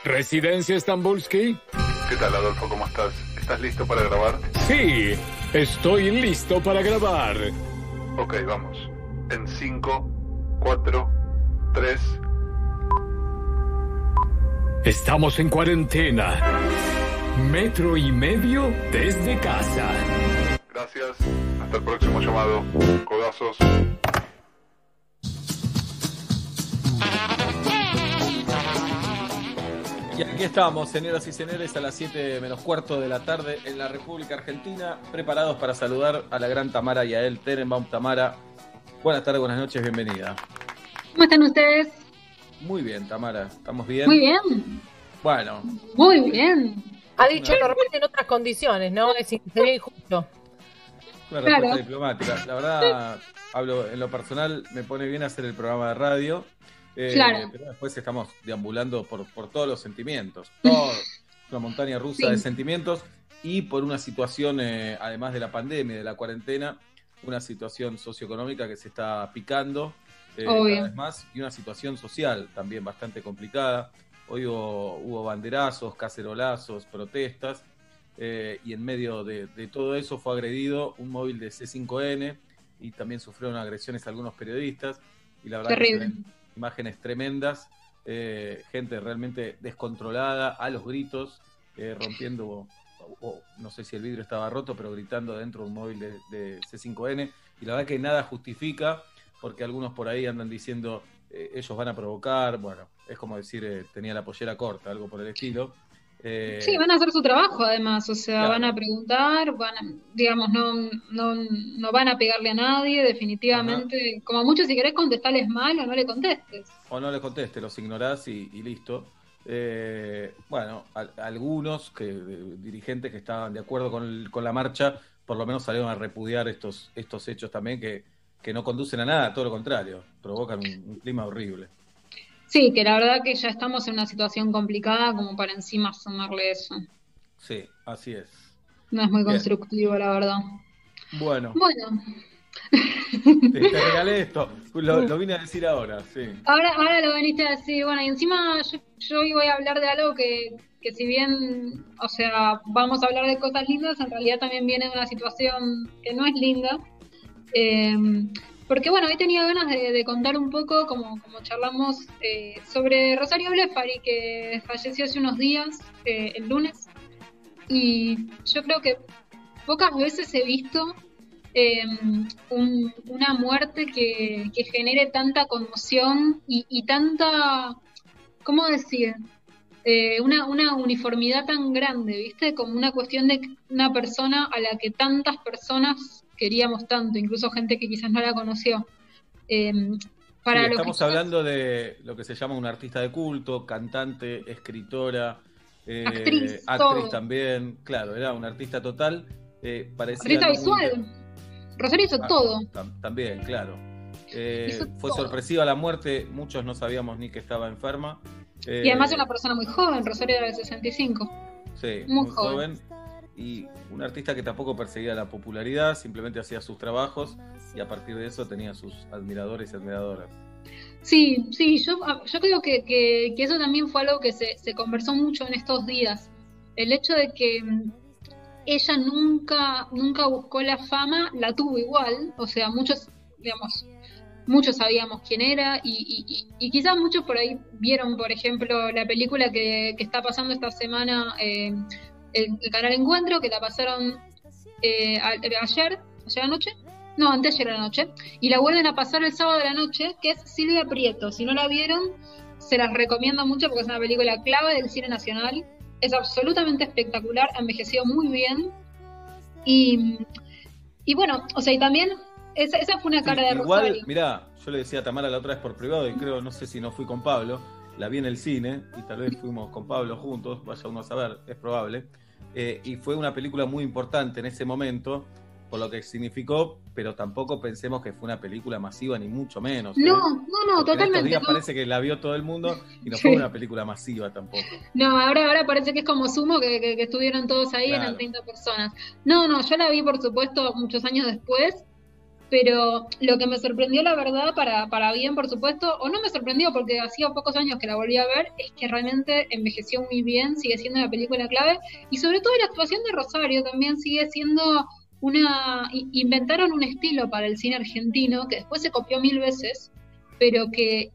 ¿Residencia Stambulski? ¿Qué tal, Adolfo? ¿Cómo estás? ¿Estás listo para grabar? Sí, estoy listo para grabar. Ok, vamos. En 5, 4, 3. Estamos en cuarentena. Metro y medio desde casa. Gracias. Hasta el próximo llamado. Codazos. Y aquí estamos, señoras y señores, a las 7 menos cuarto de la tarde en la República Argentina, preparados para saludar a la gran Tamara y a él, Tenenbaum Tamara. Buenas tardes, buenas noches, bienvenida. ¿Cómo están ustedes? Muy bien, Tamara, ¿estamos bien? Muy bien, Bueno, muy bien. Ha dicho normalmente en otras condiciones, ¿no? Es sería injusto. una Claro. respuesta diplomática. La verdad, hablo en lo personal, me pone bien hacer el programa de radio. Eh, Claro. Pero después estamos deambulando por, por todos los sentimientos. Todo, una montaña rusa Sí. de sentimientos y por una situación, eh, además de la pandemia, de la cuarentena, una situación socioeconómica que se está picando eh, cada vez más y una situación social también bastante complicada. Hoy hubo, hubo banderazos, cacerolazos, protestas eh, y en medio de, de todo eso fue agredido un móvil de C5N y también sufrieron agresiones algunos periodistas y la verdad Terrible. Imágenes tremendas, eh, gente realmente descontrolada, a los gritos, eh, rompiendo, o- no sé si el vidrio estaba roto, pero gritando dentro de un móvil de, de C5N y la verdad que nada justifica porque algunos por ahí andan diciendo eh, ellos van a provocar, bueno, es como decir eh, tenía la pollera corta, algo por el estilo. Eh, Sí, van a hacer su trabajo además, o sea, Claro. van a preguntar, van a, digamos, no, no, no van a pegarle a nadie, definitivamente. Como mucho, si querés contestarles mal o no le contestes. o no les conteste, los ignorás y, y listo. Eh, bueno, al- algunos que, dirigentes que estaban de acuerdo con, el- con la marcha, por lo menos salieron a repudiar estos, estos hechos también que, que no conducen a nada, todo lo contrario, provocan un, un clima horrible. Sí, que la verdad que ya estamos en una situación complicada como para encima sumarle eso. Sí, así es. No es muy Bien. constructivo, la verdad. Bueno, Bueno, te, te regalé esto, lo, lo vine a decir ahora, sí. ahora, ahora lo veniste a decir, bueno, y encima yo, yo hoy voy a hablar de algo que, que si bien, o sea, vamos a hablar de cosas lindas, en realidad también viene de una situación que no es linda. Eh, porque bueno, hoy tenía ganas de, contar un poco, como, como charlamos, eh, sobre Rosario Blefari, que falleció hace unos días, eh, el lunes, y yo creo que pocas veces he visto un- una muerte que, genere tanta conmoción y, tanta, ¿cómo decir? Eh, una uniformidad tan grande, ¿viste? Como una cuestión de una persona a la que tantas personas queríamos tanto, incluso gente que quizás no la conoció. Eh, para Sí, lo estamos que hablando de lo que se llama una artista de culto, cantante, escritora, eh, Actriz, actriz también. Claro, era una artista total. Eh, artista visual. Rosario hizo Ah, todo. tam- también, claro. Eh, fue todo. sorpresiva la muerte, muchos no sabíamos ni que estaba enferma. Eh, Y además una persona muy joven, Rosario era de 65. Sí, muy muy, joven. joven. Y un artista que tampoco perseguía la popularidad, simplemente hacía sus trabajos y a partir de eso tenía sus admiradores y admiradoras. Sí, sí, yo, yo creo que, que- eso también fue algo que se, se conversó mucho en estos días. El hecho de que mm, ella nunca, nunca buscó la fama, la tuvo igual. O sea, muchos, digamos, muchos sabíamos quién era y, y- y- y quizás muchos por ahí vieron, por ejemplo, la película que, que está pasando esta semana, eh, el, el canal Encuentro, que la pasaron eh, a- ayer, ayer anoche, no, antes de la noche, y la vuelven a pasar el sábado de la noche, que es Silvia Prieto. Si no la vieron, se las recomiendo mucho porque es una película clave del cine nacional. Es absolutamente espectacular, envejeció muy bien. Y, y bueno, o sea, y también esa, esa fue una cara de Igual, Rosario. mirá, yo le decía a Tamara la otra vez por privado y creo, no sé si no fui con Pablo, la vi en el cine y tal vez fuimos con Pablo juntos, vaya uno a saber, es probable. Eh, y fue una película muy importante en ese momento, por lo que significó, pero tampoco pensemos que fue una película masiva, ni mucho menos. ¿eh? No, no, no, Porque En estos totalmente. días no. parece que la vio todo el mundo y no Sí. fue una película masiva tampoco. No, ahora, ahora parece que es como sumo que, que- que estuvieron todos ahí, Claro. eran 30 personas. No, no, yo la vi por supuesto muchos años después, pero lo que me sorprendió la verdad, para, para bien por supuesto, o no me sorprendió porque hacía pocos años que la volví a ver, es que realmente envejeció muy bien, sigue siendo una película clave, y sobre todo la actuación de Rosario también sigue siendo una... Inventaron un estilo para el cine argentino que después se copió mil veces, pero que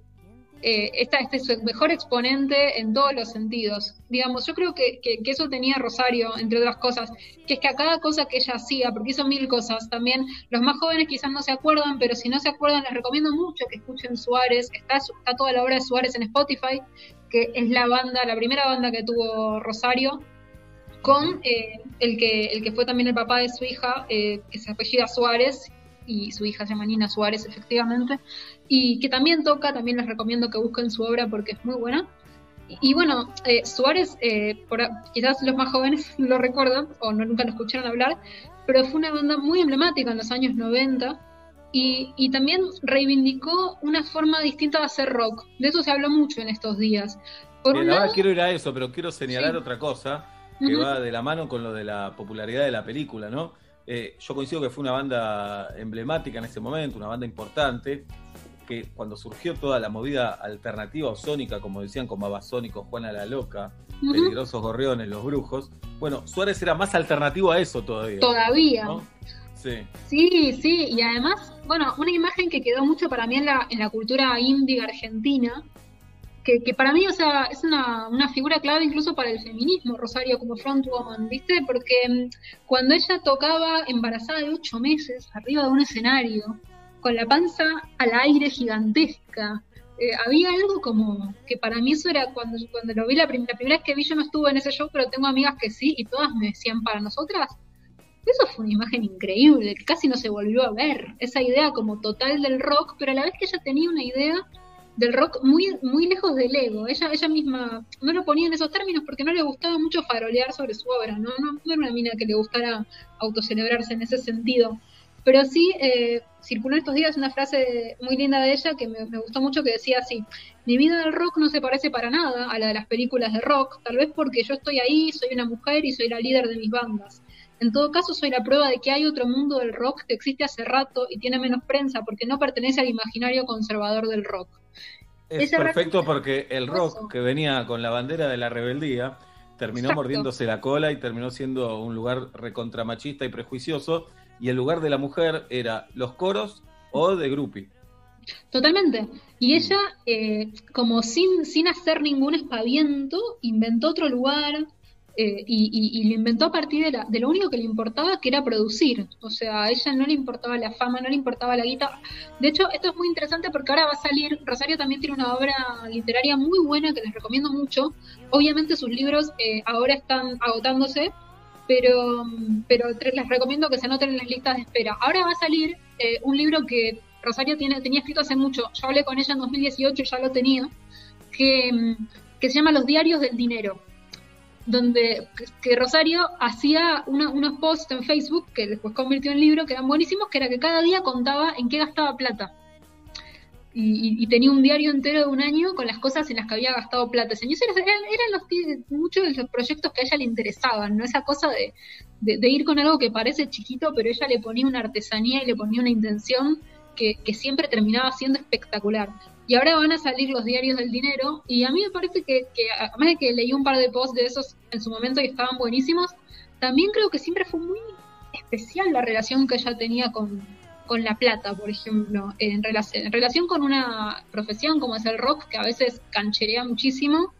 eh, esta, este es su mejor exponente en todos los sentidos. Digamos, yo creo que, que- eso tenía Rosario, entre otras cosas, que es que a cada cosa que ella hacía, porque hizo mil cosas, también los más jóvenes quizás no se acuerdan, pero si no se acuerdan, les recomiendo mucho que escuchen Suárez, está, está toda la obra de Suárez en Spotify, que es la banda, la primera banda que tuvo Rosario, con eh, el, que, el que fue también el papá de su hija, eh, que se apellida Suárez, y su hija se llama Nina Suárez, efectivamente, y que también toca, también les recomiendo que busquen su obra porque es muy buena. Y, y bueno, eh, Suárez, eh, por quizás los más jóvenes lo recuerdan o no, nunca lo escucharon hablar, pero fue una banda muy emblemática en los años 90 y, y también reivindicó una forma distinta de hacer rock. De eso se habló mucho en estos días. Por Bien, un ahora lado, quiero ir a eso, pero quiero señalar Sí. otra cosa que va de la mano con lo de la popularidad de la película, ¿no? Eh, yo coincido que fue una banda emblemática en ese momento, una banda importante, que cuando surgió toda la movida alternativa o sónica, como decían, con Babasónicos, Juana la Loca. Peligrosos Gorriones, Los Brujos, bueno, Suárez era más alternativo a eso todavía. todavía. ¿no? Sí. Sí, sí, y además, bueno, una imagen que quedó mucho para mí en la, en la cultura indie argentina, que, que para mí, o sea, es una, una figura clave incluso para el feminismo, Rosario, como frontwoman, ¿viste? Porque mm, cuando ella tocaba embarazada de ocho meses, arriba de un escenario, con la panza al aire gigantesca, eh, había algo como que para mí eso era cuando, cuando lo vi la, prim- la primera vez que vi, yo no estuve en ese show, pero tengo amigas que sí, y todas me decían, para nosotras, eso fue una imagen increíble, que casi no se volvió a ver. Esa idea como total del rock, pero a la vez que ella tenía una idea del rock muy, muy lejos del ego. Ella, ella misma no lo ponía en esos términos porque no le gustaba mucho farolear sobre su obra, ¿no? No, no era una mina que le gustara autocelebrarse en ese sentido. Pero sí eh, circuló estos días una frase muy linda de ella que me, me gustó mucho que decía así, mi vida del rock no se parece para nada a la de las películas de rock, tal vez porque yo estoy ahí, soy una mujer y soy la líder de mis bandas. En todo caso, soy la prueba de que hay otro mundo del rock que existe hace rato y tiene menos prensa porque no pertenece al imaginario conservador del rock. Es perfecto porque el rock que venía con la bandera de la rebeldía terminó Exacto. mordiéndose la cola y terminó siendo un lugar recontramachista y prejuicioso. Y el lugar de la mujer era los coros o de grupi. Totalmente. Y ella, eh, como sin, sin hacer ningún espaviento, inventó otro lugar eh, y, y- lo inventó a partir de, la- de lo único que le importaba, que era producir. O sea, a ella no le importaba la fama, no le importaba la guita. De hecho, esto es muy interesante porque ahora va a salir, Rosario también tiene una obra literaria muy buena que les recomiendo mucho. Obviamente sus libros eh, ahora están agotándose, pero, pero les recomiendo que se anoten en las listas de espera. Ahora va a salir eh, un libro que Rosario tiene, tenía escrito hace mucho, yo hablé con ella en 2018 y ya lo tenía, que, que se llama Los Diarios del Dinero, donde que- Rosario hacía una- unos posts en Facebook que después convirtió en libro, que eran buenísimos, que era que cada día contaba en qué gastaba plata. Y, y- y tenía un diario entero de un año con las cosas en las que había gastado plata. Señores, eran, eran los, muchos de los proyectos que a ella le interesaban, ¿no? Esa cosa de ir con algo que parece chiquito, pero ella le ponía una artesanía y le ponía una intención que, que siempre terminaba siendo espectacular. Y ahora van a salir los diarios del dinero, y a mí me parece que, que además de que leí un par de posts de esos en su momento y estaban buenísimos, también creo que siempre fue muy especial la relación que ella tenía con, con la plata, por ejemplo, en, relación en relación con una profesión como es el rock, que a veces cancherea muchísimo,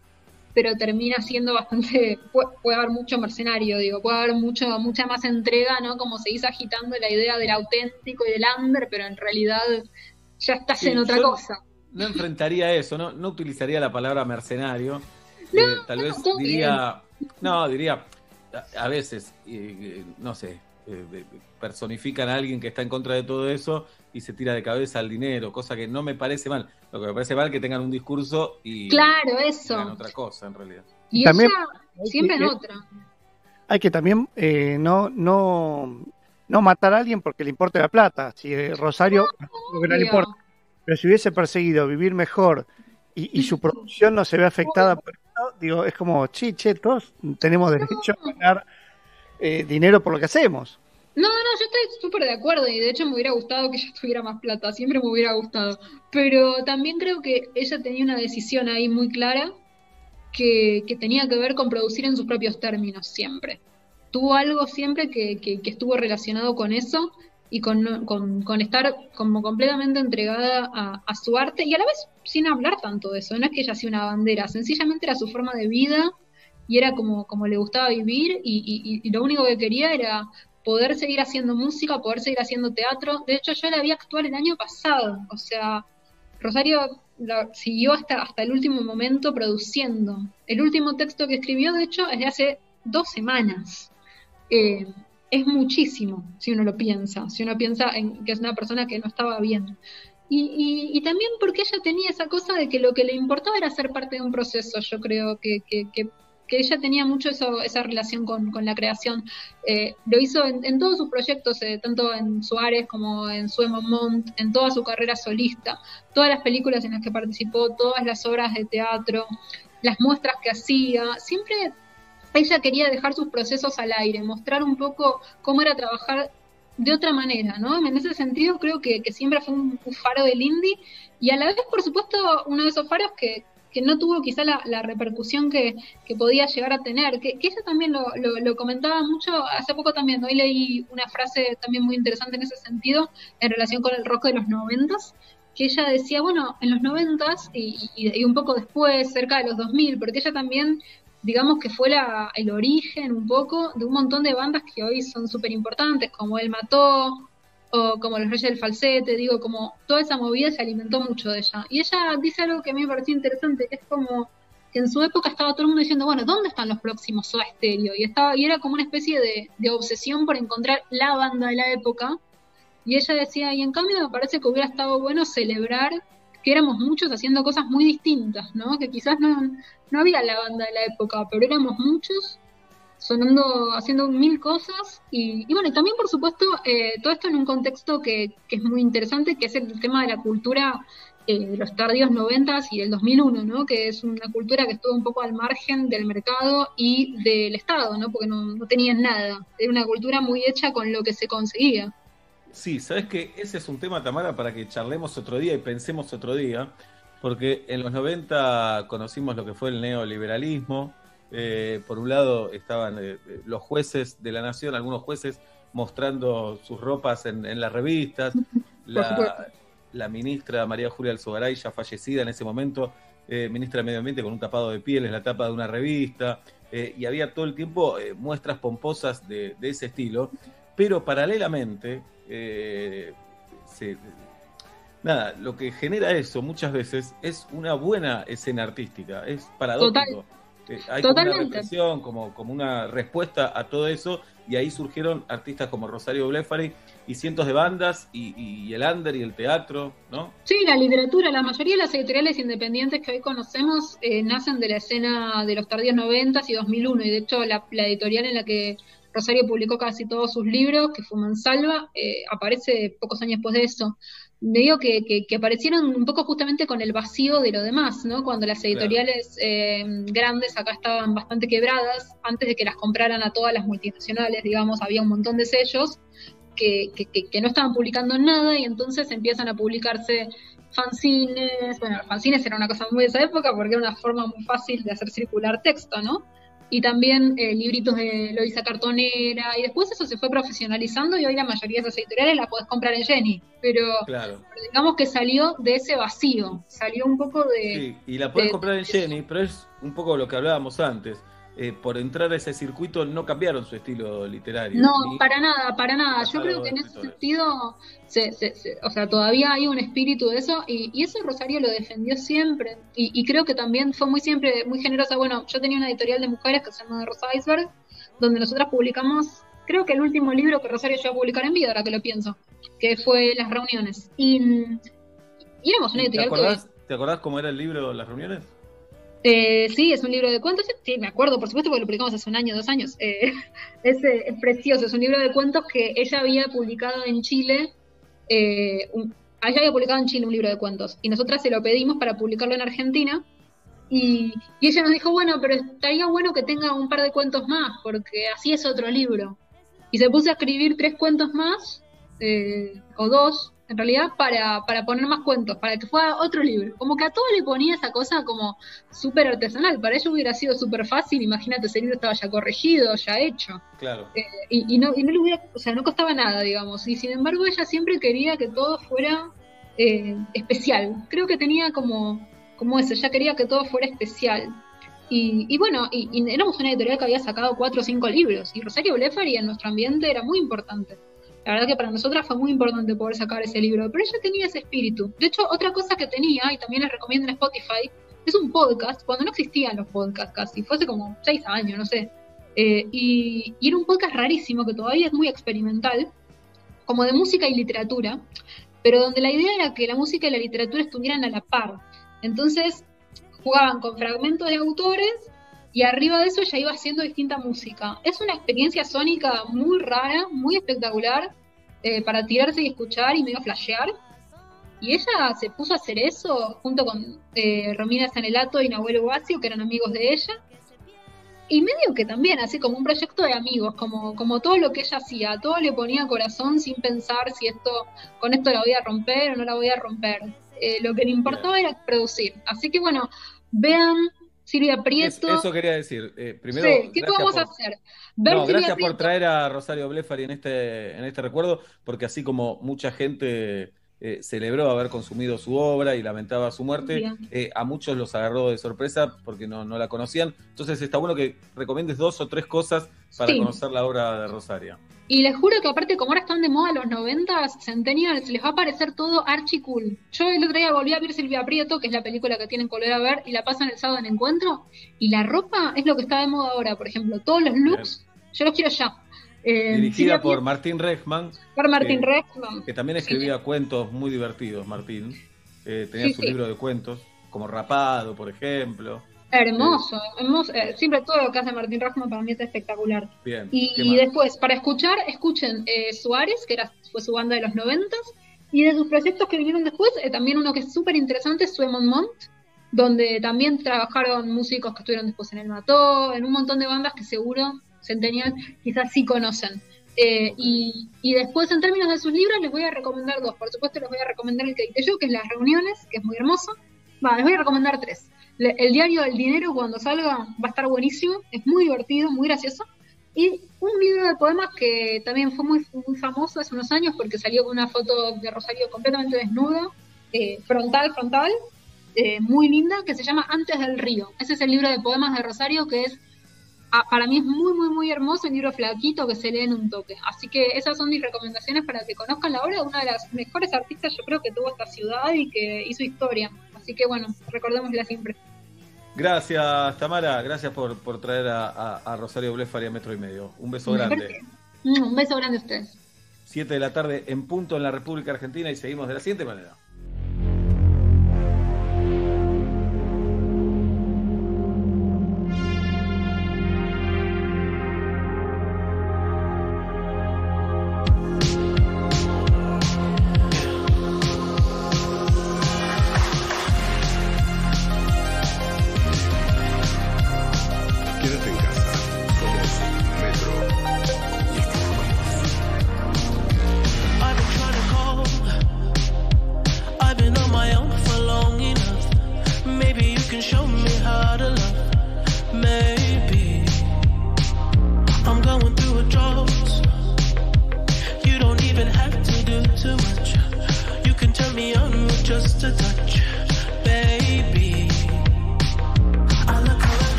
pero termina siendo bastante, puede, puede haber mucho mercenario, digo, puede haber mucho, mucha más entrega, ¿no? Como se dice agitando la idea del auténtico y del under, pero en realidad ya estás Sí, en otra yo cosa. No enfrentaría eso, no, no utilizaría la palabra mercenario. Eh, tal vez diría, no, diría, a, a veces, eh, eh, no sé, eh, personifican a alguien que está en contra de todo eso y se tira de cabeza al dinero, cosa que no me parece mal. Lo que me parece mal es que tengan un discurso y Claro, eso. otra cosa en realidad. Y También- ella siempre en otra. Hay que también eh, no, no, no matar a alguien porque le importa la plata. Si eh, Rosario, lo que no le importa. Pero si hubiese perseguido vivir mejor y, y su producción no se ve afectada por eso, digo, es como, che, che, todos tenemos derecho a ganar eh, dinero por lo que hacemos. No, no, yo estoy súper de acuerdo y de hecho me hubiera gustado que ella tuviera más plata, siempre me hubiera gustado. Pero también creo que ella tenía una decisión ahí muy clara que, que tenía que ver con producir en sus propios términos siempre. Tuvo algo siempre que, que, que estuvo relacionado con eso y con, con, con estar como completamente entregada a, su arte y a la vez sin hablar tanto de eso. No es que ella hacía una bandera, sencillamente era su forma de vida y era como, como le gustaba vivir y, y- y lo único que quería era poder seguir haciendo música, poder seguir haciendo teatro. De hecho, yo la vi actuar el año pasado, o sea, Rosario la siguió hasta, hasta el último momento produciendo. El último texto que escribió, de hecho, es de hace dos semanas. Eh, es muchísimo, si uno lo piensa, si uno piensa en que es una persona que no estaba bien. Y, y- también porque ella tenía esa cosa de que lo que le importaba era ser parte de un proceso, yo creo que, que, que- ella tenía mucho esa relación con, con la creación. Eh, lo hizo en, en todos sus proyectos, eh, tanto en Suárez como en Sue Montt, en toda su carrera solista, todas las películas en las que participó, todas las obras de teatro, las muestras que hacía, siempre ella quería dejar sus procesos al aire, mostrar un poco cómo era trabajar de otra manera, ¿no? En ese sentido creo que, que siempre fue un, faro del indie y a la vez, por supuesto, uno de esos faros que, que no tuvo quizá la, la repercusión que, que podía llegar a tener, que, que ella también lo, lo, lo comentaba mucho, hace poco también, hoy leí una frase también muy interesante en ese sentido, en relación con el rock de los noventas, que ella decía, bueno, en los noventas y, y, y un poco después, cerca de los 2000, porque ella también digamos que fue la, el origen un poco de un montón de bandas que hoy son súper importantes, como El Mató, o como Los Reyes del Falsete, digo, como toda esa movida se alimentó mucho de ella. Y ella dice algo que a mí me pareció interesante, que es como que en su época estaba todo el mundo diciendo, bueno, ¿dónde están los próximos Soda Stereo? Y, estaba, y era como una especie de, de obsesión por encontrar la banda de la época. Y ella decía, y en cambio me parece que hubiera estado bueno celebrar que éramos muchos haciendo cosas muy distintas, ¿no? Que quizás no, no había la banda de la época, pero éramos muchos sonando, haciendo mil cosas y, y bueno, y también por supuesto eh, todo esto en un contexto que, que es muy interesante, que es el tema de la cultura eh, de los tardíos noventas y del 2001, ¿no? Que es una cultura que estuvo un poco al margen del mercado y del Estado, ¿no? Porque no, no tenían nada, era una cultura muy hecha con lo que se conseguía. Sí, sabes que ese es un tema, Tamara, para que charlemos otro día y pensemos otro día, porque en los 90 conocimos lo que fue el neoliberalismo. Eh, por un lado estaban eh, los jueces de la nación, algunos jueces mostrando sus ropas en, en las revistas. la, la ministra María Julia Alzogaray, ya fallecida en ese momento, eh, ministra de Medio Ambiente con un tapado de piel, es la tapa de una revista, y había todo el tiempo muestras pomposas de, de ese estilo, pero paralelamente, se- nada, lo que genera eso muchas veces es una buena escena artística, es paradójico. Total. Eh, hay como una Totalmente. represión, como, como una respuesta a todo eso, y ahí surgieron artistas como Rosario Blefari y cientos de bandas, y, y el under y el teatro, ¿no? Sí, la literatura, la mayoría de las editoriales independientes que hoy conocemos eh, nacen de la escena de los tardíos 90 y 2001, y de hecho la, la editorial en la que Rosario publicó casi todos sus libros, que fue Mansalva, eh, aparece pocos años después de eso. Me digo que, que, que aparecieron un poco justamente con el vacío de lo demás, ¿no? Cuando las editoriales eh, grandes acá estaban bastante quebradas, antes de que las compraran a todas las multinacionales, digamos, había un montón de sellos, que, que, que- que no estaban publicando nada y entonces empiezan a publicarse fanzines, bueno, los fanzines era una cosa muy de esa época porque era una forma muy fácil de hacer circular texto, ¿no? Y también eh, libritos de Loisa Cartonera, y después eso se fue profesionalizando y hoy la mayoría de esas editoriales la podés comprar en Jenny, pero Claro. digamos que salió de ese vacío, salió un poco de... Sí, y la de- comprar en Jenny, pero es un poco lo que hablábamos antes. Eh, por entrar a ese circuito no cambiaron su estilo literario. No, para nada, para nada. Yo creo que en ese sentido, se, se- se- o sea, todavía hay un espíritu de eso y, y eso Rosario lo defendió siempre. Y, y creo que también fue muy siempre muy generosa. Bueno, yo tenía una editorial de mujeres que se llama Rosa Iceberg, donde nosotras publicamos, creo que el último libro que Rosario llegó a publicar en vida, ahora que lo pienso, que fue Las Reuniones. Y, y éramos una ¿Te editorial que acordás, ¿Te acordás cómo era el libro Las Reuniones? Eh, sí, es un libro de cuentos. Sí, me acuerdo, por supuesto, porque lo publicamos hace un año, dos años. Eh, es, eh, es precioso, es un libro de cuentos que ella había publicado en Chile. eh, ella había publicado en Chile un libro de cuentos y nosotras se lo pedimos para publicarlo en Argentina. Y, y ella nos dijo, bueno, pero estaría bueno que tenga un par de cuentos más, porque así es otro libro. Y se puso a escribir tres cuentos más, eh, o dos, en realidad, para, para poner más cuentos, para que fuera otro libro. Como que a todo le ponía esa cosa como súper artesanal. Para ella hubiera sido súper fácil, imagínate, ese libro estaba ya corregido, ya hecho. Claro. Eh, y, y no, y no le hubiera, o sea, no costaba nada, digamos. Y sin embargo, ella siempre quería que todo fuera eh, especial. Creo que tenía como, como eso, ella quería que todo fuera especial. Y, y bueno, y, y éramos una editorial que había sacado cuatro o cinco libros. Y Rosario Blefari en nuestro ambiente era muy importante. La verdad que para nosotras fue muy importante poder sacar ese libro, pero ella tenía ese espíritu. De hecho, otra cosa que tenía, y también les recomiendo en Spotify, es un podcast, cuando no existían los podcasts casi, fue hace como seis años, no sé. Eh, y, y era un podcast rarísimo, que todavía es muy experimental, como de música y literatura, pero donde la idea era que la música y la literatura estuvieran a la par. Entonces jugaban con fragmentos de autores y arriba de eso ya iba haciendo distinta música. Es una experiencia sónica muy rara, muy espectacular, eh, para tirarse y escuchar y medio flashear. Y ella se puso a hacer eso junto con eh, Romina Sanelato y Nahuel Guasio, que eran amigos de ella. Y medio que también, así como un proyecto de amigos, como, como todo lo que ella hacía, todo le ponía corazón sin pensar si esto, con esto la voy a romper o no la voy a romper. Eh, lo que le importaba era producir. Así que bueno, vean Silvia Es- Prieto. eso quería decir. Eh, primero, Sí, ¿qué vamos por- a hacer? Ver No, gracias por traer a Rosario Blefari en este, en este recuerdo, porque así como mucha gente eh, celebró haber consumido su obra y lamentaba su muerte, Bien. eh, a muchos los agarró de sorpresa porque no, no la conocían. Entonces está bueno que recomiendes dos o tres cosas para Sí. conocer la obra de Rosario. Y les juro que aparte, como ahora están de moda los noventas, centennials, les va a parecer todo archi cool. Yo el otro día volví a ver Silvia Prieto, que es la película que tienen que volver a ver, y la pasan el sábado en encuentro, y la ropa es lo que está de moda ahora, por ejemplo, todos los looks, yo los quiero ya. Eh, Dirigida por Martín Rechman, por Martín Rechman. que también escribía cuentos muy divertidos, Martín. Eh, tenía Sí, su libro de cuentos, como Rapado, por ejemplo. Hermoso, hermoso. Eh, siempre todo lo que hace Martín Rechman para mí es espectacular. Bien. Y, después, para escuchar, escuchen eh, Suárez, que era, fue su banda de los noventas, y de sus proyectos que vinieron después, eh, también uno que es súper interesante es Suemon Mont, donde también trabajaron músicos que estuvieron después en El Mató, en un montón de bandas que seguro centenial quizás sí conocen. Eh, y, y, después, en términos de sus libros, les voy a recomendar dos. Por supuesto, les voy a recomendar el que dije yo, que es Las Reuniones, que es muy hermoso. Va, les voy a recomendar tres. Le, el Diario del Dinero, cuando salga, va a estar buenísimo. Es muy divertido, muy gracioso. Y un libro de poemas que también fue muy, muy famoso hace unos años porque salió con una foto de Rosario completamente desnuda, eh, frontal, frontal, eh, muy linda, que se llama Antes del Río. Ese es el libro de poemas de Rosario que es para mí es muy, muy, muy hermoso, un libro flaquito que se lee en un toque. Así que esas son mis recomendaciones para que conozcan la obra de una de las mejores artistas, yo creo que tuvo esta ciudad y que hizo historia. Así que bueno, recordémosla siempre. Gracias, Tamara. Gracias por, por traer a, a, a Rosario Blefari a metro y medio. Un beso grande. Mm, un beso grande a ustedes. Siete de la tarde en punto en la República Argentina y seguimos de la siguiente manera.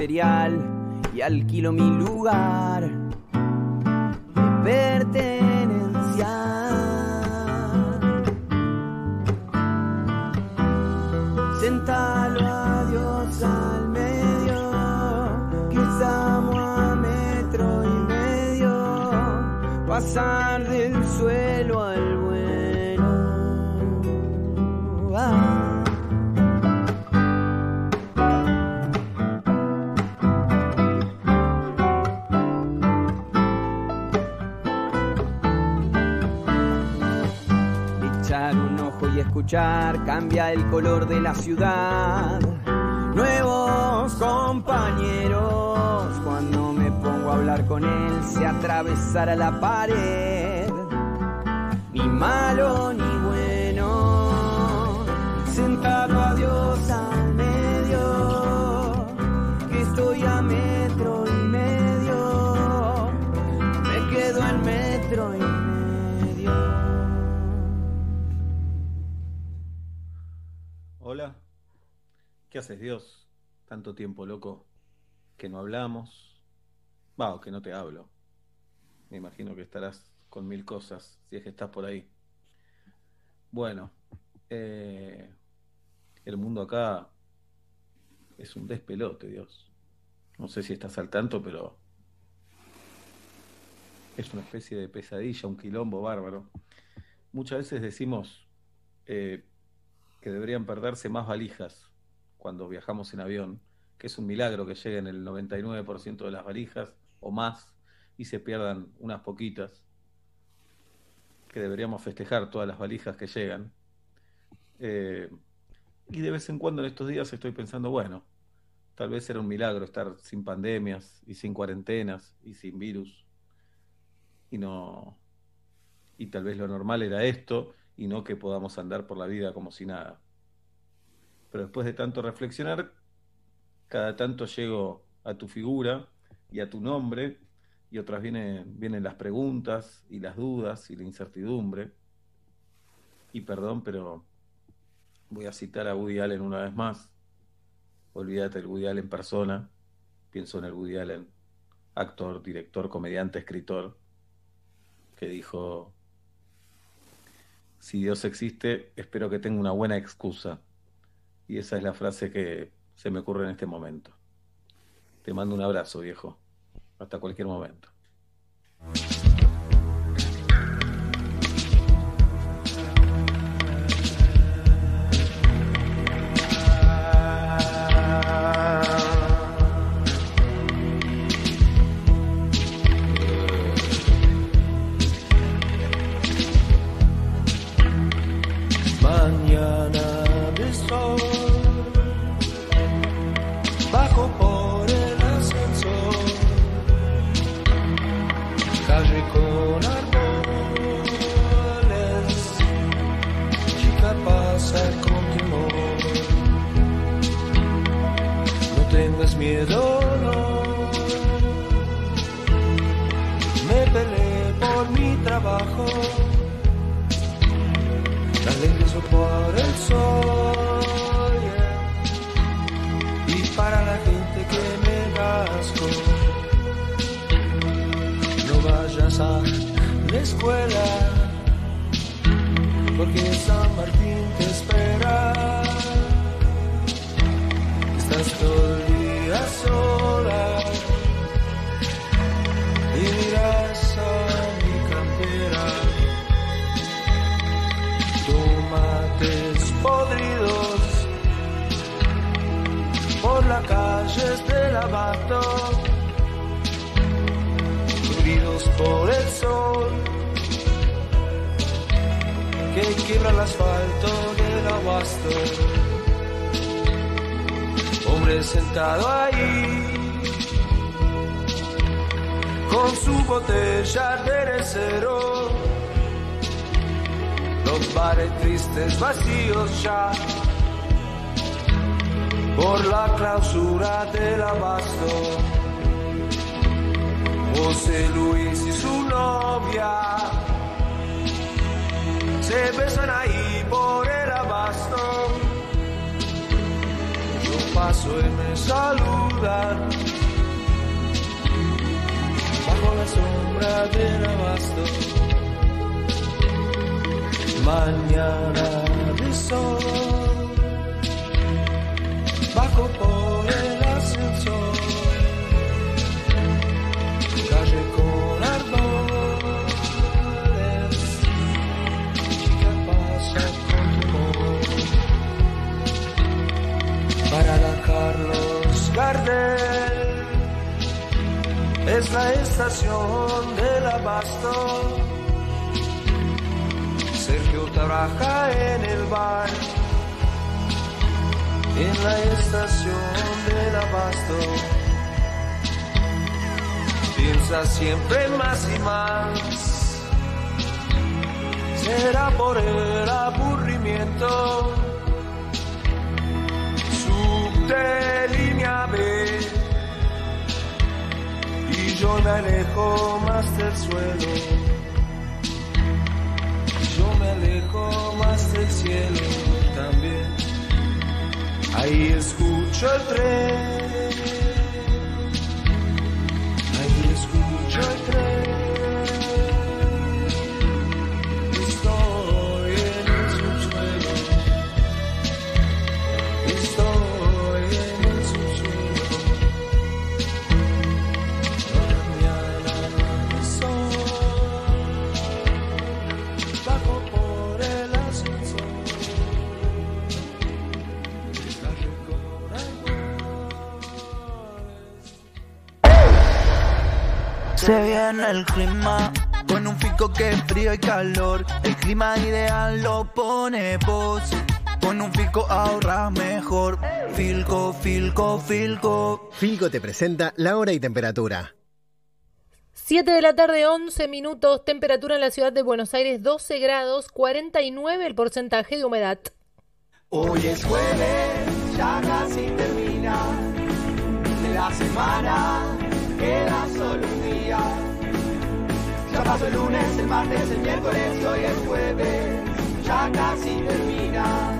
material y alquilo mi lugar. cambia el color de la ciudad. Nuevos compañeros, cuando me pongo a hablar con él, se atravesará la pared. Ni malo ni ¿Qué haces, Dios? Tanto tiempo, loco, que no hablamos. Va, o que no te hablo. Me imagino que estarás con mil cosas, si es que estás por ahí. Bueno, eh, el mundo acá es un despelote, Dios. No sé si estás al tanto, pero es una especie de pesadilla, un quilombo bárbaro. Muchas veces decimos eh, que deberían perderse más valijas cuando viajamos en avión, que es un milagro que lleguen el 99% de las valijas o más y se pierdan unas poquitas, que deberíamos festejar todas las valijas que llegan. Eh, y de vez en cuando en estos días estoy pensando, bueno, tal vez era un milagro estar sin pandemias y sin cuarentenas y sin virus. Y no. Y tal vez lo normal era esto y no que podamos andar por la vida como si nada. Pero después de tanto reflexionar, cada tanto llego a tu figura y a tu nombre, y otras vienen, vienen las preguntas y las dudas y la incertidumbre. Y perdón, pero voy a citar a Woody Allen una vez más. Olvídate del Woody Allen persona, pienso en el Woody Allen actor, director, comediante, escritor, que dijo, si Dios existe, espero que tenga una buena excusa. Y esa es la frase que se me ocurre en este momento. Te mando un abrazo, viejo. Hasta cualquier momento. Yo me alejo más del suelo yo me alejo más del cielo también. Ahí escucho el tren. Ahí escucho el tren. Se viene el clima con un fico que es frío y calor. El clima ideal lo pone vos. Con un fico ahorras mejor. Filco, filco, filco. Filco te presenta la hora y temperatura. 7 de la tarde, 11 minutos, temperatura en la ciudad de Buenos Aires 12 grados, 49 el porcentaje de humedad. Hoy es jueves, ya casi termina. De la semana queda solo un día. Ya pasó el lunes, el martes, el miércoles y hoy es jueves. Ya casi termina.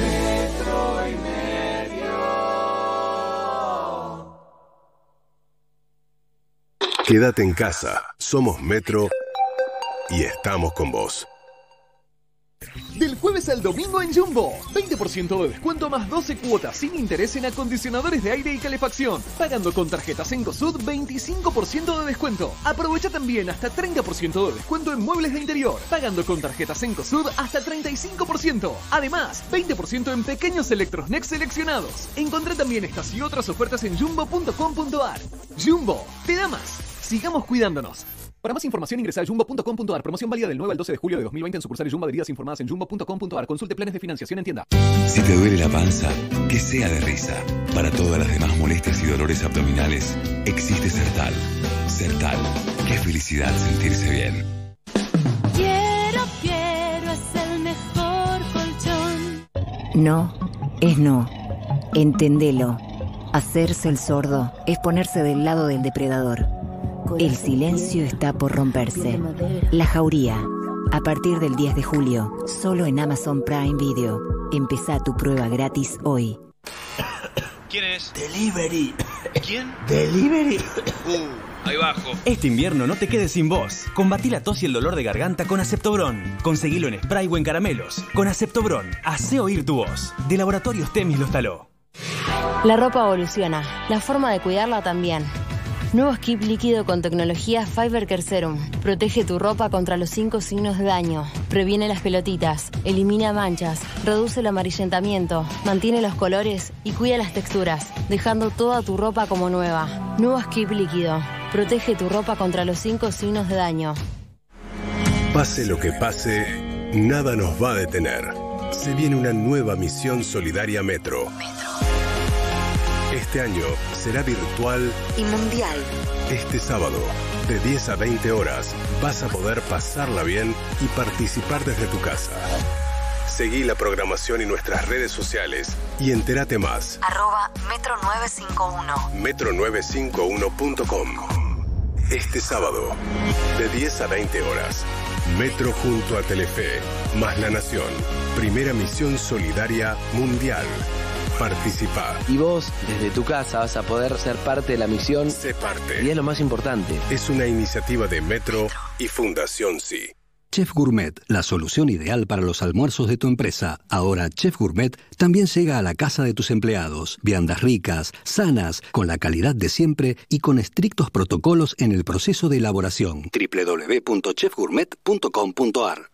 Metro y medio. Quédate en casa. Somos Metro y estamos con vos. Del jueves al domingo en Jumbo. 20% de descuento más 12 cuotas sin interés en acondicionadores de aire y calefacción. Pagando con tarjetas en COSUD, 25% de descuento. Aprovecha también hasta 30% de descuento en muebles de interior. Pagando con tarjetas en COSUD hasta 35%. Además, 20% en pequeños Electrosnex seleccionados. Encontrá también estas y otras ofertas en jumbo.com.ar. Jumbo, te da más. Sigamos cuidándonos. Para más información ingresa a jumbo.com.ar. Promoción válida del 9 al 12 de julio de 2020 en sucursales Jumbo adheridas informadas en jumbo.com.ar. Consulte planes de financiación en tienda. Si te duele la panza, que sea de risa. Para todas las demás molestias y dolores abdominales, existe Sertal. Sertal. Qué felicidad sentirse bien. Quiero, quiero, es el mejor colchón. No, es no. Entendelo. Hacerse el sordo es ponerse del lado del depredador. El silencio está por romperse. La jauría. A partir del 10 de julio, solo en Amazon Prime Video. Empezá tu prueba gratis hoy. ¿Quién es? Delivery. ¿Quién? Delivery. Uh, ahí bajo. Este invierno no te quedes sin voz. Combatí la tos y el dolor de garganta con Aceptobron. Conseguilo en spray o en caramelos. Con Aceptobron, hace oír tu voz. De Laboratorios Temis lo instaló. La ropa evoluciona, la forma de cuidarla también. Nuevo skip líquido con tecnología Fiber Care Serum. Protege tu ropa contra los cinco signos de daño. Previene las pelotitas, elimina manchas, reduce el amarillentamiento, mantiene los colores y cuida las texturas, dejando toda tu ropa como nueva. Nuevo skip líquido. Protege tu ropa contra los cinco signos de daño. Pase lo que pase, nada nos va a detener. Se viene una nueva misión solidaria Metro. Este año será virtual Y mundial. Este sábado, de 10 a 20 horas, vas a poder pasarla bien y participar desde tu casa. Seguí la programación y nuestras redes sociales y entérate más. Arroba Metro 951. metro951.com. Este sábado, de 10 a 20 horas, Metro junto a Telefe, más La Nación, primera misión solidaria mundial. Participa. Y vos, desde tu casa, vas a poder ser parte de la misión. Sé parte. Y es lo más importante. Es una iniciativa de Metro y Fundación Sí. Chef Gourmet, la solución ideal para los almuerzos de tu empresa. Ahora Chef Gourmet también llega a la casa de tus empleados. Viandas ricas, sanas, con la calidad de siempre y con estrictos protocolos en el proceso de elaboración. www.chefgourmet.com.ar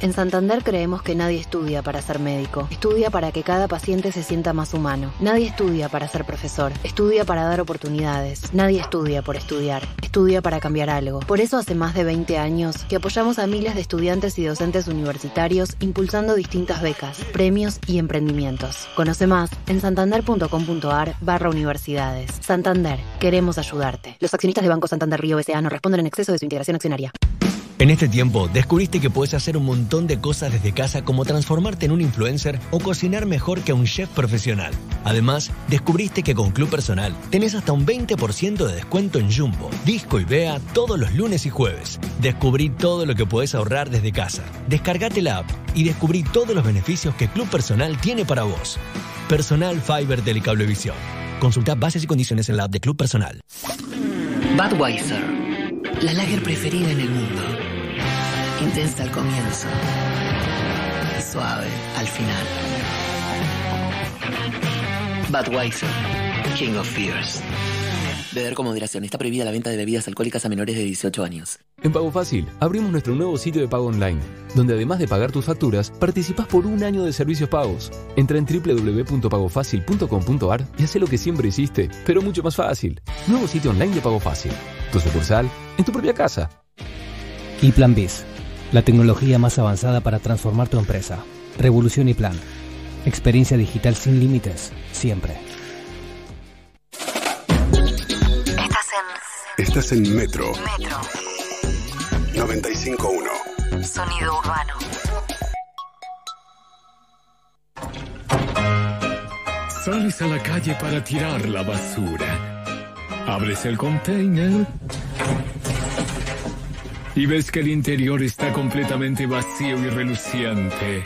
En Santander creemos que nadie estudia para ser médico. Estudia para que cada paciente se sienta más humano. Nadie estudia para ser profesor. Estudia para dar oportunidades. Nadie estudia por estudiar. Estudia para cambiar algo. Por eso hace más de 20 años que apoyamos a miles de estudiantes y docentes universitarios impulsando distintas becas, premios y emprendimientos. Conoce más en santander.com.ar barra universidades. Santander, queremos ayudarte. Los accionistas de Banco Santander Río S.A. no responden en exceso de su integración accionaria. En este tiempo, descubriste que puedes hacer un montón de cosas desde casa como transformarte en un influencer o cocinar mejor que un chef profesional. Además, descubriste que con Club Personal tenés hasta un 20% de descuento en Jumbo, Disco y Bea todos los lunes y jueves. Descubrí todo lo que puedes ahorrar desde casa. Descargate la app y descubrí todos los beneficios que Club Personal tiene para vos. Personal Fiber Telecablevisión. Consulta bases y condiciones en la app de Club Personal. Budweiser, la lager preferida en el mundo. Intensa al comienzo y suave al final. Budweiser, King of Fears. Beber con moderación. Está prohibida la venta de bebidas alcohólicas a menores de 18 años. En Pago Fácil, abrimos nuestro nuevo sitio de pago online, donde además de pagar tus facturas, participás por un año de servicios pagos. Entra en www.pagofacil.com.ar y haz lo que siempre hiciste, pero mucho más fácil. Nuevo sitio online de Pago Fácil. Tu sucursal, en tu propia casa. Y Plan Biz, la tecnología más avanzada para transformar tu empresa. Revolución y Plan. Experiencia digital sin límites, siempre. Estás en Metro Metro. 95.1. Sonido urbano. Sales a la calle para tirar la basura. Abres el container y ves que el interior está completamente vacío y reluciente.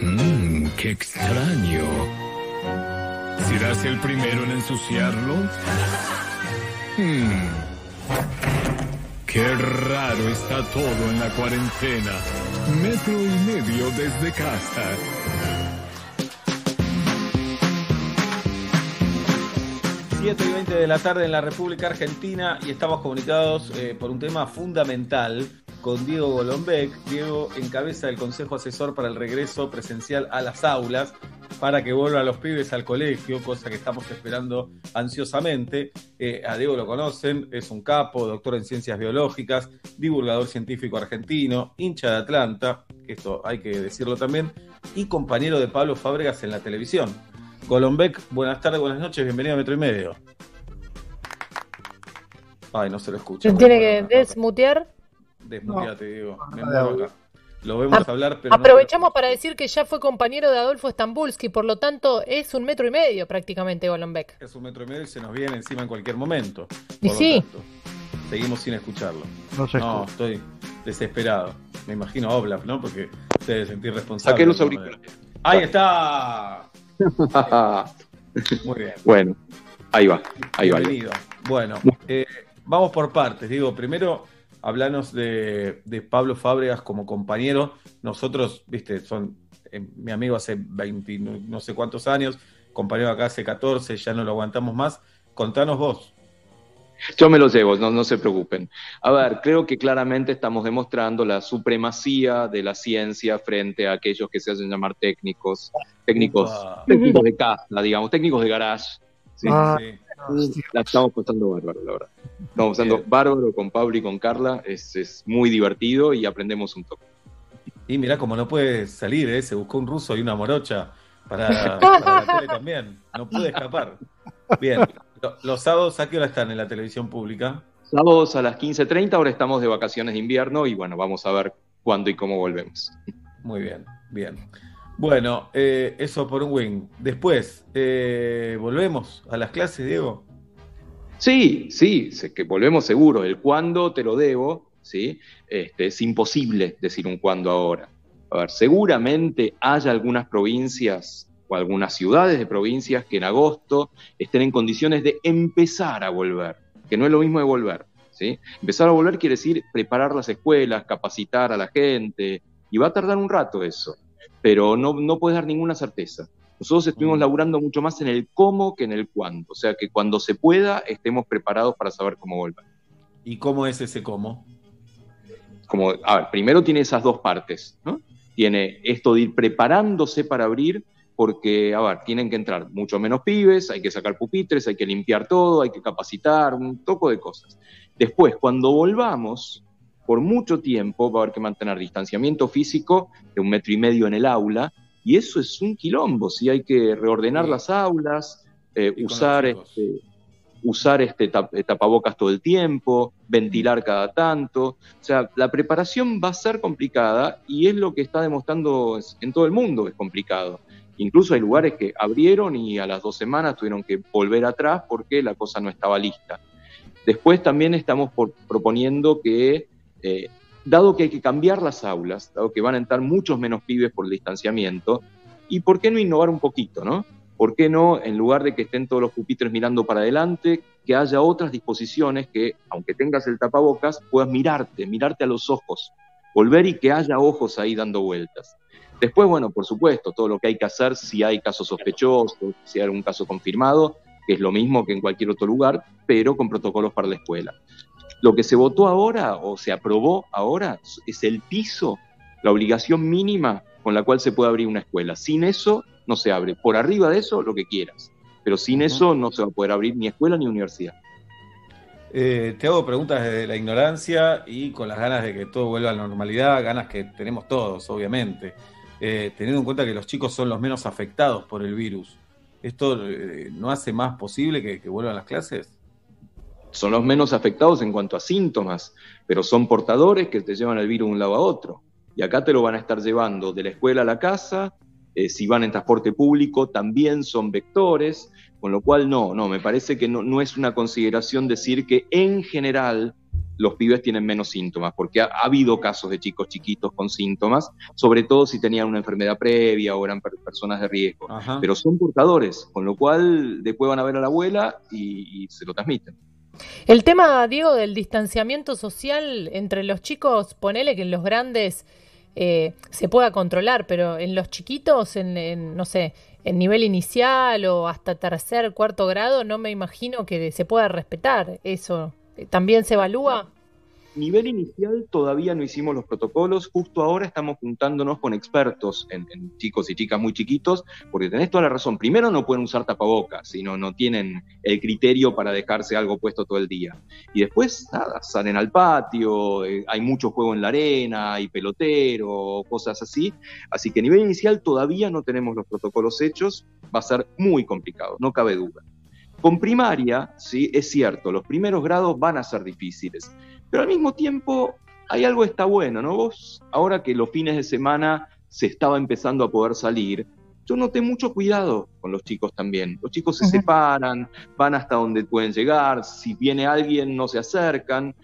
Mmm, qué extraño. ¿Serás el primero en ensuciarlo? Hmm. Qué raro está todo en la cuarentena. Metro y medio desde casa. Siete y 20 de la tarde en la República Argentina y estamos comunicados eh, por un tema fundamental con Diego Golombek. Diego encabeza el Consejo Asesor para el regreso presencial a las aulas para que vuelvan los pibes al colegio, cosa que estamos esperando ansiosamente. Eh, a Diego lo conocen, es un capo, doctor en ciencias biológicas, divulgador científico argentino, hincha de Atlanta, esto hay que decirlo también, y compañero de Pablo Fábregas en la televisión. Golombek, buenas tardes, buenas noches, bienvenido a Metro y Medio. Ay, no se lo escucha. ¿Se tiene que desmutear? Desmuteate, Diego. Me muevo acá. Lo vemos hablar, pero no- Aprovechamos para decir que ya fue compañero de Adolfo Stambulski, por lo tanto es un metro y medio prácticamente Golombek. es un metro y medio y se nos viene encima en cualquier momento. Y sí. tanto, seguimos sin escucharlo. No se No, estoy desesperado. Me imagino a Oblap, ¿no? Porque se debe sentir responsable. Saqué los auriculares. Ahí está. Muy bien. bueno, ahí va, ahí va. Bienvenido. Bueno, eh, vamos por partes. Digo, primero, hablanos de, de Pablo Fábregas como compañero. Nosotros, viste, son eh, mi amigo hace 20, no, no sé cuántos años, compañero acá hace 14, ya no lo aguantamos más. Contanos vos. Yo me los llevo, no, no se preocupen. A ver, creo que claramente estamos demostrando la supremacía de la ciencia frente a aquellos que se hacen llamar técnicos, técnicos, técnicos de casa, digamos, técnicos de garage. Sí, Ah, sí. La estamos pasando bárbaro, la verdad. Estamos pasando bárbaro con Pablo y con Carla, es, es muy divertido y aprendemos un toque. Y mirá, como no puede salir, ¿eh? se buscó un ruso y una morocha para, para la tele también. No puede escapar. Bien, los sábados, ¿a qué hora están en la televisión pública? Sábados a las 15.30, ahora estamos de vacaciones de invierno y bueno, vamos a ver cuándo y cómo volvemos. Muy bien, bien. Bueno, eh, eso por un wing. Después, eh, volvemos a las clases, Diego. Sí, sí, que volvemos seguro. El cuándo te lo debo, ¿sí? Este, es imposible decir un cuándo ahora. A ver, seguramente haya algunas provincias o algunas ciudades de provincias que en agosto estén en condiciones de empezar a volver, que no es lo mismo de volver, ¿sí? Empezar a volver quiere decir preparar las escuelas, capacitar a la gente, y va a tardar un rato eso, pero no, no puedes dar ninguna certeza. Nosotros estuvimos laburando mucho más en el cómo que en el cuándo, o sea que cuando se pueda estemos preparados para saber cómo volver. ¿Y cómo es ese cómo? Como, a ver, primero tiene esas dos partes, ¿no? Tiene esto de ir preparándose para abrir, porque, a ver, tienen que entrar mucho menos pibes, hay que sacar pupitres, hay que limpiar todo, hay que capacitar, un toco de cosas. Después, cuando volvamos, por mucho tiempo va a haber que mantener distanciamiento físico de un metro y medio en el aula, y eso es un quilombo, si hay que reordenar las aulas, eh, usar este, usar este tap- eh, tapabocas todo el tiempo, ventilar cada tanto. O sea, la preparación va a ser complicada y es lo que está demostrando en todo el mundo, es complicado. Incluso hay lugares que abrieron y a las dos semanas tuvieron que volver atrás porque la cosa no estaba lista. Después también estamos proponiendo que, eh, dado que hay que cambiar las aulas, dado que van a entrar muchos menos pibes por el distanciamiento, ¿y por qué no innovar un poquito, no? ¿Por qué no, en lugar de que estén todos los pupitres mirando para adelante, que haya otras disposiciones que, aunque tengas el tapabocas, puedas mirarte, mirarte a los ojos, volver y que haya ojos ahí dando vueltas? Después, bueno, por supuesto, todo lo que hay que hacer si hay casos sospechosos, si hay algún caso confirmado, que es lo mismo que en cualquier otro lugar, pero con protocolos para la escuela. Lo que se votó ahora o se aprobó ahora es el piso, la obligación mínima con la cual se puede abrir una escuela. Sin eso no se abre. Por arriba de eso, lo que quieras. Pero sin eso no se va a poder abrir ni escuela ni universidad. Eh, te hago preguntas desde la ignorancia y con las ganas de que todo vuelva a la normalidad, ganas que tenemos todos, obviamente. Eh, teniendo en cuenta que los chicos son los menos afectados por el virus, ¿esto eh, no hace más posible que, que vuelvan las clases? Son los menos afectados en cuanto a síntomas, pero son portadores que te llevan el virus de un lado a otro. Y acá te lo van a estar llevando de la escuela a la casa, eh, si van en transporte público también son vectores, con lo cual no, no, me parece que no, no es una consideración decir que en general los pibes tienen menos síntomas, porque ha, ha habido casos de chicos chiquitos con síntomas, sobre todo si tenían una enfermedad previa o eran per- personas de riesgo, Ajá. pero son portadores, con lo cual después van a ver a la abuela y- y se lo transmiten. El tema, Diego, del distanciamiento social entre los chicos, ponele que en los grandes eh, se pueda controlar, pero en los chiquitos, en, en, no sé, en nivel inicial o hasta tercer, cuarto grado, no me imagino que se pueda respetar eso. ¿También se evalúa? Nivel inicial todavía no hicimos los protocolos, justo ahora estamos juntándonos con expertos en, en chicos y chicas muy chiquitos, porque tenés toda la razón. Primero no pueden usar tapabocas, sino no tienen el criterio para dejarse algo puesto todo el día. Y después, nada, salen al patio, eh, hay mucho juego en la arena, hay pelotero, cosas así. Así que nivel inicial todavía no tenemos los protocolos hechos, va a ser muy complicado, no cabe duda. Con primaria, sí, es cierto, los primeros grados van a ser difíciles, pero al mismo tiempo hay algo que está bueno, ¿no? Vos, ahora que los fines de semana se estaba empezando a poder salir, yo noté mucho cuidado con los chicos también. Los chicos se separan, van hasta donde pueden llegar, si viene alguien no se acercan.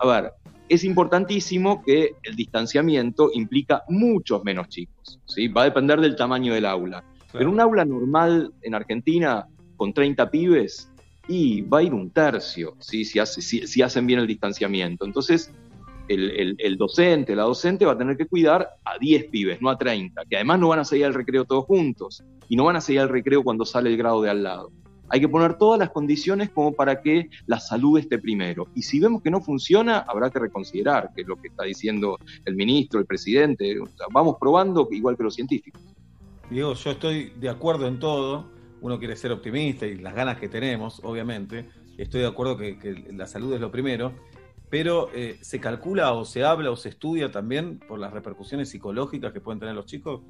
A ver, es importantísimo que el distanciamiento implica muchos menos chicos, ¿sí? Va a depender del tamaño del aula. Pero un aula normal en Argentina con 30 pibes y va a ir un tercio, si, si- hacen bien el distanciamiento. Entonces, el, docente, la docente va a tener que cuidar a 10 pibes, no a 30, que además no van a seguir al recreo todos juntos y no van a seguir al recreo cuando sale el grado de al lado. Hay que poner todas las condiciones como para que la salud esté primero. Y si vemos que no funciona, habrá que reconsiderar, que es lo que está diciendo el ministro, el presidente. Vamos probando igual que los científicos. Diego, yo estoy de acuerdo en todo. Uno quiere ser optimista y las ganas que tenemos, obviamente. Estoy de acuerdo que, la salud es lo primero. Pero eh, ¿se calcula o se habla o se estudia también por las repercusiones psicológicas que pueden tener los chicos?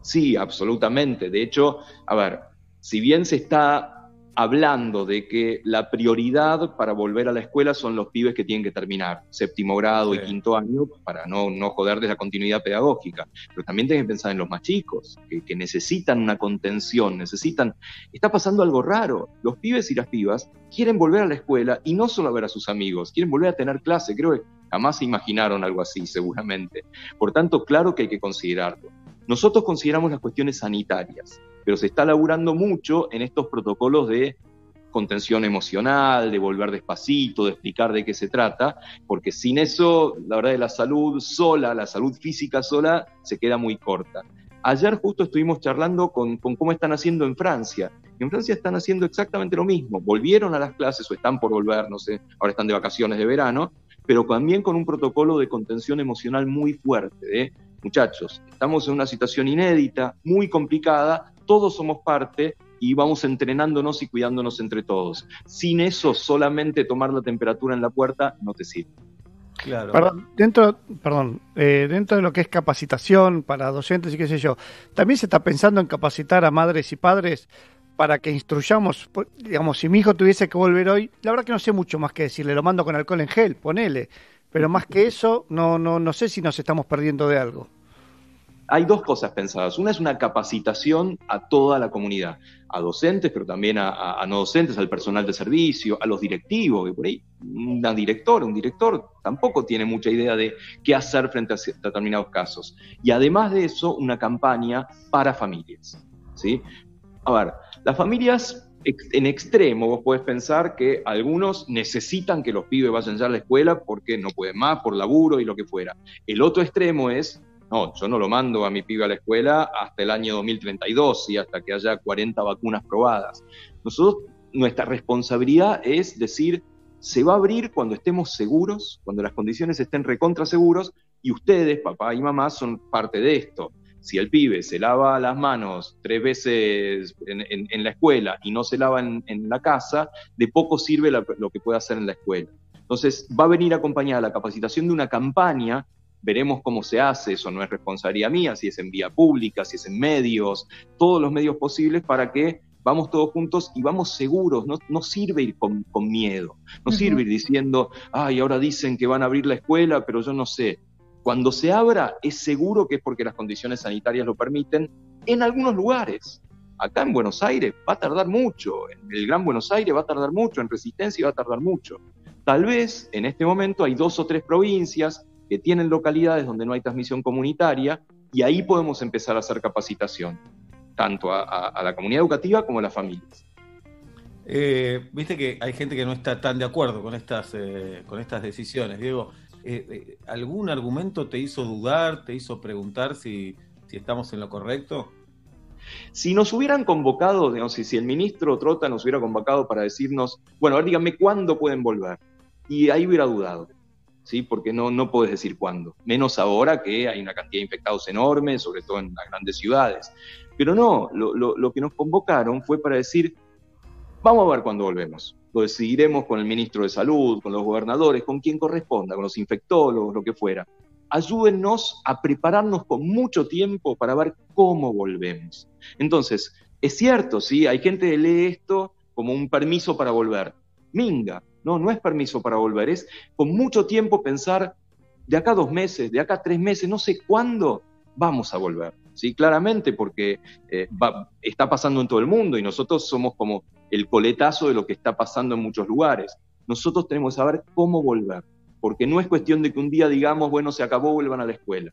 Sí, absolutamente. De hecho, a ver, si bien se está hablando de que la prioridad para volver a la escuela son los pibes que tienen que terminar séptimo grado y quinto año para no, no joderles la continuidad pedagógica, pero también tienen que pensar en los más chicos, que, que necesitan una contención, necesitan... Está pasando algo raro. Los pibes y las pibas quieren volver a la escuela y no solo a ver a sus amigos, quieren volver a tener clase. Creo que jamás se imaginaron algo así, seguramente. Por tanto, claro que hay que considerarlo. Nosotros consideramos las cuestiones sanitarias, pero se está laburando mucho en estos protocolos de contención emocional, de volver despacito, de explicar de qué se trata, porque sin eso, la verdad, la salud sola, la salud física sola, se queda muy corta. Ayer justo estuvimos charlando con, cómo están haciendo en Francia. En Francia están haciendo exactamente lo mismo. Volvieron a las clases o están por volver, no sé, ahora están de vacaciones de verano, pero también con un protocolo de contención emocional muy fuerte, de muchachos, estamos en una situación inédita, muy complicada, todos somos parte y vamos entrenándonos y cuidándonos entre todos. Sin eso, solamente tomar la temperatura en la puerta no te sirve. Claro. Perdón, dentro, perdón, eh, dentro de lo que es capacitación para docentes y qué sé yo, también se está pensando en capacitar a madres y padres para que instruyamos, digamos, si mi hijo tuviese que volver hoy, la verdad que no sé mucho más que decirle, lo mando con alcohol en gel, ponele, pero más que eso, no, no, no sé si nos estamos perdiendo de algo. Hay dos cosas pensadas. Una es una capacitación a toda la comunidad, a docentes, pero también a, no docentes, al personal de servicio, a los directivos, que por ahí una directora, un director tampoco tiene mucha idea de qué hacer frente a determinados casos. Y además de eso, una campaña para familias. ¿sí? A ver, las familias en extremo, vos podés pensar que algunos necesitan que los pibes vayan ya a la escuela porque no pueden más, por laburo y lo que fuera. El otro extremo es, no, yo no lo mando a mi pibe a la escuela hasta el año 2032 y hasta que haya 40 vacunas probadas. Nosotros, nuestra responsabilidad es decir, se va a abrir cuando estemos seguros, cuando las condiciones estén recontra seguros y ustedes, papá y mamá, son parte de esto. Si el pibe se lava las manos tres veces en, en- en la escuela y no se lava en, en la casa, de poco sirve la- lo que puede hacer en la escuela. Entonces, va a venir acompañada la capacitación de una campaña veremos cómo se hace, eso no es responsabilidad mía, si es en vía pública, si es en medios, todos los medios posibles para que vamos todos juntos y vamos seguros, no, no sirve ir con, con miedo, no sirve ir diciendo, ay, ahora dicen que van a abrir la escuela, pero yo no sé. Cuando se abra, es seguro que es porque las condiciones sanitarias lo permiten en algunos lugares. Acá en Buenos Aires va a tardar mucho, en el Gran Buenos Aires va a tardar mucho, en Resistencia va a tardar mucho. Tal vez en este momento hay dos o tres provincias que tienen localidades donde no hay transmisión comunitaria y ahí podemos empezar a hacer capacitación, tanto a, la comunidad educativa como a las familias. Eh, Viste que hay gente que no está tan de acuerdo con estas, eh, con estas decisiones. Diego, eh, ¿algún argumento te hizo dudar, te hizo preguntar si, estamos en lo correcto? Si nos hubieran convocado, digamos, si, el ministro Trota nos hubiera convocado para decirnos, bueno, a ver, díganme cuándo pueden volver. Y ahí hubiera dudado, ¿sí? Porque no, no puedes decir cuándo. Menos ahora que hay una cantidad de infectados enorme, sobre todo en las grandes ciudades. Pero no, lo- lo que nos convocaron fue para decir, vamos a ver cuándo volvemos. Lo decidiremos con el ministro de Salud, con los gobernadores, con quien corresponda, con los infectólogos, lo que fuera. Ayúdennos a prepararnos con mucho tiempo para ver cómo volvemos. Entonces, es cierto, sí, hay gente que lee esto como un permiso para volver. Minga, no, no es permiso para volver, es con mucho tiempo pensar de acá dos meses, de acá tres meses, no sé cuándo vamos a volver. Sí, claramente, porque eh, está pasando en todo el mundo y nosotros somos como el coletazo de lo que está pasando en muchos lugares. Nosotros tenemos que saber cómo volver, porque no es cuestión de que un día digamos, bueno, se acabó, vuelvan a la escuela.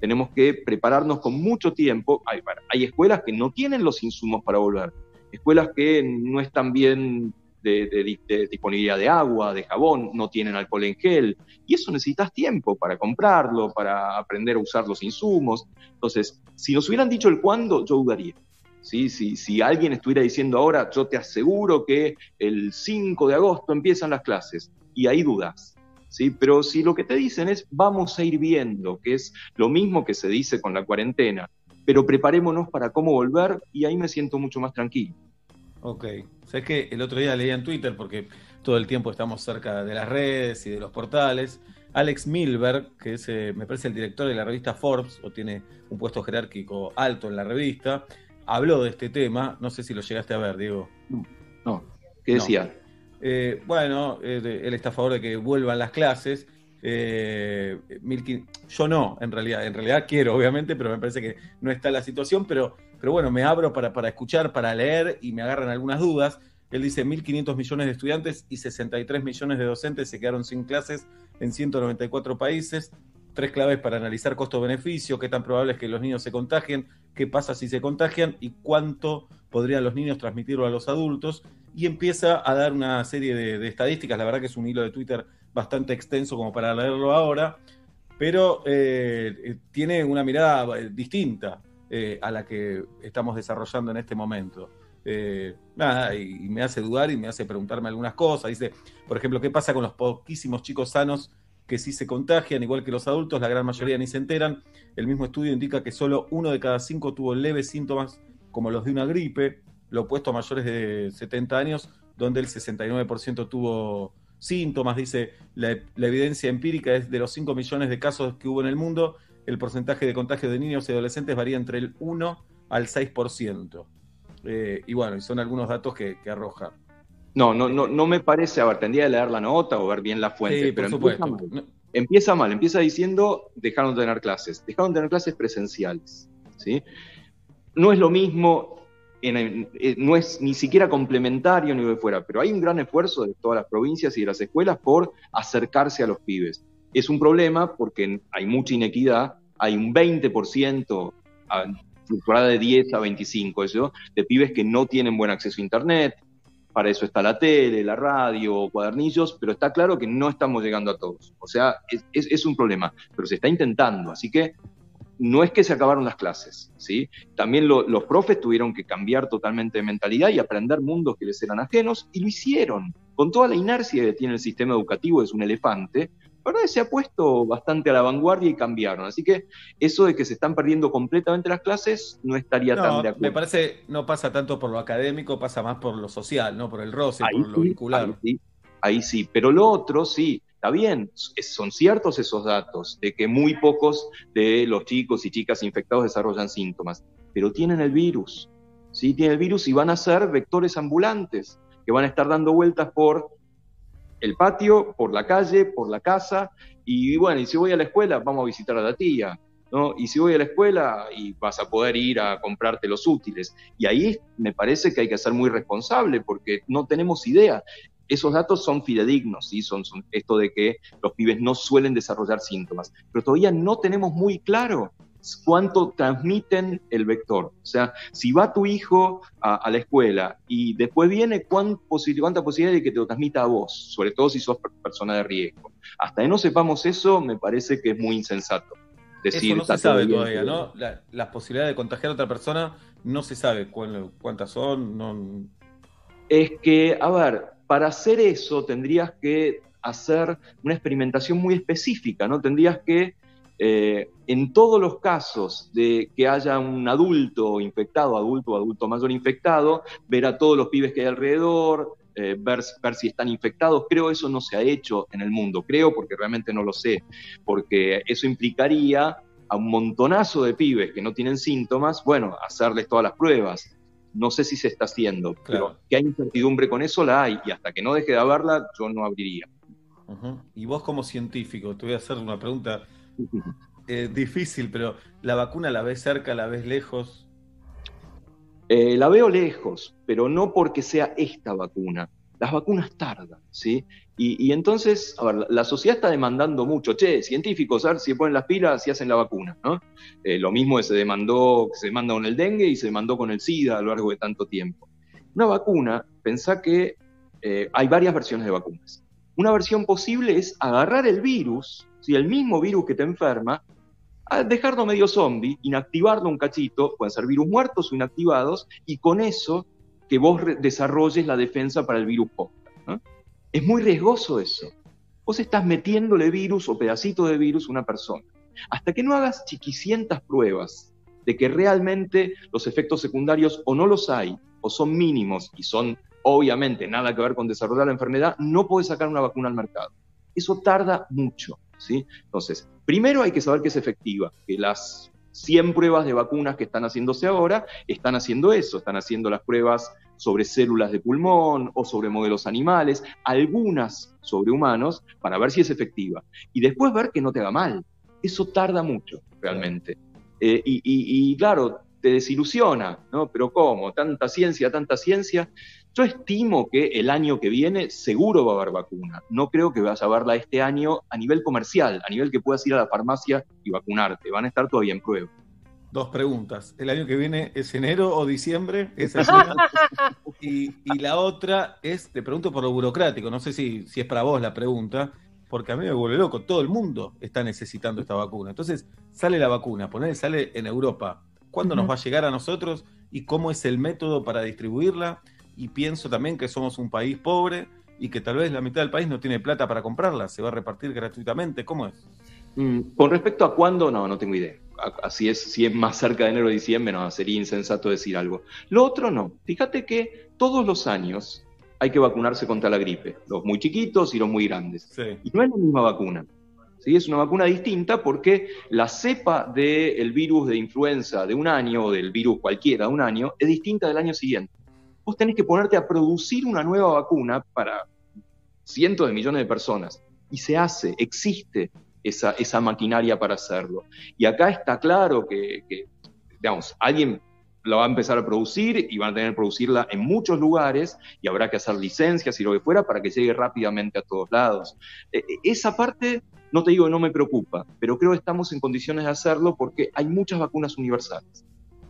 Tenemos que prepararnos con mucho tiempo. Hay, escuelas que no tienen los insumos para volver, escuelas que no están bien de, de disponibilidad de agua, de jabón, no tienen alcohol en gel, y eso necesitas tiempo para comprarlo, para aprender a usar los insumos. Entonces, si nos hubieran dicho el cuándo, yo dudaría. ¿Sí? Si, si alguien estuviera diciendo ahora, yo te aseguro que el 5 de agosto empiezan las clases, y ahí dudas. ¿sí? Pero si lo que te dicen es, vamos a ir viendo, que es lo mismo que se dice con la cuarentena, pero preparémonos para cómo volver, y ahí me siento mucho más tranquilo. Ok. Sabes que el otro día leía en Twitter, porque todo el tiempo estamos cerca de las redes y de los portales. Alex Milberg, que es, eh, me parece, el director de la revista Forbes, o tiene un puesto jerárquico alto en la revista, habló de este tema. No sé si lo llegaste a ver, Diego. No. ¿Qué decía? Eh, bueno, eh, él está a favor de que vuelvan las clases. Eh, yo no, en realidad, en realidad quiero, obviamente, pero me parece que no está la situación, pero, pero bueno, me abro para, para escuchar, para leer y me agarran algunas dudas. Él dice 1.500 millones de estudiantes y 63 millones de docentes se quedaron sin clases en 194 países. Tres claves para analizar costo-beneficio, qué tan probable es que los niños se contagien, qué pasa si se contagian y cuánto podrían los niños transmitirlo a los adultos. Y empieza a dar una serie de, estadísticas, la verdad que es un hilo de Twitter bastante extenso como para leerlo ahora, pero eh, eh, tiene una mirada eh, distinta a la que estamos desarrollando en este momento. Y, y me hace dudar y me hace preguntarme algunas cosas. Dice, por ejemplo, ¿qué pasa con los poquísimos chicos sanos que sí se contagian, igual que los adultos? La gran mayoría ni se enteran. El mismo estudio indica que solo uno de cada cinco tuvo leves síntomas como los de una gripe, lo opuesto a mayores de 70 años, donde el 69% tuvo síntomas. Dice, la, evidencia empírica es de los 5 millones de casos que hubo en el mundo, el porcentaje de contagio de niños y adolescentes varía entre el 1 al 6%. Eh, y bueno, son algunos datos que, que arroja. No, no, no, no me parece, a ver, tendría que leer la nota o ver bien la fuente, Sí, pero empieza mal. Empieza mal, empieza diciendo dejaron de tener clases, dejaron de tener clases presenciales, ¿sí? No es lo mismo, en- en- eh, no es ni siquiera complementario ni de fuera, pero hay un gran esfuerzo de todas las provincias y de las escuelas por acercarse a los pibes. Es un problema porque hay mucha inequidad, hay un 20% a- fluctuada de 10 a 25 eso, de pibes que no tienen buen acceso a Internet, para eso está la tele, la radio, cuadernillos, pero está claro que no estamos llegando a todos. O sea, es, un problema, pero se está intentando. Así que no es que se acabaron las clases, ¿sí? También lo- los profes tuvieron que cambiar totalmente de mentalidad y aprender mundos que les eran ajenos, y lo hicieron. Con toda la inercia que tiene el sistema educativo, es un elefante, la verdad es que se ha puesto bastante a la vanguardia y cambiaron. Así que eso de que se están perdiendo completamente las clases, no estaría tan de acuerdo. me parece, no pasa tanto por lo académico, pasa más por lo social, ¿no? Por el roce, Ahí por lo vincular. Ahí sí, ahí sí. pero lo otro sí, está bien, es- son ciertos esos datos de que muy pocos de los chicos y chicas infectados desarrollan síntomas, pero tienen el virus, ¿sí? Tienen el virus y van a ser vectores ambulantes que van a estar dando vueltas por el patio, por la calle, por la casa, y bueno, y si voy a la escuela, vamos a visitar a la tía, ¿no? Y si voy a la escuela, y vas a poder ir a comprarte los útiles. Y ahí me parece que hay que ser muy responsable, porque no tenemos idea. Esos datos son fidedignos, ¿sí? son, son esto de que los pibes no suelen desarrollar síntomas, pero todavía no tenemos muy claro cuánto transmiten el vector. O sea, si va tu hijo a, a la escuela y después viene, ¿cuán posi- ¿cuánta posibilidad de que te lo transmita a vos? Sobre todo si sos per- persona de riesgo. Hasta que no sepamos eso, me parece que es muy insensato. Decir, Eso no "Está se sabe todavía, ¿no? La, la posibilidad de contagiar a otra persona no se sabe cuántas son. No, es que, a ver, para hacer eso tendrías que hacer una experimentación muy específica, ¿no? Tendrías que, eh, en todos los casos de que haya un adulto infectado, adulto o adulto mayor infectado, ver a todos los pibes que hay alrededor, eh, ver, ver si están infectados. Creo eso no se ha hecho en el mundo, creo porque realmente no lo sé, porque eso implicaría a un montonazo de pibes que no tienen síntomas, bueno, hacerles todas las pruebas. No sé si se está haciendo, pero que hay incertidumbre con eso la hay, y hasta que no deje de haberla, yo no abriría. Y vos como científico, te voy a hacer una pregunta difícil, pero ¿la vacuna la ves cerca, la ves lejos? Eh, la veo lejos, pero no porque sea esta vacuna. Las vacunas tardan, ¿sí? Y, entonces, a ver, la, sociedad está demandando mucho. Che, científicos, a ver si ponen las pilas y hacen la vacuna, ¿no? Eh, lo mismo que se demandó, se demanda con el dengue y se demandó con el SIDA a lo largo de tanto tiempo. Una vacuna, pensá que eh, hay varias versiones de vacunas. Una versión posible es agarrar el virus, ¿sí? el mismo virus que te enferma, dejarlo medio zombie, inactivarlo un cachito, pueden ser virus muertos o inactivados, y con eso que vos desarrolles la defensa para el virus posta. Es muy riesgoso eso. Vos estás metiéndole virus o pedacito de virus a una persona. Hasta que no hagas chiquicientas pruebas de que realmente los efectos secundarios o no los hay, o son mínimos y son obviamente nada que ver con desarrollar la enfermedad, no podés sacar una vacuna al mercado. Eso tarda mucho. ¿Sí? Entonces, primero hay que saber que es efectiva, que las 100 pruebas de vacunas que están haciéndose ahora están haciendo eso, están haciendo las pruebas sobre células de pulmón o sobre modelos animales, algunas sobre humanos, para ver si es efectiva. Y después ver que no te haga mal. Eso tarda mucho, realmente. Eh, y, y- y, claro, te desilusiona, ¿no? Pero ¿cómo? Tanta ciencia, tanta ciencia. Yo estimo que el año que viene seguro va a haber vacuna. No creo que vaya a haberla este año a nivel comercial, a nivel que puedas ir a la farmacia y vacunarte. Van a estar todavía en prueba. Dos preguntas. ¿El año que viene es enero o diciembre? Esa es. Y, y la otra es, te pregunto por lo burocrático, no sé si, si es para vos la pregunta, porque a mí me vuelve loco, todo el mundo está necesitando esta vacuna. Entonces, sale la vacuna, poner sale en Europa. ¿Cuándo nos va a llegar a nosotros y cómo es el método para distribuirla? Y pienso también que somos un país pobre y que tal vez la mitad del país no tiene plata para comprarla, se va a repartir gratuitamente. ¿Cómo es? Mm, Con respecto a cuándo, no, no tengo idea. Así es, si es más cerca de enero o diciembre, no, sería insensato decir algo. Lo otro no. Fíjate que todos los años hay que vacunarse contra la gripe, los muy chiquitos y los muy grandes. Y no es la misma vacuna. ¿sí? Es una vacuna distinta porque la cepa del virus de influenza de un año o del virus cualquiera de un año es distinta del año siguiente. Vos tenés que ponerte a producir una nueva vacuna para cientos de millones de personas. Y se hace, existe esa, maquinaria para hacerlo. Y acá está claro que, digamos, alguien la va a empezar a producir y van a tener que producirla en muchos lugares y habrá que hacer licencias y lo que fuera para que llegue rápidamente a todos lados. Eh, eh, esa parte, no te digo que no me preocupa, pero creo que estamos en condiciones de hacerlo porque hay muchas vacunas universales.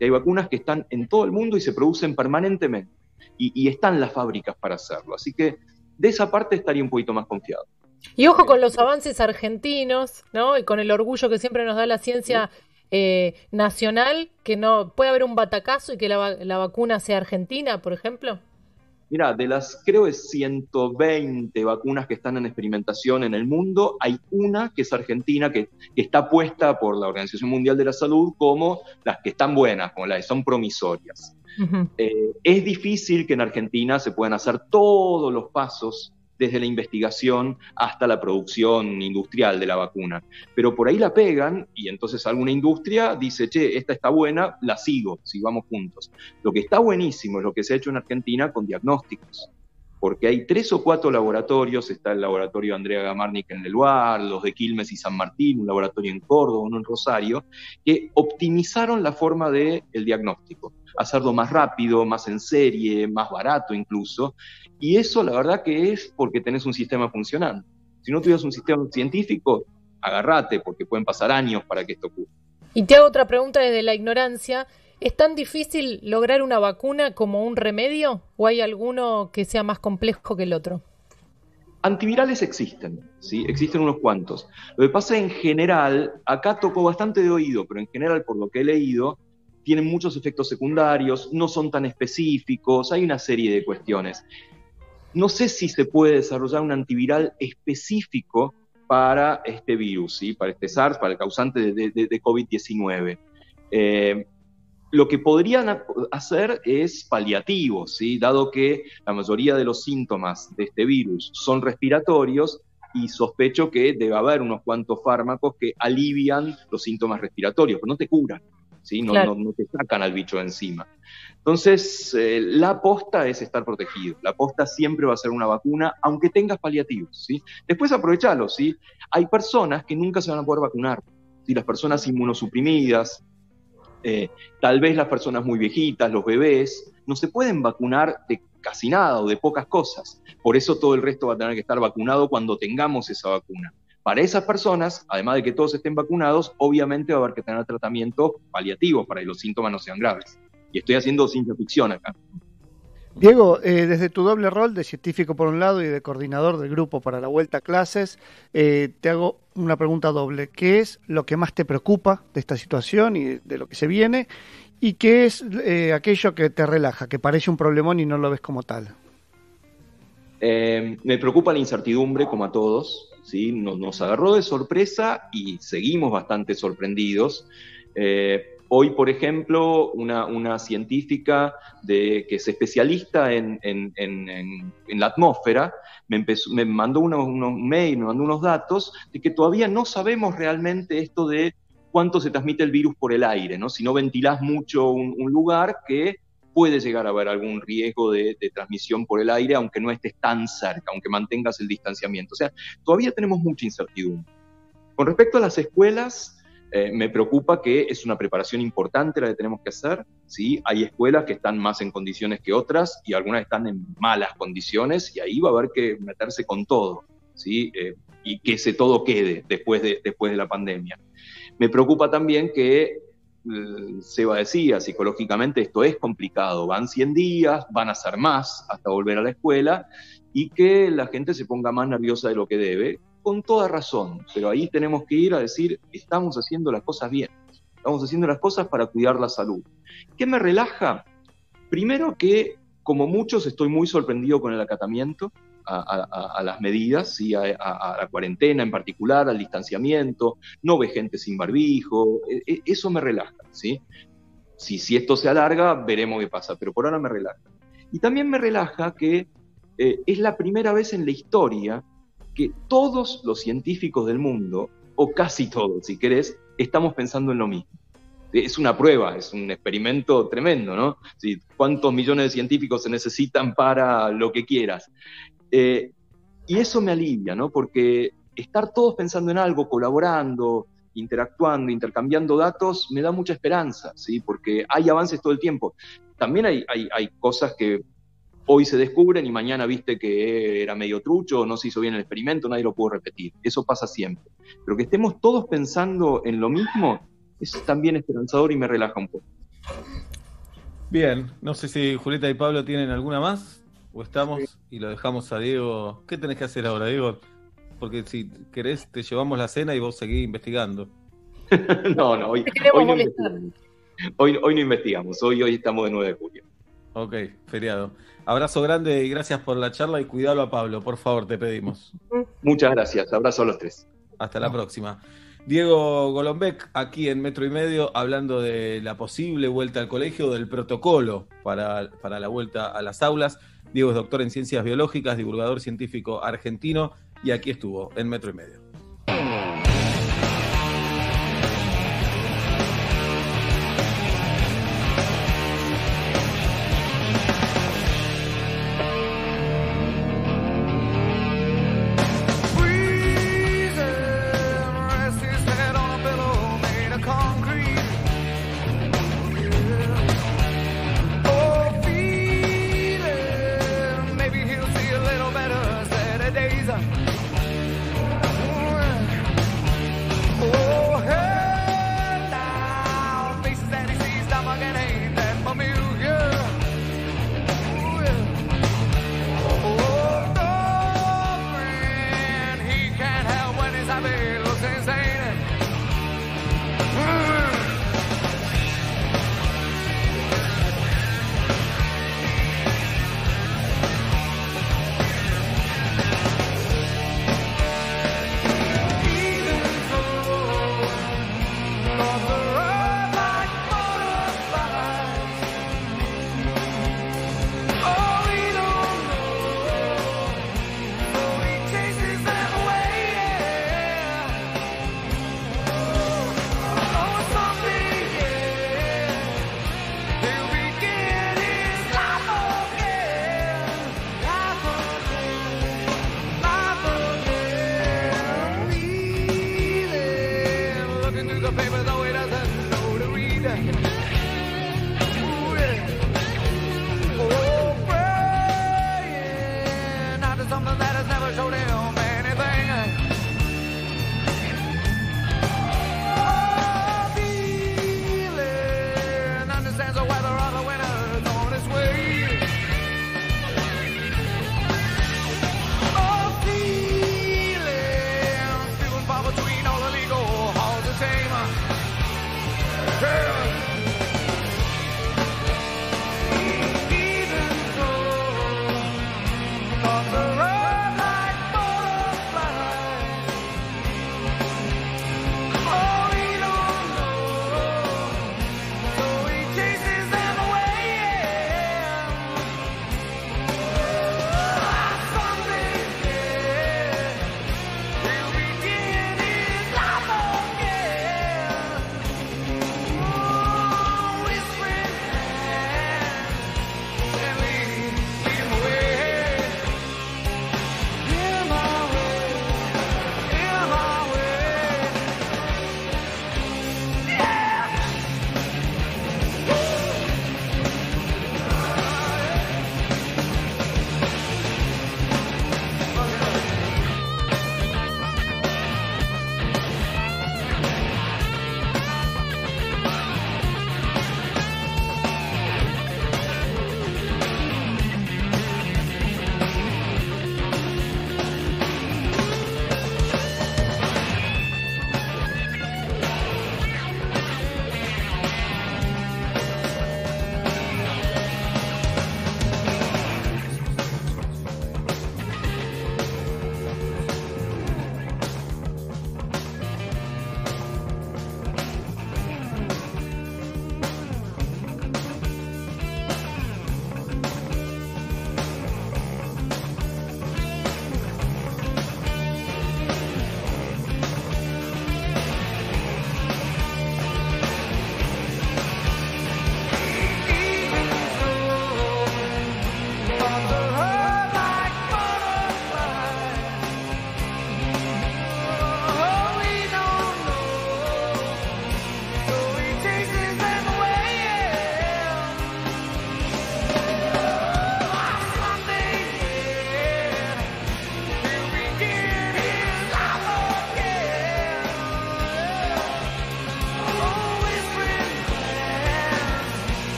Y hay vacunas que están en todo el mundo y se producen permanentemente. Y, y están las fábricas para hacerlo. Así que de esa parte estaría un poquito más confiado. Y ojo con los avances argentinos, ¿no? Y con el orgullo que siempre nos da la ciencia eh, nacional, que no puede haber un batacazo y que la, la vacuna sea argentina, por ejemplo. Mira, de las creo que 120 vacunas que están en experimentación en el mundo, hay una que es argentina, que, que, está puesta por la Organización Mundial de la Salud como las que están buenas, como las que son promisorias. Eh, es difícil que en Argentina se puedan hacer todos los pasos desde la investigación hasta la producción industrial de la vacuna. Pero por ahí la pegan y entonces alguna industria dice, che, esta está buena, la sigo, sigamos juntos. Lo que está buenísimo es lo que se ha hecho en Argentina con diagnósticos, porque hay tres o cuatro laboratorios, está el laboratorio Andrea Gamarnik en Leluar, los de Quilmes y San Martín, un laboratorio en Córdoba, uno en Rosario, que optimizaron la forma del el diagnóstico, hacerlo más rápido, más en serie, más barato incluso, y eso la verdad que es porque tenés un sistema funcionando. Si no tuvieras un sistema científico, agarrate, porque pueden pasar años para que esto ocurra. Y te hago otra pregunta desde la ignorancia. ¿Es tan difícil lograr una vacuna como un remedio? ¿O hay alguno que sea más complejo que el otro? Antivirales existen, ¿sí? Existen unos cuantos. Lo que pasa en general, acá tocó bastante de oído, pero en general, por lo que he leído, tienen muchos efectos secundarios, no son tan específicos, hay una serie de cuestiones. No sé si se puede desarrollar un antiviral específico para este virus, ¿sí? para este SARS, para el causante de, de, de COVID-19. Eh, lo que podrían hacer es paliativos, ¿sí? dado que la mayoría de los síntomas de este virus son respiratorios y sospecho que debe haber unos cuantos fármacos que alivian los síntomas respiratorios, pero no te curan, ¿sí? no, claro. no, no te sacan al bicho de encima. Entonces, eh, la aposta es estar protegido. La aposta siempre va a ser una vacuna, aunque tengas paliativos. ¿sí? Después aprovechalo. ¿sí? Hay personas que nunca se van a poder vacunar. ¿sí? Las personas inmunosuprimidas, eh, tal vez las personas muy viejitas, los bebés, no se pueden vacunar de casi nada o de pocas cosas. Por eso todo el resto va a tener que estar vacunado cuando tengamos esa vacuna. Para esas personas, además de que todos estén vacunados, obviamente va a haber que tener tratamiento paliativo para que los síntomas no sean graves. Y estoy haciendo ciencia ficción acá. Diego, eh, desde tu doble rol de científico por un lado y de coordinador del grupo para la vuelta a clases, eh, te hago una pregunta doble. ¿Qué es lo que más te preocupa de esta situación y de lo que se viene? ¿Y qué es eh, aquello que te relaja, que parece un problemón y no lo ves como tal? Me preocupa la incertidumbre, como a todos. ¿sí? Nos, agarró de sorpresa y seguimos bastante sorprendidos. Hoy, por ejemplo, una, científica que es especialista en, la atmósfera me, empezó, me mandó unos, mails, me mandó unos datos de que todavía no sabemos realmente esto de cuánto se transmite el virus por el aire, ¿no? Si no ventilás mucho un, un lugar que puede llegar a haber algún riesgo de, de, transmisión por el aire, aunque no estés tan cerca, aunque mantengas el distanciamiento. O sea, todavía tenemos mucha incertidumbre. Con respecto a las escuelas, eh, me preocupa que es una preparación importante la que tenemos que hacer. ¿sí? Hay escuelas que están más en condiciones que otras y algunas están en malas condiciones y ahí va a haber que meterse con todo ¿sí? Eh, y que ese todo quede después de, después de la pandemia. Me preocupa también que eh, Seba decía, psicológicamente esto es complicado, van 100 días, van a ser más hasta volver a la escuela y que la gente se ponga más nerviosa de lo que debe, con toda razón, pero ahí tenemos que ir a decir, estamos haciendo las cosas bien, estamos haciendo las cosas para cuidar la salud. ¿Qué me relaja? Primero que, como muchos, estoy muy sorprendido con el acatamiento a, las medidas, ¿sí? a, la cuarentena en particular, al distanciamiento, no ve gente sin barbijo, e, e, eso me relaja, ¿sí? Si, si esto se alarga, veremos qué pasa, pero por ahora me relaja. Y también me relaja que eh, es la primera vez en la historia que todos los científicos del mundo o casi todos, si querés, estamos pensando en lo mismo. Es una prueba, es un experimento tremendo, ¿no? Sí, ¿Cuántos millones de científicos se necesitan para lo que quieras? Eh, y eso me alivia, ¿no? Porque estar todos pensando en algo, colaborando, interactuando, intercambiando datos, me da mucha esperanza, ¿sí? Porque hay avances todo el tiempo. También hay, hay, hay cosas que hoy se descubren y mañana viste que era medio trucho, no se hizo bien el experimento, nadie lo pudo repetir. Eso pasa siempre. Pero que estemos todos pensando en lo mismo es también esperanzador y me relaja un poco. Bien, no sé si Julieta y Pablo tienen alguna más o estamos y lo dejamos a Diego. ¿Qué tenés que hacer ahora, Diego? Porque si querés te llevamos la cena y vos seguís investigando. no, no, hoy, hoy no, hoy no investigamos, hoy, hoy estamos de 9 de julio. Ok, feriado. Abrazo grande y gracias por la charla y cuidado a Pablo, por favor, te pedimos. Muchas gracias, abrazo a los tres. Hasta la próxima. Diego Golombek, aquí en Metro y Medio, hablando de la posible vuelta al colegio, del protocolo para, para la vuelta a las aulas. Diego es doctor en ciencias biológicas, divulgador científico argentino, y aquí estuvo, en Metro y Medio.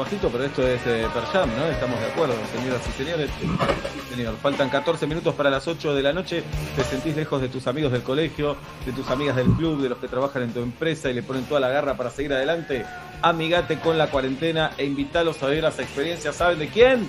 Bajito, pero esto es eh, Per Jam, ¿no? Estamos de acuerdo, señoras y señores. Sí, señor. Faltan 14 minutos para las 8 de la noche. Te sentís lejos de tus amigos del colegio, de tus amigas del club, de los que trabajan en tu empresa y le ponen toda la garra para seguir adelante. Amigate con la cuarentena e invítalos a vivir las experiencias. ¿Saben de quién?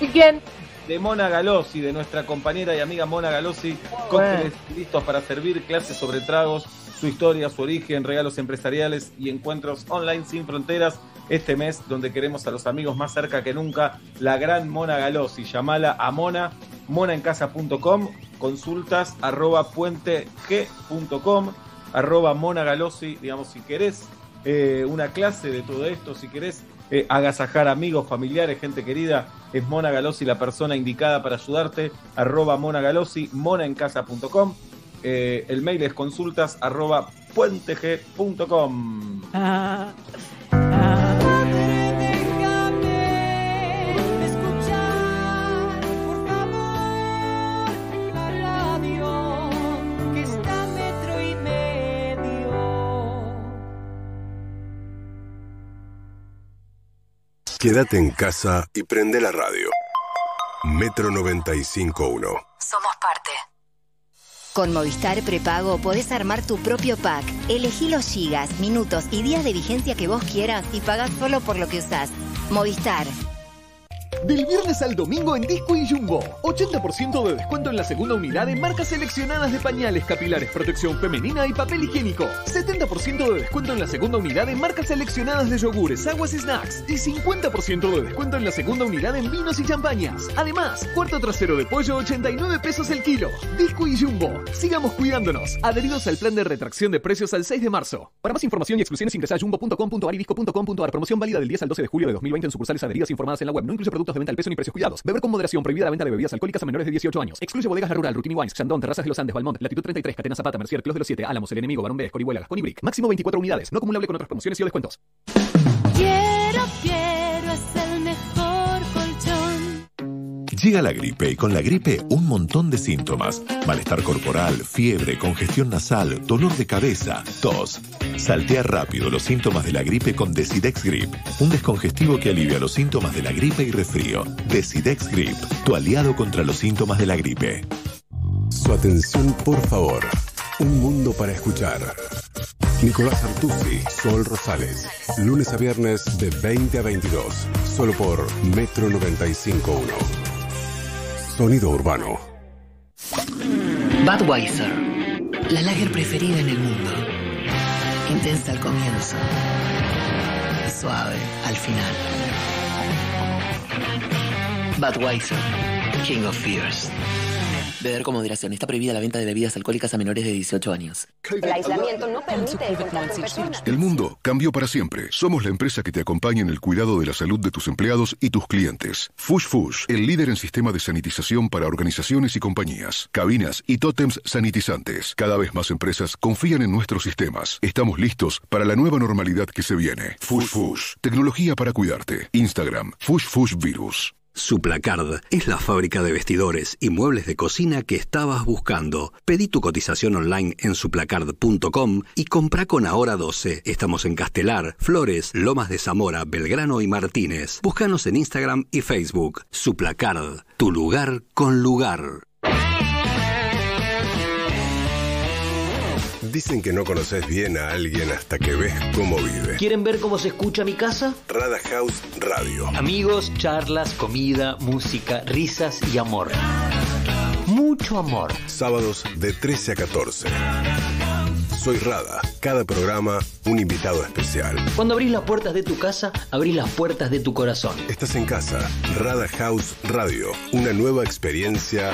¿Y quién? de Mona Galossi, de nuestra compañera y amiga Mona Galossi, cócteles listos para servir, clases sobre tragos, su historia, su origen, regalos empresariales y encuentros online sin fronteras. Este mes, donde queremos a los amigos más cerca que nunca, la gran Mona Galossi. Llamala a Mona, monaencasa.com, consultas arroba puenteg.com, arroba Mona Galossi, digamos, si querés eh, una clase de todo esto, si querés eh, agasajar amigos, familiares, gente querida, es Mona Galossi la persona indicada para ayudarte, arroba Mona Galossi, monaencasa.com, eh, el mail es consultas arroba puenteg.com. Quédate en casa y prende la radio. Metro 95.1. Somos parte. Con Movistar Prepago podés armar tu propio pack. Elegí los gigas, minutos y días de vigencia que vos quieras y pagás solo por lo que usás. Movistar. Del viernes al domingo en Disco y Jumbo. 80% de descuento en la segunda unidad en marcas seleccionadas de pañales capilares, protección femenina y papel higiénico. 70% de descuento en la segunda unidad en marcas seleccionadas de yogures, aguas y snacks. Y 50% de descuento en la segunda unidad en vinos y champañas. Además, cuarto trasero de pollo 89 pesos el kilo. Disco y Jumbo. Sigamos cuidándonos. Adheridos al plan de retracción de precios al 6 de marzo. Para más información y exclusiones ingresa a jumbo.com.ar y disco.com.ar. Promoción válida del 10 al 12 de julio de 2020 en sucursales adheridas informadas en la web. No incluye de venta al peso ni precios cuidados. Beber con moderación. Prohibida la venta de bebidas alcohólicas menores de 18 años. Excluye bodegas La Rural, Rutini Wines, Chandon, Terrazas de los Andes, Valmont, Latitud 33, Catena Zapata, Mercier, Clos de los 7, Álamos, El Enemigo, Barón B, Escorihuela, Gascón y. Máximo 24 unidades. No acumulable con otras promociones y o descuentos. Quiero, quiero, Llega la gripe y con la gripe un montón de síntomas. Malestar corporal, fiebre, congestión nasal, dolor de cabeza, tos. Saltea rápido los síntomas de la gripe con Decidex Grip, un descongestivo que alivia los síntomas de la gripe y resfrío. Decidex Grip, tu aliado contra los síntomas de la gripe. Su atención, por favor. Un mundo para escuchar. Nicolás Artusi, Sol Rosales. Lunes a viernes de 20 a 22. Solo por Metro 95.1. Sonido urbano. Budweiser, la lager preferida en el mundo. Intensa al comienzo suave al final. Budweiser, King of Fears. Beber con moderación. Está prohibida la venta de bebidas alcohólicas a menores de 18 años. El aislamiento no permite infectar con personas. El mundo cambió para siempre. Somos la empresa que te acompaña en el cuidado de la salud de tus empleados y tus clientes. Fush Fush, el líder en sistema de sanitización para organizaciones y compañías, cabinas y tótems sanitizantes. Cada vez más empresas confían en nuestros sistemas. Estamos listos para la nueva normalidad que se viene. Fush Fush, tecnología para cuidarte. Instagram, Fush Fush Virus. Suplacard es la fábrica de vestidores y muebles de cocina que estabas buscando. Pedí tu cotización online en suplacard.com y compra con Ahora 12. Estamos en Castelar, Flores, Lomas de Zamora, Belgrano y Martínez. Búscanos en Instagram y Facebook. Suplacard, tu lugar con lugar. Dicen que no conoces bien a alguien hasta que ves cómo vive. ¿Quieren ver cómo se escucha mi casa? Rada House Radio. Amigos, charlas, comida, música, risas y amor. Mucho amor. Sábados de 13 a 14. Soy Rada. Cada programa, un invitado especial. Cuando abrís las puertas de tu casa, abrís las puertas de tu corazón. Estás en casa. Rada House Radio. Una nueva experiencia.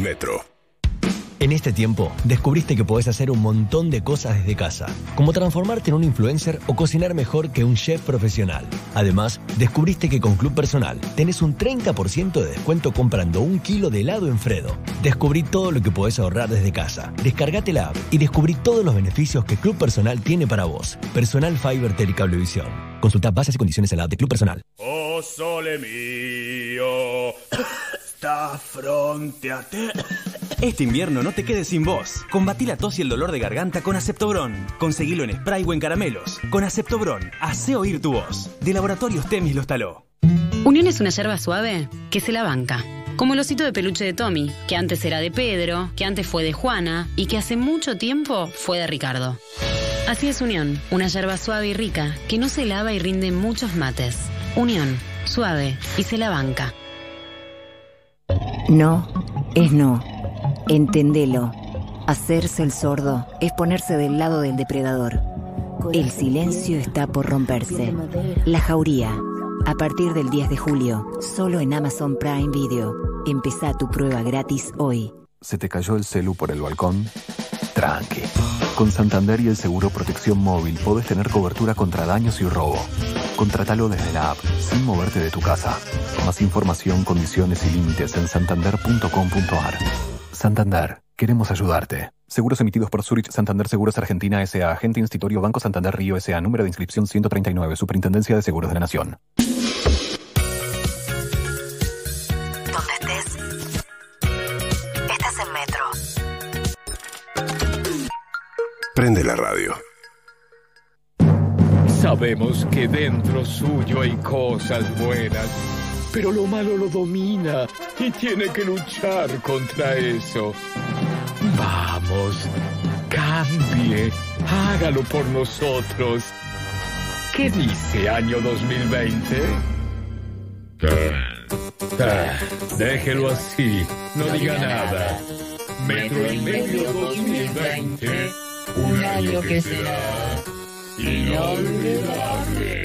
Metro. En este tiempo, descubriste que podés hacer un montón de cosas desde casa, como transformarte en un influencer o cocinar mejor que un chef profesional. Además, descubriste que con Club Personal tenés un 30% de descuento comprando un kilo de helado en Fredo. Descubrí todo lo que podés ahorrar desde casa. Descargate la app y descubrí todos los beneficios que Club Personal tiene para vos. Personal Fiber Telecablevisión. Consulta bases y condiciones en la app de Club Personal. Oh sole mio, sta fronte a te. Este invierno no te quedes sin voz. Combatí la tos y el dolor de garganta con Aceptobron. Conseguilo en spray o en caramelos. Con Aceptobron, hace oír tu voz. De Laboratorios Temis lo instaló. Unión es una yerba suave que se la banca. Como el osito de peluche de Tommy, que antes era de Pedro, que antes fue de Juana y que hace mucho tiempo fue de Ricardo. Así es Unión, una yerba suave y rica que no se lava y rinde muchos mates. Unión, suave y se la banca. No es no. Entendelo. Hacerse el sordo es ponerse del lado del depredador. El silencio está por romperse. La jauría. A partir del 10 de julio, solo en Amazon Prime Video. Empezá tu prueba gratis hoy. ¿Se te cayó el celu por el balcón? Tranqui. Con Santander y el seguro Protección Móvil podés tener cobertura contra daños y robo. Contratalo desde la app, sin moverte de tu casa. Más información, condiciones y límites en santander.com.ar. Santander, queremos ayudarte. Seguros emitidos por Zurich Santander Seguros Argentina S.A. Agente Institutorio Banco Santander Río S.A. Número de inscripción 139. Superintendencia de Seguros de la Nación. Donde estés. Estás en Metro. Prende la radio. Sabemos que dentro suyo hay cosas buenas, pero lo malo lo domina y tiene que luchar contra eso. Vamos, cambie, hágalo por nosotros. ¿Qué dice año 2020? Ah, ah, déjelo así, no diga nada. Metro y medio 2020, un año que será inolvidable.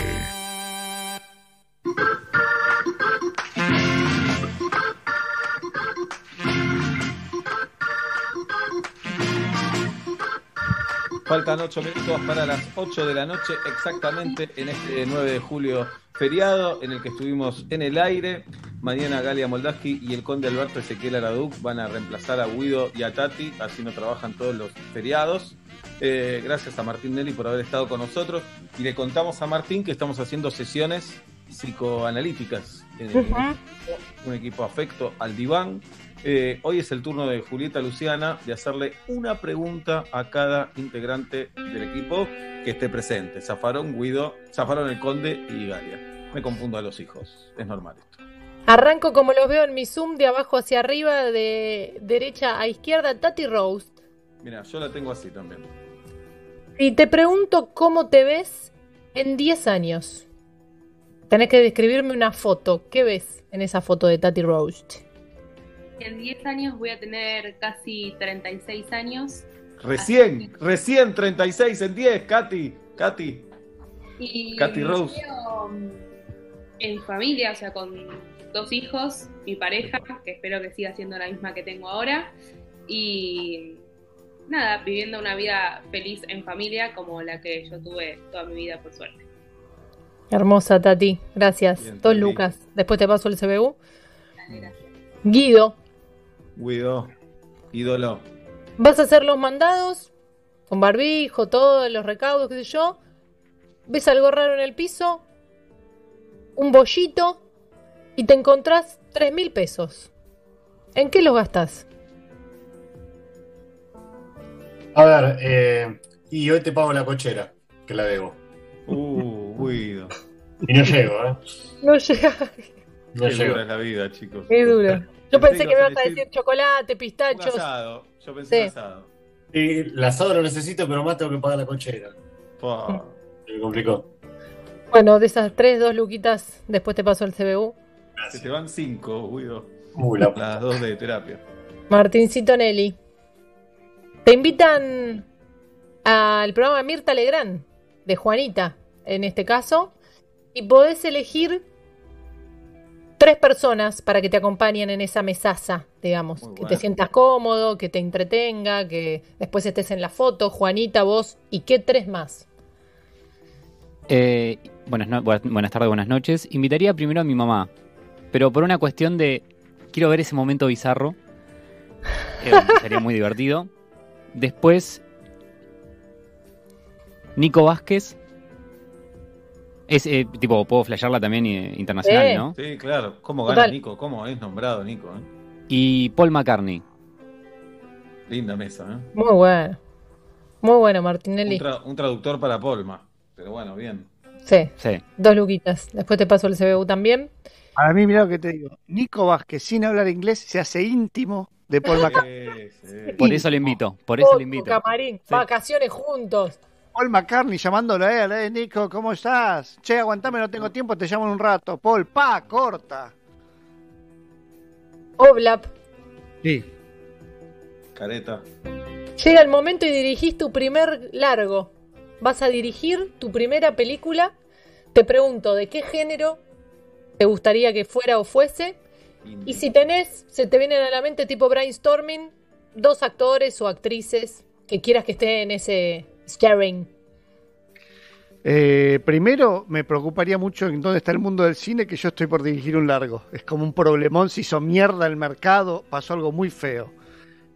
Faltan 8 minutos para las 8 de la noche, exactamente en este 9 de julio feriado en el que estuvimos en el aire. Mañana Galia Moldaski y el conde Alberto Ezequiel Araduc van a reemplazar a Guido y a Tati, así no trabajan todos los feriados. Eh, gracias a Martín Nelly por haber estado con nosotros. Y le contamos a Martín que estamos haciendo sesiones psicoanalíticas en el Ujú. equipo, un equipo afecto al diván. Eh, hoy es el turno de Julieta Luciana de hacerle una pregunta a cada integrante del equipo que esté presente. Zafarón, Guido, Zafarón el Conde y Galia. Me confundo a los hijos, es normal esto. Arranco como los veo en mi Zoom, de abajo hacia arriba, de derecha a izquierda, Tati Roast. Mira, yo la tengo así también. Y te pregunto cómo te ves en 10 años. Tenés que describirme una foto. ¿Qué ves en esa foto de Tati Roast? En 10 años voy a tener casi 36 años Recién, recién 36 en 10, Katy, Katy. y Katy Rose. mm, en familia, o sea, con dos hijos, mi pareja, que espero que siga siendo la misma que tengo ahora, y nada, viviendo una vida feliz en familia como la que yo tuve toda mi vida, por suerte. Hermosa, Tati. Gracias. Bien, Dos lucas. Después te paso el CBU. Guido, Guido, ídolo. vas a hacer los mandados con barbijo, todos los recaudos, qué sé yo. Ves algo raro en el piso, un bollito y te encontrás tres mil pesos. ¿En qué los gastas? A ver, eh, y hoy te pago la cochera, que la debo. Uh, Guido. Y no llego, ¿eh? No llega. No Qué llego. dura es la vida, chicos. Es duro. Yo pensé que que me ibas a decir decir chocolate, Un pistachos. asado. Yo pensé en Sí. asado. Y el asado lo necesito, pero más tengo que pagar la cochera. Pa. Se me complicó. Bueno, de esas tres, dos luquitas, después te paso el CBU. Se te van cinco, Guido. Uh, la- Las dos de terapia. Martincito Nelly. Te invitan al programa Mirta Legrand, de Juanita, en este caso, y podés elegir tres personas para que te acompañen en esa mesaza, digamos. Muy que bueno. te sientas cómodo, que te entretenga, que después estés en la foto, Juanita, vos, y qué tres más. Eh, buenas, no- buenas tardes, buenas noches. Invitaría primero a mi mamá, pero por una cuestión de quiero ver ese momento bizarro. eh, sería muy divertido. Después, Nico Vázquez. Es eh, tipo, puedo flashearla también eh, internacional. ¿no? Sí, claro. ¿Cómo gana Total. Nico? ¿Cómo es nombrado Nico? eh? Y Paul McCartney. Linda mesa, ¿eh? Muy bueno. Muy bueno, Martinelli. Un, tra- un traductor para Polma. Pero bueno, bien. Sí, Sí. dos luquitas. Después te paso el CBU también. Para mí, mira lo que te digo. Nico Vázquez, sin hablar inglés, se hace íntimo de Paul McCartney. Por eso lo invito, por eso lo invito. camarín, vacaciones juntos. Paul McCartney llamándolo a él, eh, Nico, ¿cómo estás? Che, aguantame, no tengo tiempo, te llamo en un rato. Paul, pa, corta. Oblap. Sí. Careta. Llega el momento y dirigís tu primer largo. Vas a dirigir tu primera película. Te pregunto, ¿de qué género te gustaría que fuera o fuese? Y si tenés, se te vienen a la mente tipo brainstorming, dos actores o actrices que quieras que esté en ese starring. Eh, primero, me preocuparía mucho en dónde está el mundo del cine, que yo estoy por dirigir un largo. Es como un problemón, se hizo mierda el mercado, pasó algo muy feo.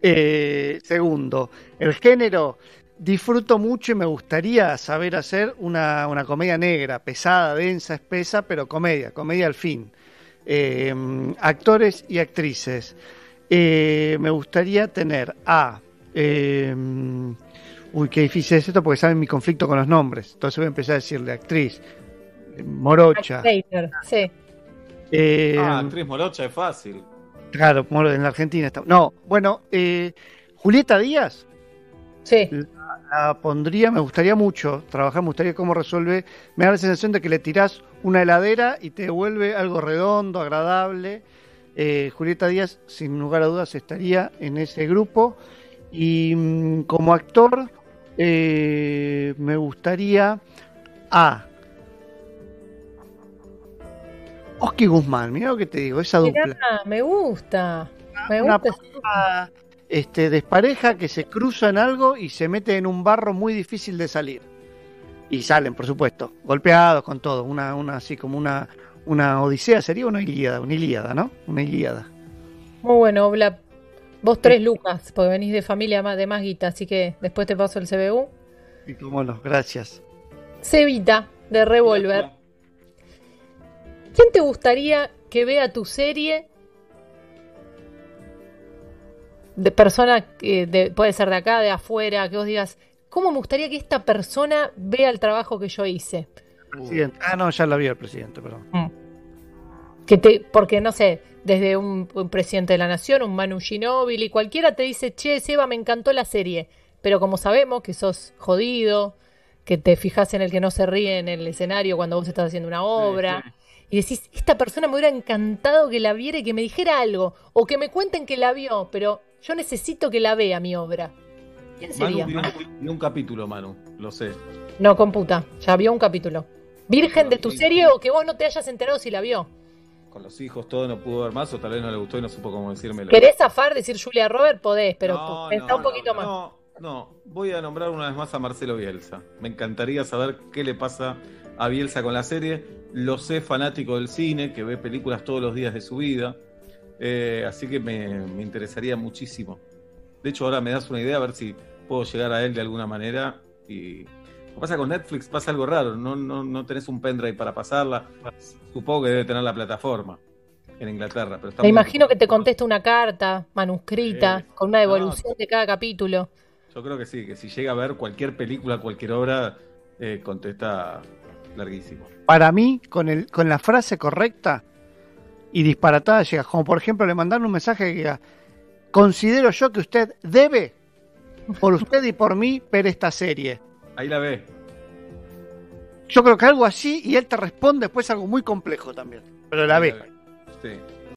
Eh, segundo, el género, disfruto mucho y me gustaría saber hacer una, una comedia negra, pesada, densa, espesa, pero comedia, comedia al fin. Eh, actores y actrices. Eh, me gustaría tener a... eh, uy, qué difícil es esto porque saben mi conflicto con los nombres. Entonces voy a empezar a decirle actriz, Morocha. Sí. eh, Ah, actriz morocha es fácil. Claro, Moro- en la Argentina está. No, bueno, eh, Julieta Díaz. Sí. La, la pondría, me gustaría mucho trabajar, me gustaría cómo resuelve. Me da la sensación de que le tirás una heladera y te devuelve algo redondo, agradable. Eh, Julieta Díaz, sin lugar a dudas, estaría en ese grupo. Y mm, como actor, eh, me gustaría a Oski Guzmán, mira lo que te digo, esa dupla. Mirá, me gusta. Me Una gusta. pareja, este, despareja que se cruza en algo y se mete en un barro muy difícil de salir. Y salen, por supuesto, golpeados con todo. Una, una así como una, una odisea, sería una ilíada, una ilíada, ¿no? Una ilíada. Muy bueno. Vos tres lucas, porque venís de familia de más guita, así que después te paso el CBU. Y cómo no, gracias. Cevita, de Revolver. ¿Quién te gustaría que vea tu serie? De persona, que de- puede ser de acá, de afuera, que vos digas, ¿cómo me gustaría que esta persona vea el trabajo que yo hice? Presidente. Ah, no, ya la vi el presidente, perdón. Que te, porque no sé, desde un, un presidente de la nación, un Manu Ginóbili, cualquiera te dice, che, Seba, me encantó la serie. Pero como sabemos que sos jodido, que te fijas en el que no se ríe en el escenario cuando vos estás haciendo una obra, y decís, esta persona me hubiera encantado que la viera y que me dijera algo, o que me cuenten que la vio, pero yo necesito que la vea mi obra. ¿Quién Manu sería? vio un, vio un capítulo, Manu, lo sé. No, computa, ya vio un capítulo. Virgen de tu serie o que vos no te hayas enterado si la vio. Con los hijos todo no pudo ver más o tal vez no le gustó y no supo cómo decírmelo. ¿Querés zafar, decir Julia Robert? Podés, pero No, pensá no, un poquito más. No, no, voy a nombrar una vez más a Marcelo Bielsa. Me encantaría saber qué le pasa a Bielsa con la serie. Lo sé fanático del cine, que ve películas todos los días de su vida. Eh, así que me, me interesaría muchísimo. De hecho, ahora me das una idea a ver si puedo llegar a él de alguna manera. Y lo que pasa con Netflix pasa algo raro. No, no, no tenés un pendrive para pasarla. Supongo que debe tener la plataforma en Inglaterra. Pero está Me imagino que te contesta una carta manuscrita con una devolución de cada capítulo. Yo creo que sí, que si llega a ver cualquier película, cualquier obra, eh, contesta larguísimo. Para mí, con, el, con la frase correcta y disparatada llega, como por ejemplo le mandaron un mensaje que diga, considero yo que usted debe, por usted y por mí, ver esta serie. Ahí la ve. Yo creo que algo así y él te responde después algo muy complejo también, pero la ve. Sí.